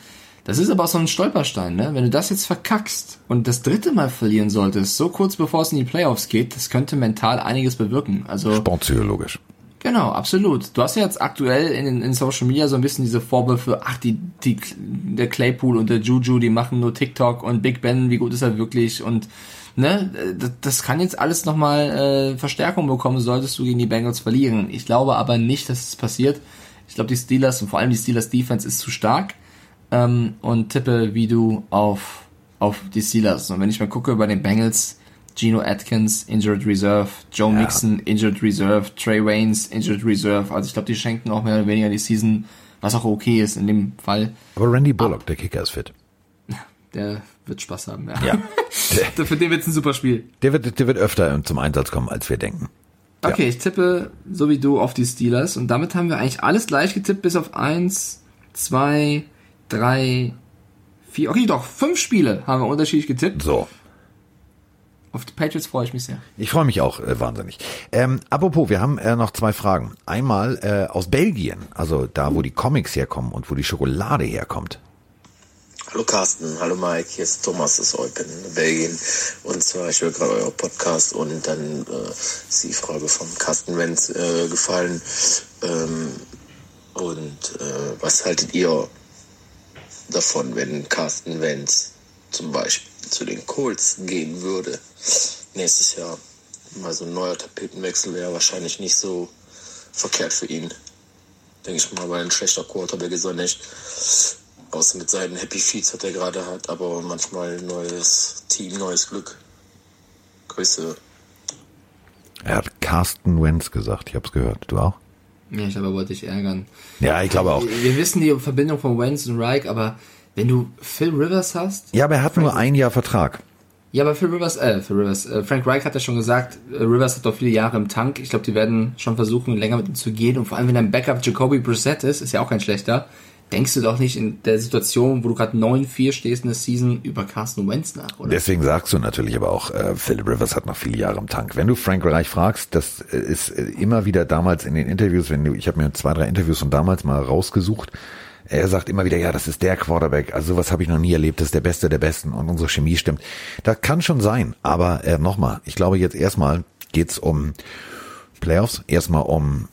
das ist aber auch so ein Stolperstein, ne? Wenn du das jetzt verkackst und das dritte Mal verlieren solltest, so kurz bevor es in die Playoffs geht, das könnte mental einiges bewirken. Also Sportpsychologisch. Genau, absolut. Du hast ja jetzt aktuell in, in Social Media so ein bisschen diese Vorwürfe, ach, die, die, der Claypool und der Juju, die machen nur TikTok und Big Ben, wie gut ist er wirklich und ne, das, das kann jetzt alles nochmal äh, Verstärkung bekommen, solltest du gegen die Bengals verlieren. Ich glaube aber nicht, dass es passiert. Ich glaube, die Steelers und vor allem die Steelers Defense ist zu stark ähm, und tippe wie du auf, auf die Steelers. Und wenn ich mal gucke bei den Bengals, Geno Atkins, Injured Reserve, Joe ja. Mixon, Injured Reserve, Trey Waynes, Injured Reserve. Also ich glaube, die schenken auch mehr oder weniger die Season, was auch okay ist in dem Fall. Aber Randy Bullock, Ab der Kicker, ist fit. Der wird Spaß haben, ja. ja. Der, [laughs] Für den wird es ein super Spiel. Der wird, der wird öfter zum Einsatz kommen, als wir denken. Okay, ja. ich tippe so wie du auf die Steelers und damit haben wir eigentlich alles gleich getippt, bis auf eins, zwei, drei, vier, okay, doch, fünf Spiele haben wir unterschiedlich getippt. So. Auf die Patriots freue ich mich sehr. Ich freue mich auch äh, wahnsinnig. Ähm, apropos, wir haben äh, noch zwei Fragen. Einmal äh, aus Belgien, also da, wo die Comics herkommen und wo die Schokolade herkommt. Hallo Carsten, hallo Mike, hier ist Thomas aus Eupen, Belgien. Und zwar, ich höre gerade euer Podcast und dann äh, ist die Frage vom Carsten Wenz äh, gefallen. Ähm, und äh, was haltet ihr davon, wenn Carsten Wenz zum Beispiel zu den Colts gehen würde nächstes Jahr? Mal so ein neuer Tapetenwechsel wäre wahrscheinlich nicht so verkehrt für ihn. Denke ich mal, weil ein schlechter Quarterback ist er nicht. Außer mit seinen Happy Feeds, hat er gerade hat, aber manchmal neues Team, neues Glück. Grüße. Er hat Carsten Wentz gesagt, ich hab's gehört. Du auch? Ja, ich glaube, er wollte dich ärgern. Ja, ich glaube auch. Wir wissen die Verbindung von Wentz und Reich, aber wenn du Phil Rivers hast. Ja, aber er hat Frank, nur ein Jahr Vertrag. Ja, aber Phil Rivers, äh, Phil Rivers, äh, Frank Reich hat ja schon gesagt, äh, Rivers hat doch viele Jahre im Tank. Ich glaube, die werden schon versuchen, länger mit ihm zu gehen. Und vor allem, wenn dein Backup Jacoby Brissett ist, ist ja auch kein schlechter denkst du doch nicht in der Situation, wo du gerade 9-4 stehst in der Season, über Carsten Wentz nach, oder? Deswegen sagst du natürlich aber auch, äh, Phil Rivers hat noch viele Jahre im Tank. Wenn du Frank Reich fragst, das äh, ist äh, immer wieder damals in den Interviews, wenn du, ich habe mir zwei, drei Interviews von damals mal rausgesucht, er sagt immer wieder, ja, das ist der Quarterback, also sowas habe ich noch nie erlebt, das ist der Beste der Besten und unsere Chemie stimmt. Das kann schon sein, aber äh, nochmal, ich glaube jetzt erstmal geht's um Playoffs, erstmal um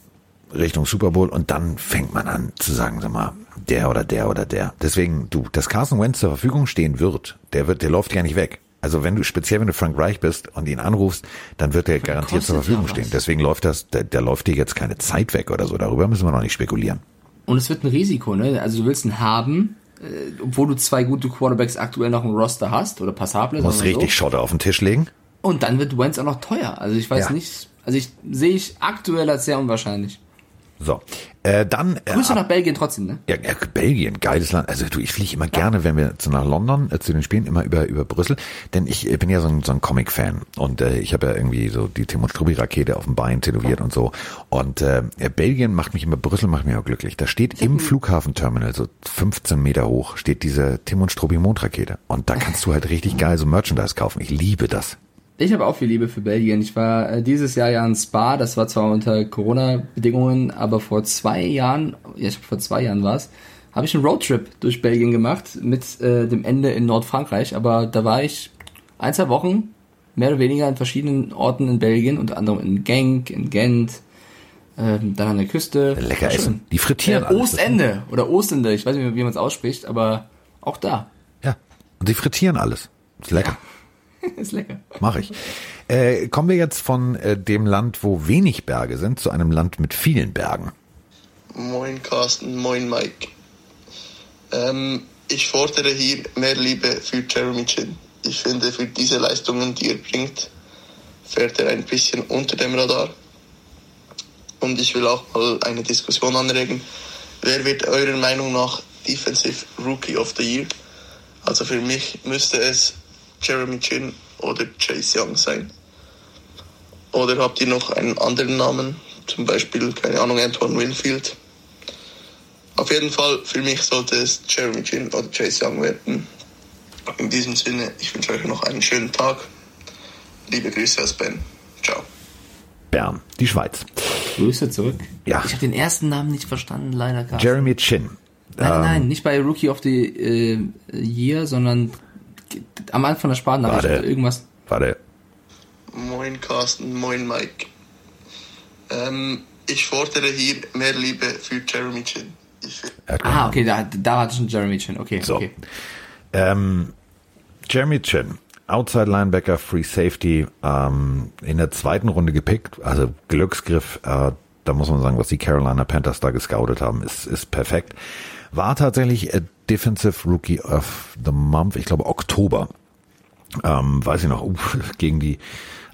Richtung Super Bowl und dann fängt man an zu sagen, sag mal, der oder der oder der. Deswegen, du, dass Carson Wentz zur Verfügung stehen wird, der wird, der läuft ja nicht weg. Also wenn du, speziell wenn du Frank Reich bist und ihn anrufst, dann wird er garantiert zur Verfügung stehen. Deswegen läuft das, der, der läuft dir jetzt keine Zeit weg oder so. Darüber müssen wir noch nicht spekulieren. Und es wird ein Risiko, ne? Also du willst ihn haben, äh, obwohl du zwei gute Quarterbacks aktuell noch im Roster hast oder passable. Muss richtig so. Schotter auf den Tisch legen. Und dann wird Wentz auch noch teuer. Also ich weiß ja. nicht, also ich sehe ich aktuell als sehr unwahrscheinlich. So, äh, dann. Äh, Grüße nach Belgien trotzdem, ne? Ja, ja, Belgien, geiles Land. Also du, ich fliege immer gerne, wenn wir zu nach London äh, zu den Spielen, immer über über Brüssel, denn ich äh, bin ja so ein, so ein Comic-Fan und äh, ich habe ja irgendwie so die Tim und Struppi-Rakete auf dem Bein tätowiert und so. Und äh, Belgien macht mich immer, Brüssel macht mich auch glücklich. Da steht im Flughafenterminal, so 15 Meter hoch, steht diese Tim und Struppi-Mondrakete. Und da kannst du halt richtig geil so Merchandise kaufen. Ich liebe das. Ich habe auch viel Liebe für Belgien. Ich war äh, dieses Jahr ja in Spa, das war zwar unter Corona-Bedingungen, aber vor zwei Jahren, ja, ich glaube vor zwei Jahren war es, habe ich einen Roadtrip durch Belgien gemacht mit äh, dem Ende in Nordfrankreich. Aber da war ich ein, zwei Wochen mehr oder weniger an verschiedenen Orten in Belgien, unter anderem in Genk, in Gent, ähm, dann an der Küste. Lecker essen. Die frittieren äh, Ostende oder Ostende, ich weiß nicht, wie man es ausspricht, aber auch da. Ja, und die frittieren alles. Ist lecker. Ja. [laughs] ist lecker. Mach ich. Äh, kommen wir jetzt von äh, dem Land, wo wenig Berge sind, zu einem Land mit vielen Bergen. Moin Carsten, moin Mike. Ähm, ich fordere hier mehr Liebe für Jeremy Chin. Ich finde, für diese Leistungen, die er bringt, fährt er ein bisschen unter dem Radar. und ich will auch mal eine Diskussion anregen. Wer wird eurer Meinung nach Defensive Rookie of the Year? Also für mich müsste es Jeremy Chin oder Chase Young sein. Oder habt ihr noch einen anderen Namen? Zum Beispiel, keine Ahnung, Antoine Winfield. Auf jeden Fall, für mich sollte es Jeremy Chin oder Chase Young werden. In diesem Sinne, ich wünsche euch noch einen schönen Tag. Liebe Grüße aus Ben. Ciao. Bern, die Schweiz. Grüße zurück. Ja. Ich habe den ersten Namen nicht verstanden, leider. Carsten. Jeremy Chin. Nein, Ähm, nein, nicht bei Rookie of the äh, Year, sondern am Anfang der Sparnachricht Warte. irgendwas. Warte. Moin Carsten, moin Mike. Ähm, ich fordere hier mehr Liebe für Jeremy Chin. Hat Ah, okay, da, da hatte schon Jeremy Chin. Okay, So. okay. Ähm, Jeremy Chin, Outside Linebacker, Free Safety, ähm, in der zweiten Runde gepickt, also Glücksgriff, äh, da muss man sagen, was die Carolina Panthers da gescoutet haben, ist, ist perfekt. War tatsächlich äh, Defensive Rookie of the Month, ich glaube Oktober. Ähm, weiß ich noch, uh, [laughs] gegen die,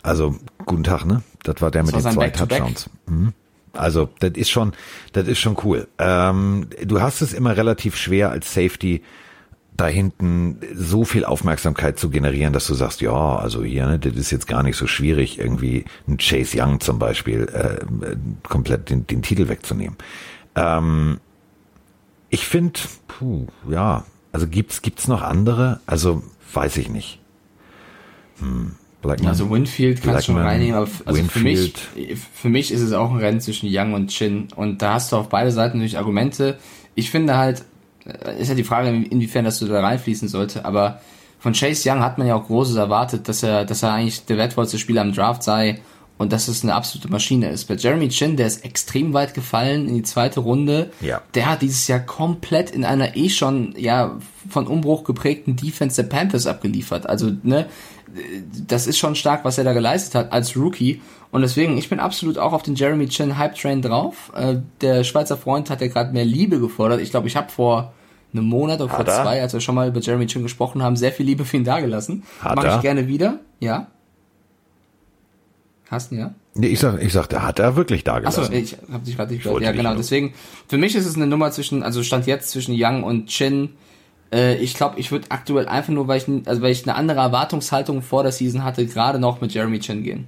also guten Tag, ne? Das war der mit war den zwei. Touchdowns. Mhm. Also, das ist schon, das ist schon cool. Ähm, du hast es immer relativ schwer als Safety da hinten so viel Aufmerksamkeit zu generieren, dass du sagst, ja, also hier, ne, das ist jetzt gar nicht so schwierig, irgendwie ein Chase Young zum Beispiel äh, komplett den, den Titel wegzunehmen. Ähm, ich finde, puh, ja, also gibt's gibt's noch andere? Also weiß ich nicht. Hm, Blackman, Also Winfield kannst du schon reinnehmen, aber also für mich, für mich ist es auch ein Rennen zwischen Young und Chin und da hast du auf beide Seiten natürlich Argumente. Ich finde halt, äh, ist ja die Frage, inwiefern das da reinfließen sollte, aber von Chase Young hat man ja auch Großes erwartet, dass er, dass er eigentlich der wertvollste Spieler am Draft sei und dass es eine absolute Maschine ist. Bei Jeremy Chin, der ist extrem weit gefallen in die zweite Runde. Ja. Der hat dieses Jahr komplett in einer eh schon, ja, von Umbruch geprägten Defense der Panthers abgeliefert. Also, ne, das ist schon stark, was er da geleistet hat als Rookie. Und deswegen, ich bin absolut auch auf den Jeremy Chin Hype Train drauf. Äh, der Schweizer Freund hat ja gerade mehr Liebe gefordert. Ich glaube, ich habe vor einem Monat oder vor zwei, als wir schon mal über Jeremy Chin gesprochen haben, sehr viel Liebe für ihn dagelassen. Hat Mache ich gerne wieder. Ja. Carsten, ja? Nee, ich sag, ich sag, der hat er wirklich da Achso, gelassen. ich habe dich gerade nicht gehört. Ja, genau. Deswegen, für mich ist es eine Nummer zwischen, also stand jetzt zwischen Young und Chin. Äh, ich glaube, ich würde aktuell einfach nur, weil ich, also weil ich eine andere Erwartungshaltung vor der Season hatte, gerade noch mit Jeremy Chin gehen.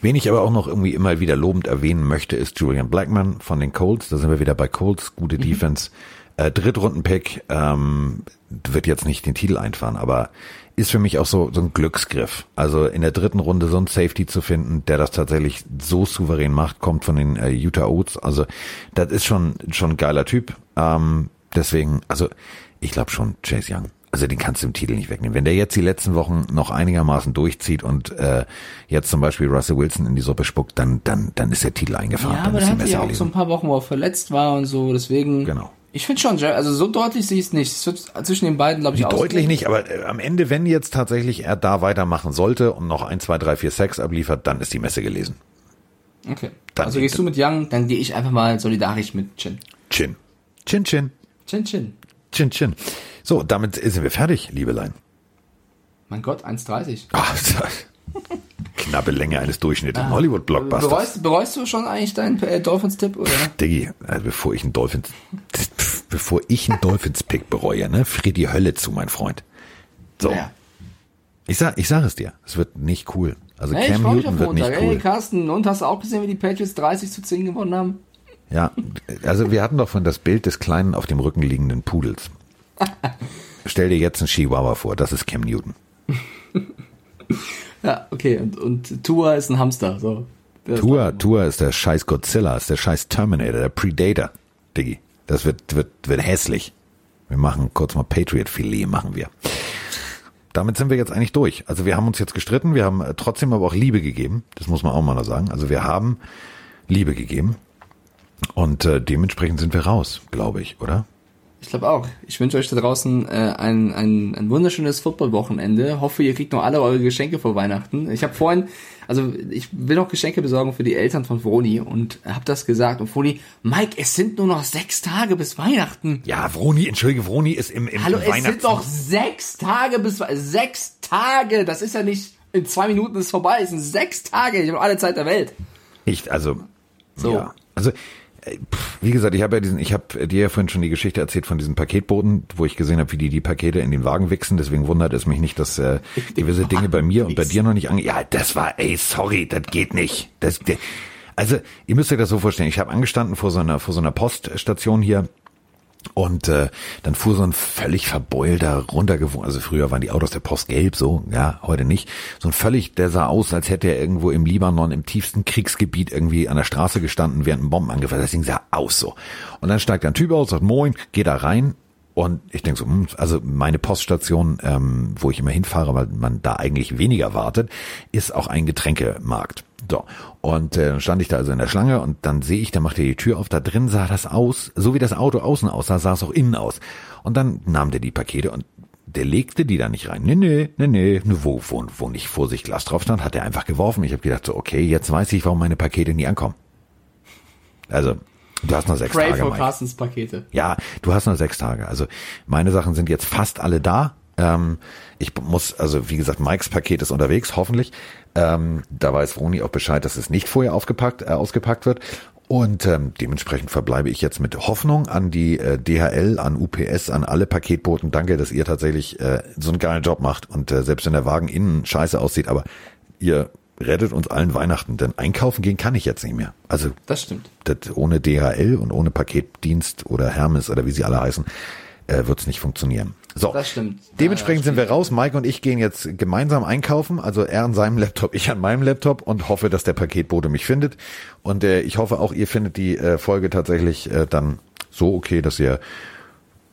Wen ich aber auch noch irgendwie immer wieder lobend erwähnen möchte, ist Julian Blackman von den Colts. Da sind wir wieder bei Colts, gute Defense. Äh, Drittrunden-Pick ähm, wird jetzt nicht den Titel einfahren, aber ist für mich auch so, so ein Glücksgriff. Also in der dritten Runde so ein Safety zu finden, der das tatsächlich so souverän macht, kommt von den äh, Utah Oats. Also das ist schon schon ein geiler Typ. Ähm, deswegen, also ich glaube schon Chase Young. Also den kannst du im Titel nicht wegnehmen. Wenn der jetzt die letzten Wochen noch einigermaßen durchzieht und äh, jetzt zum Beispiel Russell Wilson in die Suppe spuckt, dann dann dann ist der Titel eingefahren. Ja, dann aber die hatte ja Messe auch so ein paar Wochen, wo er verletzt war und so, deswegen. Genau. Ich finde schon, also so deutlich sehe ich es nicht. Es wird zwischen den beiden, glaube ich, Deutlich ausgehen. nicht, aber äh, am Ende, wenn jetzt tatsächlich er da weitermachen sollte und noch ein, zwei, drei, vier Sex abliefert, dann ist die Messe gelesen. Okay. Dann- also gehst du mit Young, dann gehe ich einfach mal solidarisch mit Chin. Chin. Chin, chin. Chin Chin. Chin, chin. So, damit sind wir fertig, Liebelein. Mein Gott, 1,30. Ah, knappe Länge eines durchschnittlichen Hollywood-Blockbusters. Bereust, bereust du schon eigentlich deinen äh, Dolphins-Tipp, oder? Diggi, also bevor ich einen Dolphins, bevor ich einen Dolphins-Pick bereue, ne, frier die Hölle zu, mein Freund. So. Ja. Ich sag, ich sag es dir. Es wird nicht cool. Also Hey, ich Cam freue mich auf Newton wird nicht Montag. Ey, cool. Carsten, und hast du auch gesehen, wie die Patriots 30 zu 10 gewonnen haben? Ja, also wir hatten doch von das Bild des kleinen auf dem Rücken liegenden Pudels. [laughs] Stell dir jetzt einen Chihuahua vor, das ist Cam Newton. [laughs] Ja, okay. Und, und Tua ist ein Hamster. So. Tua, Tua ist der scheiß Godzilla, ist der scheiß Terminator, der Predator. Diggi, das wird, wird, wird hässlich. Wir machen kurz mal Patriot-Filet, machen wir. Damit sind wir jetzt eigentlich durch. Also wir haben uns jetzt gestritten, wir haben äh, trotzdem aber auch Liebe gegeben. Das muss man auch mal noch sagen. Also wir haben Liebe gegeben. Und äh, dementsprechend sind wir raus, glaube ich, oder? Ich glaube auch. Ich wünsche euch da draußen äh, ein, ein, ein wunderschönes Footballwochenende. Hoffe, ihr kriegt noch alle eure Geschenke vor Weihnachten. Ich habe vorhin, also ich will noch Geschenke besorgen für die Eltern von Vroni und habe das gesagt. Und Vroni, Mike, es sind nur noch sechs Tage bis Weihnachten. Ja, Vroni, entschuldige, Vroni ist im, im Hallo, im es sind doch sechs Tage bis sechs Tage. Das ist ja nicht in zwei Minuten ist vorbei. Es sind sechs Tage. Ich habe alle Zeit der Welt. Ich, also, So. Ja. Also, wie gesagt, ich habe ja diesen, ich habe dir ja vorhin schon die Geschichte erzählt von diesem Paketboten, wo ich gesehen habe, wie die die Pakete in den Wagen wichsen. Deswegen wundert es mich nicht, dass äh, gewisse [laughs] Dinge bei mir und bei dir noch nicht ange... Ja, das war, ey, sorry, das geht nicht. Das, also, ihr müsst euch das so vorstellen. Ich habe angestanden vor so einer vor so einer Poststation hier und äh, dann fuhr so ein völlig verbeulter, runtergewogen, also früher waren die Autos der Post gelb, so, ja, heute nicht. So ein völlig, der sah aus, als hätte er irgendwo im Libanon im tiefsten Kriegsgebiet irgendwie an der Straße gestanden, während ein Bombenangriff. Das Ding sah aus so. Und dann steigt ein Typ aus, sagt Moin, geht da rein, und ich denke so, hm, also meine Poststation, ähm, wo ich immer hinfahre, weil man da eigentlich weniger wartet, ist auch ein Getränkemarkt. So. Und äh, dann stand ich da also in der Schlange und dann sehe ich, da macht er die Tür auf, da drin sah das aus, so wie das Auto außen aussah, sah es auch innen aus. Und dann nahm der die Pakete und der legte die da nicht rein. Nee, nee, nee, nee. Wo, wo, wo nicht Vorsicht Glas drauf stand, hat er einfach geworfen. Ich habe gedacht so, okay, jetzt weiß ich, warum meine Pakete nie ankommen. Also, du hast noch sechs Pray Tage, for Mike. Carstens Pakete. Ja, du hast nur sechs Tage. Also meine Sachen sind jetzt fast alle da. Ähm, ich muss, also wie gesagt, Mikes Paket ist unterwegs, hoffentlich. Ähm, da weiß Roni auch Bescheid, dass es nicht vorher aufgepackt, äh, ausgepackt wird. Und ähm, dementsprechend verbleibe ich jetzt mit Hoffnung an die äh, DHL, an UPS, an alle Paketboten. Danke, dass ihr tatsächlich äh, so einen geilen Job macht und äh, selbst wenn der Wagen innen scheiße aussieht, aber ihr rettet uns allen Weihnachten, denn einkaufen gehen kann ich jetzt nicht mehr. Also Das stimmt. das ohne DHL und ohne Paketdienst oder Hermes oder wie sie alle heißen, äh, wird es nicht funktionieren. So, Das stimmt. dementsprechend Ja, sind wir raus. Mike und ich gehen jetzt gemeinsam einkaufen. Also er an seinem Laptop, [laughs] ich an meinem Laptop und hoffe, dass der Paketbote mich findet. Und äh, ich hoffe auch, ihr findet die äh, Folge tatsächlich äh, dann so okay, dass ihr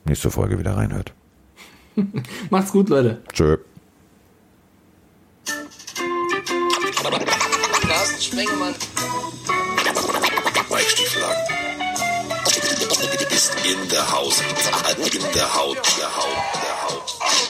nächste Folge wieder reinhört. [laughs] Macht's gut, Leute. Tschö. Carsten Podcast in der Haut. In Haut der Haut the house.